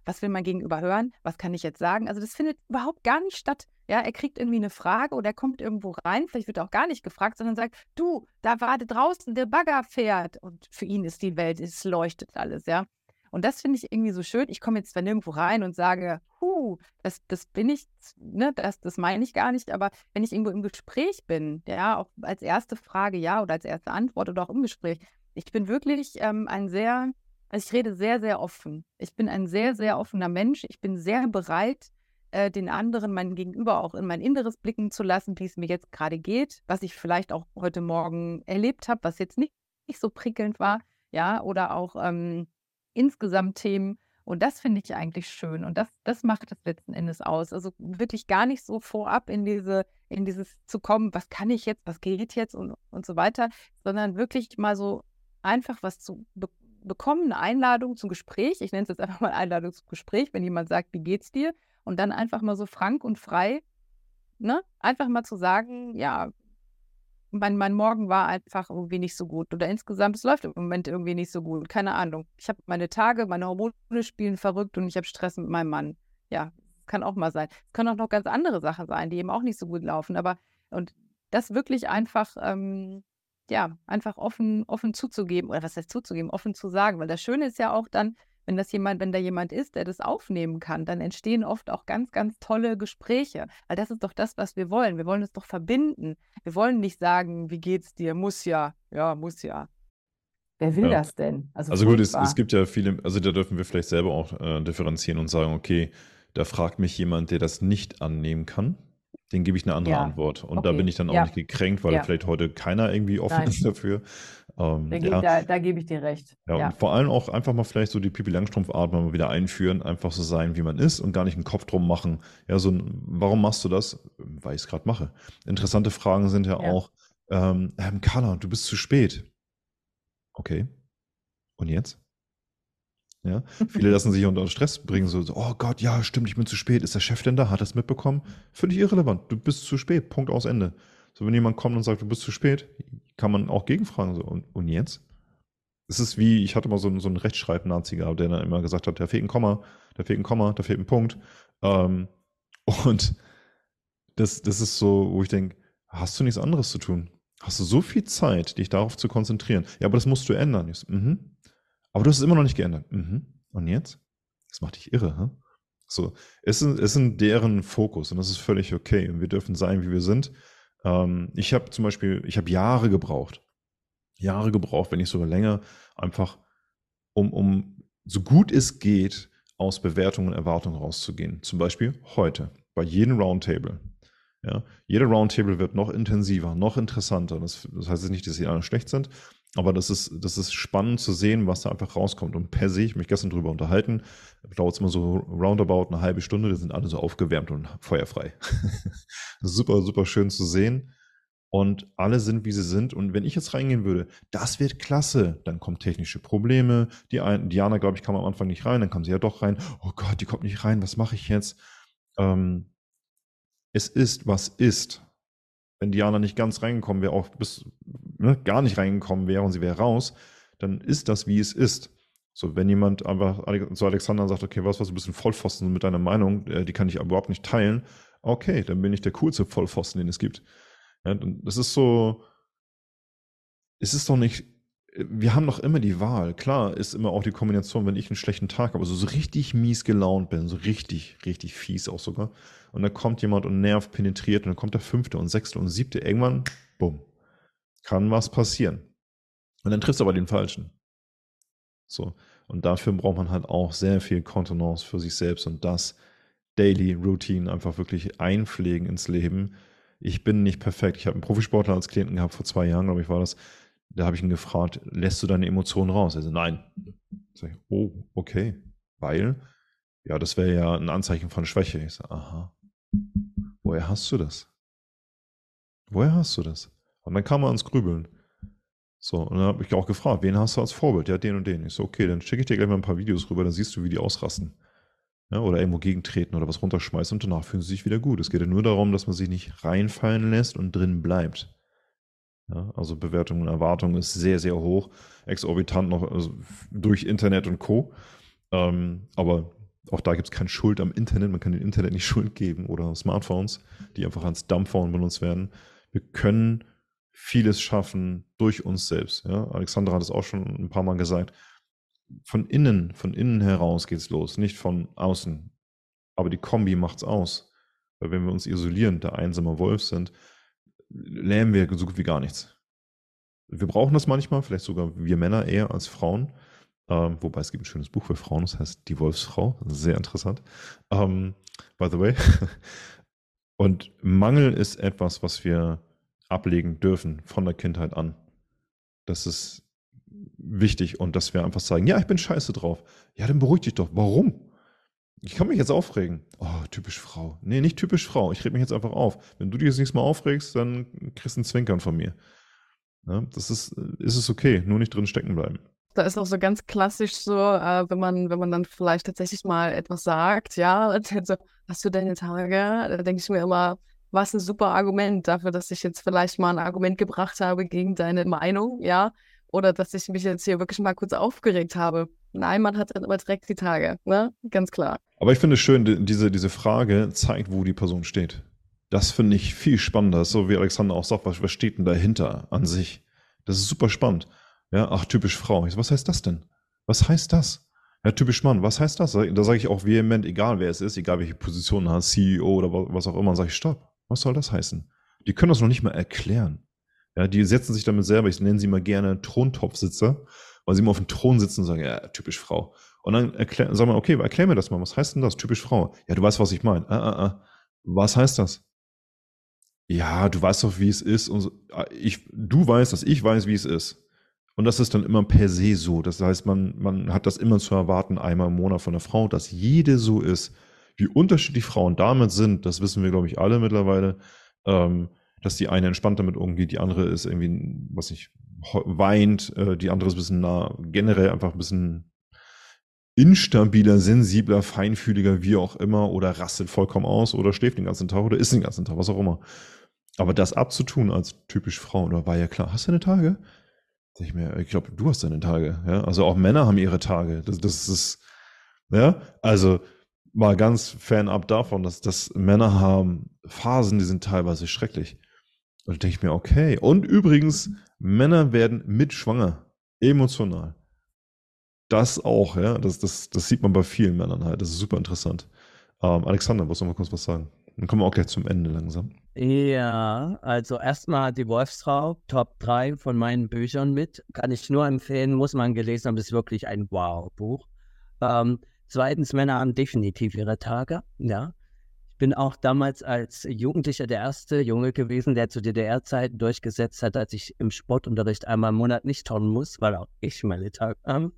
was will mein Gegenüber hören, was kann ich jetzt sagen. Also das findet überhaupt gar nicht statt. Ja, er kriegt irgendwie eine Frage oder er kommt irgendwo rein, vielleicht wird er auch gar nicht gefragt, sondern sagt, du, da war draußen der Bagger fährt. Und für ihn ist die Welt, es leuchtet alles, ja. Und das finde ich irgendwie so schön. Ich komme jetzt zwar nirgendwo rein und sage, huh, das, das bin ich, ne, das, das meine ich gar nicht, aber wenn ich irgendwo im Gespräch bin, ja, auch als erste Frage ja oder als erste Antwort oder auch im Gespräch, ich bin wirklich ähm, ein sehr also ich rede sehr, sehr offen. Ich bin ein sehr, sehr offener Mensch. Ich bin sehr bereit, äh, den anderen, mein Gegenüber auch in mein Inneres blicken zu lassen, wie es mir jetzt gerade geht, was ich vielleicht auch heute Morgen erlebt habe, was jetzt nicht, nicht so prickelnd war, ja, oder auch ähm, insgesamt Themen. Und das finde ich eigentlich schön. Und das, das macht es letzten Endes aus. Also wirklich gar nicht so vorab in diese, in dieses zu kommen, was kann ich jetzt, was geht jetzt und, und so weiter, sondern wirklich mal so einfach was zu bekommen eine Einladung zum Gespräch. Ich nenne es jetzt einfach mal Einladung zum Gespräch, wenn jemand sagt, wie geht's dir? Und dann einfach mal so frank und frei, ne? Einfach mal zu sagen, ja, mein, mein Morgen war einfach irgendwie nicht so gut. Oder insgesamt, es läuft im Moment irgendwie nicht so gut. Keine Ahnung. Ich habe meine Tage, meine Hormone spielen verrückt und ich habe Stress mit meinem Mann. Ja, kann auch mal sein. Es können auch noch ganz andere Sachen sein, die eben auch nicht so gut laufen. Aber und das wirklich einfach ähm, ja, einfach offen, offen zuzugeben, oder was heißt zuzugeben, offen zu sagen. Weil das Schöne ist ja auch dann, wenn das jemand, wenn da jemand ist, der das aufnehmen kann, dann entstehen oft auch ganz, ganz tolle Gespräche. Weil das ist doch das, was wir wollen. Wir wollen es doch verbinden. Wir wollen nicht sagen, wie geht's dir? Muss ja. Ja, muss ja. Wer will ja. das denn? Also, also gut, es, es, gibt ja viele, also da dürfen wir vielleicht selber auch äh, differenzieren und sagen, okay, da fragt mich jemand, der das nicht annehmen kann den gebe ich eine andere ja. Antwort. Und okay. da bin ich dann auch ja. nicht gekränkt, weil ja. vielleicht heute keiner irgendwie offen Nein. ist dafür. Ähm, da, da, da, gebe ich dir recht. Ja, und vor allem auch einfach mal vielleicht so die Pipi Langstrumpf-Art mal wieder einführen, einfach so sein, wie man ist und gar nicht einen Kopf drum machen. Ja, so ein, warum machst du das? Weil ich es gerade mache. Interessante Fragen sind ja, auch, ähm, Carla, du bist zu spät. Okay. Und jetzt? Ja? Viele lassen sich unter Stress bringen, so, so, oh Gott, ja, stimmt, ich bin zu spät. Ist der Chef denn da? Hat er es mitbekommen? Völlig irrelevant. Du bist zu spät. Punkt aus Ende. So, wenn jemand kommt und sagt, du bist zu spät, kann man auch gegenfragen. So, und, und jetzt? Es ist wie, ich hatte mal so, so einen Rechtschreib-Nazi gehabt, der dann immer gesagt hat, da fehlt ein Komma, da fehlt ein Komma, da fehlt ein Punkt. Ähm, und das, das ist so, wo ich denke, hast du nichts anderes zu tun? Hast du so viel Zeit, dich darauf zu konzentrieren? Ja, aber das musst du ändern. So, mhm. Aber du hast es immer noch nicht geändert. Mhm. Und jetzt? Das macht dich irre, hä? So, es ist, es ist deren Fokus und das ist völlig okay. Und wir dürfen sein, wie wir sind. Ähm, ich habe zum Beispiel, ich habe Jahre gebraucht. Jahre gebraucht, wenn nicht sogar länger, einfach um, um so gut es geht, aus Bewertungen und Erwartungen rauszugehen. Zum Beispiel heute, bei jedem Roundtable. Ja, jeder Roundtable wird noch intensiver, noch interessanter. Das, das heißt nicht, dass sie alle schlecht sind, aber das ist, das ist spannend zu sehen, was da einfach rauskommt. Und per se, ich mich gestern drüber unterhalten, dauert es immer so roundabout eine halbe Stunde, die sind alle so aufgewärmt und feuerfrei. super, super schön zu sehen. Und alle sind, wie sie sind. Und wenn ich jetzt reingehen würde, das wird klasse. Dann kommen technische Probleme. Die ein, Diana, glaube ich, kam am Anfang nicht rein. Dann kam sie ja doch rein. Oh Gott, die kommt nicht rein. Was mache ich jetzt? Ähm, es ist, was ist. Wenn Diana nicht ganz reingekommen wäre, auch bis ne, gar nicht reingekommen wäre und sie wäre raus, dann ist das, wie es ist. So, wenn jemand einfach zu Alexander sagt, okay, was, was du bist ein Vollpfosten mit deiner Meinung, äh, die kann ich überhaupt nicht teilen, okay, dann bin ich der coolste Vollpfosten, den es gibt. Ja, das ist so, es ist doch nicht, wir haben doch immer die Wahl. Klar ist immer auch die Kombination, wenn ich einen schlechten Tag habe, also so richtig mies gelaunt bin, so richtig, richtig fies auch sogar. Und dann kommt jemand und nervt, penetriert und dann kommt der fünfte und sechste und siebte. Irgendwann, bumm, kann was passieren. Und dann triffst du aber den Falschen. So. Und dafür braucht man halt auch sehr viel Kontenance für sich selbst und das Daily Routine einfach wirklich einpflegen ins Leben. Ich bin nicht perfekt. Ich habe einen Profisportler als Klienten gehabt vor zwei Jahren, glaube ich, war das da habe ich ihn gefragt, lässt du deine Emotionen raus? Er sagt, nein. Sag ich, oh, okay. Weil, ja, das wäre ja ein Anzeichen von Schwäche. Ich sage, aha. Woher hast du das? Woher hast du das? Und dann kam er ans Grübeln. So, und dann habe ich auch gefragt, wen hast du als Vorbild? Ja, den und den. Ich so, okay, dann schicke ich dir gleich mal ein paar Videos rüber, dann siehst du, wie die ausrasten. Ja, oder irgendwo gegentreten oder was runterschmeißen und danach fühlen sie sich wieder gut. Es geht ja nur darum, dass man sich nicht reinfallen lässt und drin bleibt. Ja, also Bewertung und Erwartung ist sehr, sehr hoch, exorbitant noch also durch Internet und Co. Ähm, aber auch da gibt es keine Schuld am Internet. Man kann dem Internet nicht Schuld geben oder Smartphones, die einfach als Dumbphone benutzt werden. Wir können vieles schaffen durch uns selbst. Ja? Alexandra hat es auch schon ein paar Mal gesagt. Von innen, von innen heraus geht es los, nicht von außen. Aber die Kombi macht es aus. Weil wenn wir uns isolieren, der einsame Wolf sind, lernen wir so gut wie gar nichts. Wir brauchen das manchmal, vielleicht sogar wir Männer eher als Frauen. Ähm, wobei es gibt ein schönes Buch für Frauen, das heißt Die Wolfsfrau. Sehr interessant. Ähm, by the way. Und Mangel ist etwas, was wir ablegen dürfen von der Kindheit an. Das ist wichtig und dass wir einfach sagen, ja, ich bin scheiße drauf. Ja, dann beruhig dich doch. Warum? Ich kann mich jetzt aufregen. Oh, typisch Frau. Nee, nicht typisch Frau. Ich reg mich jetzt einfach auf. Wenn du dich jetzt nichts Mal aufregst, dann kriegst du einen Zwinkern von mir. Ja, das ist, ist es okay, nur nicht drin stecken bleiben. Da ist auch so ganz klassisch so, äh, wenn man, wenn man dann vielleicht tatsächlich mal etwas sagt, ja, so, hast du deine Tage? Da denke ich mir immer, was ein super Argument dafür, dass ich jetzt vielleicht mal ein Argument gebracht habe gegen deine Meinung, ja, oder dass ich mich jetzt hier wirklich mal kurz aufgeregt habe. Nein, man hat dann immer direkt die Tage, ne? Ganz klar. Aber ich finde es schön, diese, diese Frage zeigt, wo die Person steht. Das finde ich viel spannender, so wie Alexander auch sagt, was, was steht denn dahinter an sich? Das ist super spannend. Ja, ach, typisch Frau. Ich so, was heißt das denn? Was heißt das? Ja, typisch Mann, was heißt das? Da sage ich auch vehement, egal wer es ist, egal welche Position hat, CEO oder was auch immer, sage ich, stopp. Was soll das heißen? Die können das noch nicht mal erklären. Ja, die setzen sich damit selber, ich nenne sie mal gerne Throntopfsitzer, weil sie immer auf dem Thron sitzen und sagen, ja, typisch Frau. Und dann erklär, sagen wir, okay, erklär mir das mal, was heißt denn das, typisch Frau? Ja, du weißt, was ich meine. Ah, ah, ah. Was heißt das? Ja, du weißt doch, wie es ist. Und so. Ah, ich, du weißt, dass ich weiß, wie es ist. Und das ist dann immer per se so. Das heißt, man, man hat das immer zu erwarten, einmal im Monat von der Frau, dass jede so ist. Wie unterschiedlich Frauen damit sind, das wissen wir, glaube ich, alle mittlerweile. Ähm, dass die eine entspannt damit umgeht, die andere ist irgendwie, was ich, weint, äh, die andere ist ein bisschen nah, generell einfach ein bisschen instabiler, sensibler, feinfühliger, wie auch immer, oder rastet vollkommen aus oder schläft den ganzen Tag oder isst den ganzen Tag, was auch immer. Aber das abzutun als typisch Frau, oder war ja klar, hast du deine Tage? Ich, ich glaube, du hast deine Tage. Ja? Also auch Männer haben ihre Tage. Das, das ist, ja, also mal ganz fernab davon, dass, dass Männer haben Phasen, die sind teilweise schrecklich. Und da denke ich mir, okay. Und übrigens, Männer werden mitschwanger, emotional. Das auch, ja. Das, das, das sieht man bei vielen Männern halt. Das ist super interessant. Ähm, Alexander, willst du mal kurz was sagen? Dann kommen wir auch gleich zum Ende langsam. Ja, also erstmal die Wolfsfrau, Top 3 von meinen Büchern mit. Kann ich nur empfehlen, muss man gelesen haben, ist wirklich ein Wow-Buch. Ähm, zweitens, Männer haben definitiv ihre Tage, ja. Ich bin auch damals als Jugendlicher der erste Junge gewesen, der zu DDR-Zeiten durchgesetzt hat, als ich im Sportunterricht einmal im Monat nicht turnen muss, weil auch ich meine Tage habe.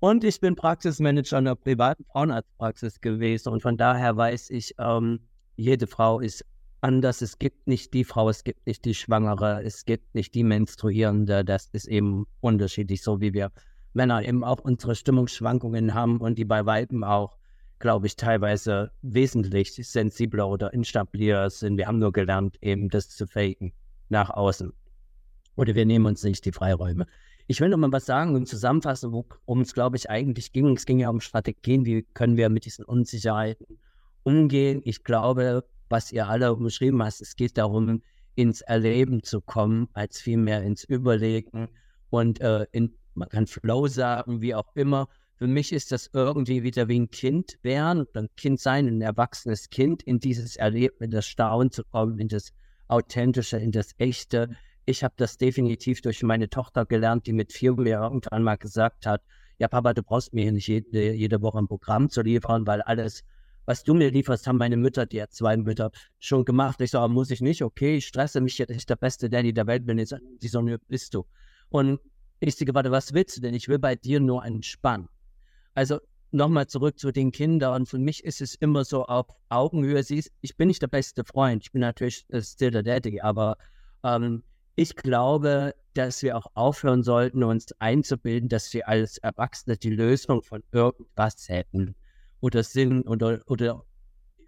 Und ich bin Praxismanager einer privaten Frauenarztpraxis gewesen und von daher weiß ich, ähm, jede Frau ist anders. Es gibt nicht die Frau, es gibt nicht die Schwangere, es gibt nicht die Menstruierende. Das ist eben unterschiedlich, so wie wir Männer eben auch unsere Stimmungsschwankungen haben und die bei Weiben auch, glaube ich, teilweise wesentlich sensibler oder instabiler sind. Wir haben nur gelernt, eben das zu faken nach außen. Oder wir nehmen uns nicht die Freiräume. Ich will noch mal was sagen und zusammenfassen, worum es, glaube ich, eigentlich ging. Es ging ja um Strategien, wie können wir mit diesen Unsicherheiten umgehen. Ich glaube, was ihr alle umschrieben habt, es geht darum, ins Erleben zu kommen, als vielmehr ins Überlegen und äh, in, man kann Flow sagen, wie auch immer. Für mich ist das irgendwie wieder wie ein Kind werden, ein Kind sein, ein erwachsenes Kind, in dieses Erleben, in das Staunen zu kommen, in das Authentische, in das Echte. Ich habe das definitiv durch meine Tochter gelernt, die mit vier mir irgendwann mal gesagt hat, ja Papa, du brauchst mir nicht jede, jede Woche ein Programm zu liefern, weil alles was du mir lieferst, haben meine Mütter, die zwei Mütter, schon gemacht. Ich sage, muss ich nicht, okay, ich stresse mich jetzt, ich der beste Daddy der Welt bin. Jetzt, die so, bist du. Und ich sage, warte, was willst du denn? Ich will bei dir nur entspannen. Also nochmal zurück zu den Kindern. Für mich ist es immer so auf Augenhöhe. Siehst, ich bin nicht der beste Freund. Ich bin natürlich still der Daddy, aber ähm, ich glaube, dass wir auch aufhören sollten, uns einzubilden, dass wir als Erwachsene die Lösung von irgendwas hätten oder sind oder, oder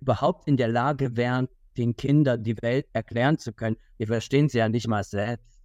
überhaupt in der Lage wären, den Kindern die Welt erklären zu können. Wir verstehen sie ja nicht mal selbst.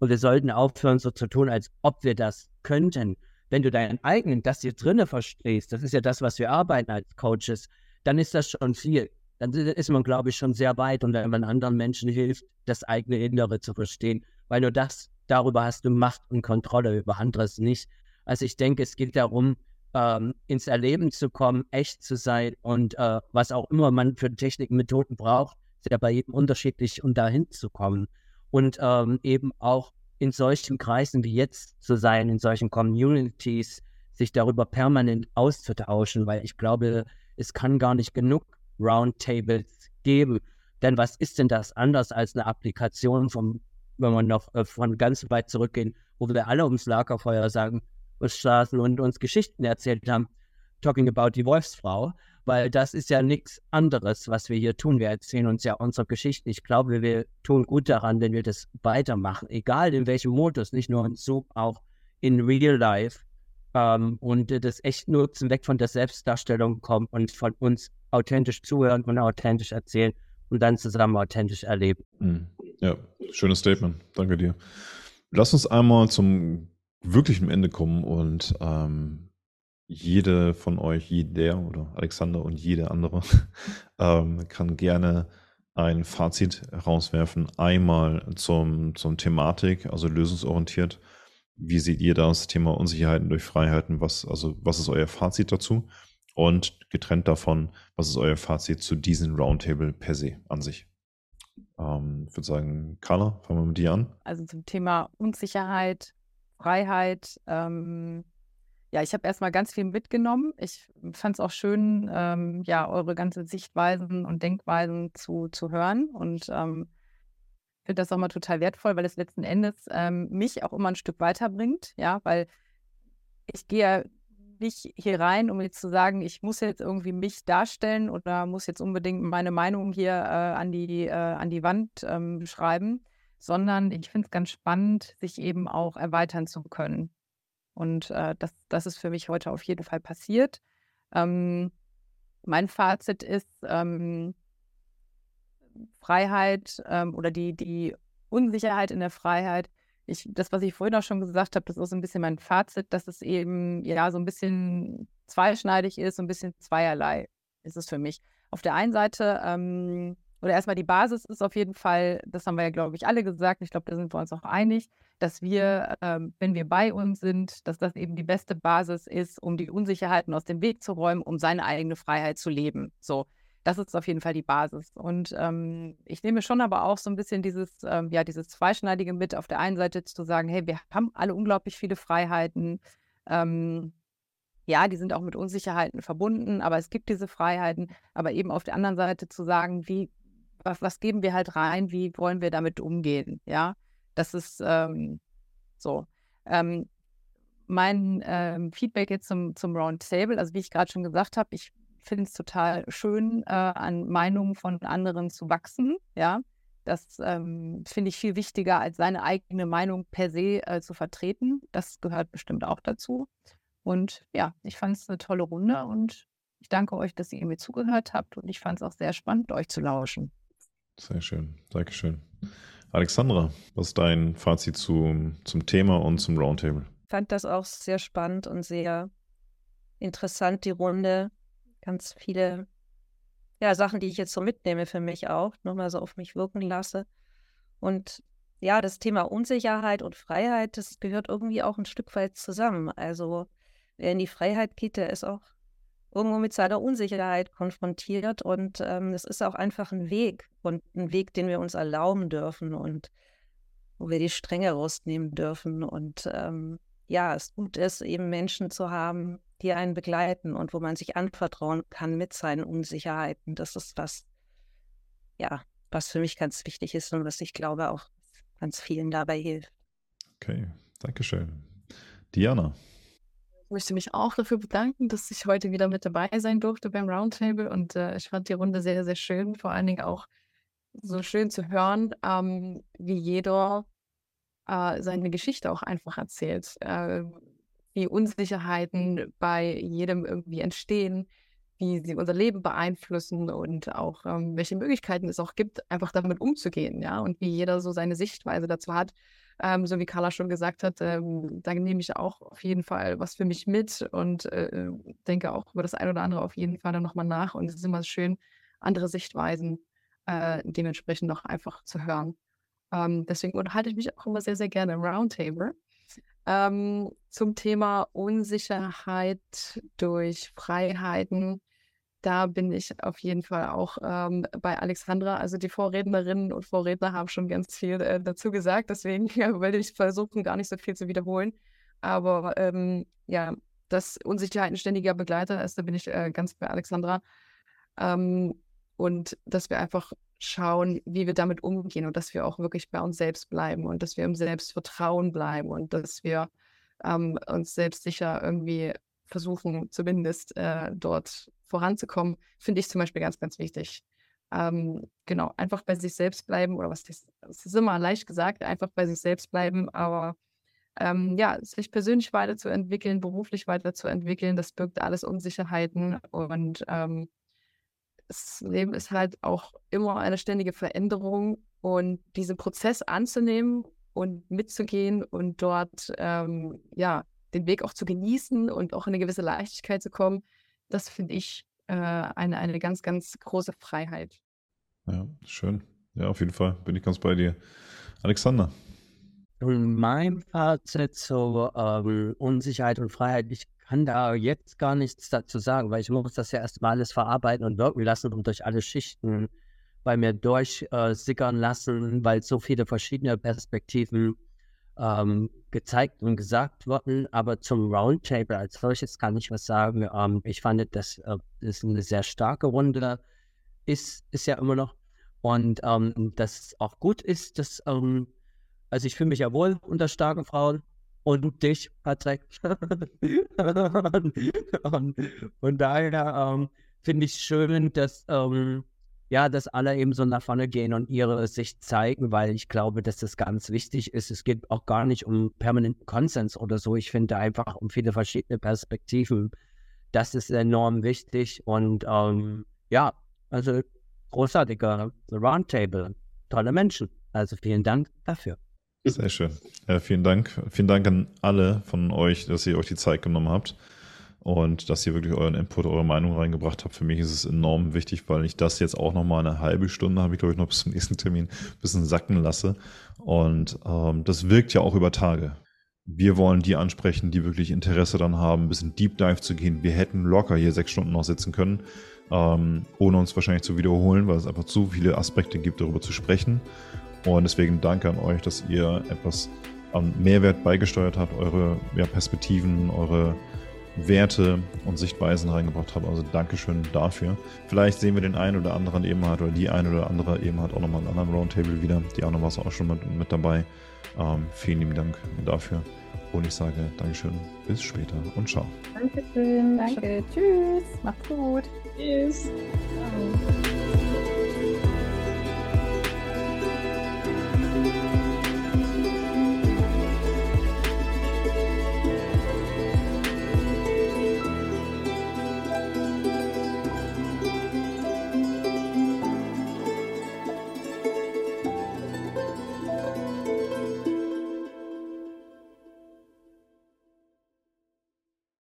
Und wir sollten aufhören, so zu tun, als ob wir das könnten. Wenn du deinen eigenen, das hier drinnen verstehst, das ist ja das, was wir arbeiten als Coaches, dann ist das schon viel. Dann ist man, glaube ich, schon sehr weit und wenn man anderen Menschen hilft, das eigene Innere zu verstehen. Weil nur das, darüber hast du Macht und Kontrolle, über anderes nicht. Also ich denke, es geht darum, ähm, ins Erleben zu kommen, echt zu sein und äh, was auch immer man für Techniken, Methoden braucht, ist ja bei jedem unterschiedlich, um dahin zu kommen. Und ähm, eben auch in solchen Kreisen wie jetzt zu sein, in solchen Communities, sich darüber permanent auszutauschen, weil ich glaube, es kann gar nicht genug Roundtables geben. Denn was ist denn das anders als eine Applikation vom, wenn man noch äh, von ganz weit zurückgehen, wo wir alle ums Lagerfeuer sagen, saßen und uns Geschichten erzählt haben, talking about die Wolfsfrau, weil das ist ja nichts anderes, was wir hier tun. Wir erzählen uns ja unsere Geschichten. Ich glaube, wir tun gut daran, wenn wir das weitermachen, egal in welchem Modus, nicht nur in Zoom, auch in Real Life. Ähm, und das echt Nutzen weg von der Selbstdarstellung kommt und von uns authentisch zuhören und authentisch erzählen und dann zusammen authentisch erleben. Hm. Ja, schönes Statement. Danke dir. Lass uns einmal zum wirklich am Ende kommen und ähm, jede von euch, jeder oder Alexander und jede andere ähm, kann gerne ein Fazit rauswerfen. Einmal zum, zum Thematik, also lösungsorientiert. Wie seht ihr das Thema Unsicherheiten durch Freiheiten? Was, also, was ist euer Fazit dazu? Und getrennt davon, was ist euer Fazit zu diesem Roundtable per se an sich? Ähm, ich würde sagen, Carla, fangen wir mit dir an. Also zum Thema Unsicherheit Freiheit. Ähm, ja, ich habe erstmal ganz viel mitgenommen. Ich fand es auch schön, ähm, ja, eure ganze Sichtweisen und Denkweisen zu, zu hören und ähm, finde das auch mal total wertvoll, weil es letzten Endes ähm, mich auch immer ein Stück weiterbringt, ja, weil ich gehe ja nicht hier rein, um jetzt zu sagen, ich muss jetzt irgendwie mich darstellen oder muss jetzt unbedingt meine Meinung hier äh, an, die, äh, an die Wand ähm, schreiben, sondern ich finde es ganz spannend, sich eben auch erweitern zu können. Und äh, das, das ist für mich heute auf jeden Fall passiert. Ähm, mein Fazit ist, ähm, Freiheit ähm, oder die, die Unsicherheit in der Freiheit. Ich, das, was ich vorhin auch schon gesagt habe, das ist so ein bisschen mein Fazit, dass es eben ja so ein bisschen zweischneidig ist, so ein bisschen zweierlei ist es für mich. Auf der einen Seite, ähm, oder erstmal die Basis ist auf jeden Fall, das haben wir ja, glaube ich, alle gesagt, ich glaube, da sind wir uns auch einig, dass wir, ähm, wenn wir bei uns sind, dass das eben die beste Basis ist, um die Unsicherheiten aus dem Weg zu räumen, um seine eigene Freiheit zu leben. So, das ist auf jeden Fall die Basis. Und ähm, ich nehme schon aber auch so ein bisschen dieses, ähm, ja, dieses Zweischneidige mit, auf der einen Seite zu sagen, hey, wir haben alle unglaublich viele Freiheiten. Ähm, ja, die sind auch mit Unsicherheiten verbunden, aber es gibt diese Freiheiten. Aber eben auf der anderen Seite zu sagen, wie, was, was geben wir halt rein, wie wollen wir damit umgehen, ja. Das ist ähm, so. Ähm, mein ähm, Feedback jetzt zum, zum Roundtable, also wie ich gerade schon gesagt habe, ich finde es total schön, äh, an Meinungen von anderen zu wachsen. Ja, das ähm, finde ich viel wichtiger, als seine eigene Meinung per se äh, zu vertreten. Das gehört bestimmt auch dazu. Und ja, ich fand es eine tolle Runde und ich danke euch, dass ihr mir zugehört habt und ich fand es auch sehr spannend, euch zu lauschen. Sehr schön. Dankeschön. Alexandra, was ist dein Fazit zu, zum Thema und zum Roundtable? Ich fand das auch sehr spannend und sehr interessant, die Runde. Ganz viele ja, Sachen, die ich jetzt so mitnehme für mich auch, nochmal so auf mich wirken lasse. Und ja, das Thema Unsicherheit und Freiheit, das gehört irgendwie auch ein Stück weit zusammen. Also wer in die Freiheit geht, der ist auch irgendwo mit seiner Unsicherheit konfrontiert und ähm, es ist auch einfach ein Weg und ein Weg, den wir uns erlauben dürfen und wo wir die Strenge rausnehmen dürfen und ähm, ja, es gut ist, eben Menschen zu haben, die einen begleiten und wo man sich anvertrauen kann mit seinen Unsicherheiten. Das ist was, ja, was für mich ganz wichtig ist und was ich glaube auch ganz vielen dabei hilft. Okay, danke schön. Diana. Ich möchte mich auch dafür bedanken, dass ich heute wieder mit dabei sein durfte beim Roundtable und äh, ich fand die Runde sehr, sehr schön. Vor allen Dingen auch so schön zu hören, ähm, wie jeder äh, seine Geschichte auch einfach erzählt, äh, wie Unsicherheiten bei jedem irgendwie entstehen, wie sie unser Leben beeinflussen und auch ähm, welche Möglichkeiten es auch gibt, einfach damit umzugehen, ja, und wie jeder so seine Sichtweise dazu hat. Ähm, so wie Carla schon gesagt hat, ähm, da nehme ich auch auf jeden Fall was für mich mit und äh, denke auch über das eine oder andere auf jeden Fall dann nochmal nach. Und es ist immer schön, andere Sichtweisen äh, dementsprechend noch einfach zu hören. Ähm, deswegen unterhalte ich mich auch immer sehr, sehr gerne im Roundtable. Ähm, zum Thema Unsicherheit durch Freiheiten da bin ich auf jeden Fall auch ähm, bei Alexandra. Also die Vorrednerinnen und Vorredner haben schon ganz viel äh, dazu gesagt. Deswegen ja, werde ich versuchen, gar nicht so viel zu wiederholen. Aber ähm, ja, dass Unsicherheit ein ständiger Begleiter ist, da bin ich äh, ganz bei Alexandra. Ähm, und dass wir einfach schauen, wie wir damit umgehen und dass wir auch wirklich bei uns selbst bleiben und dass wir im Selbstvertrauen bleiben und dass wir ähm, uns selbst sicher irgendwie versuchen, zumindest äh, dort voranzukommen, finde ich zum Beispiel ganz, ganz wichtig. Ähm, genau, einfach bei sich selbst bleiben oder was ist, das ist immer leicht gesagt, einfach bei sich selbst bleiben, aber ähm, ja, sich persönlich weiterzuentwickeln, beruflich weiterzuentwickeln, das birgt alles Unsicherheiten und ähm, das Leben ist halt auch immer eine ständige Veränderung und diesen Prozess anzunehmen und mitzugehen und dort ähm, ja den Weg auch zu genießen und auch in eine gewisse Leichtigkeit zu kommen, das finde ich äh, eine, eine ganz, ganz große Freiheit. Ja, schön. Ja, auf jeden Fall bin ich ganz bei dir. Alexander. Mein Fazit zur ähm, Unsicherheit und Freiheit, ich kann da jetzt gar nichts dazu sagen, weil ich muss das ja erstmal alles verarbeiten und wirken lassen und durch alle Schichten bei mir durchsickern äh, lassen, weil so viele verschiedene Perspektiven ähm, gezeigt und gesagt worden, aber zum Roundtable als solches kann ich was sagen. Ähm, ich fand, das äh, ist eine sehr starke Runde, ist, ist ja immer noch. Und ähm, das auch gut ist, dass, ähm, also ich fühle mich ja wohl unter starken Frauen und dich, Patrick. und, von daher ähm, finde ich schön, dass ähm, ja, dass alle eben so nach vorne gehen und ihre Sicht zeigen, weil ich glaube, dass das ganz wichtig ist. Es geht auch gar nicht um permanenten Konsens oder so. Ich finde einfach um viele verschiedene Perspektiven. Das ist enorm wichtig und ähm, ja, also großartiger Roundtable. Tolle Menschen. Also vielen Dank dafür. Sehr schön. Ja, vielen Dank. Vielen Dank an alle von euch, dass ihr euch die Zeit genommen habt und dass ihr wirklich euren Input, eure Meinung reingebracht habt. Für mich ist es enorm wichtig, weil ich das jetzt auch noch mal eine halbe Stunde, habe ich glaube ich noch bis zum nächsten Termin, ein bisschen sacken lasse. Und ähm, das wirkt ja auch über Tage. Wir wollen die ansprechen, die wirklich Interesse daran haben, ein bisschen Deep Dive zu gehen. Wir hätten locker hier sechs Stunden noch sitzen können, ähm, ohne uns wahrscheinlich zu wiederholen, weil es einfach zu viele Aspekte gibt, darüber zu sprechen. Und deswegen danke an euch, dass ihr etwas an Mehrwert beigesteuert habt, eure ja, Perspektiven, eure Werte und Sichtweisen reingebracht habt. Also Dankeschön dafür. Vielleicht sehen wir den einen oder anderen eben halt oder die eine oder andere eben halt auch nochmal einen anderen Roundtable wieder. Die Anna war auch schon mit, mit dabei. Ähm, vielen lieben Dank dafür. Und ich sage Dankeschön, bis später und ciao. Dankeschön, danke, tschüss, macht's gut. Tschüss. Ciao.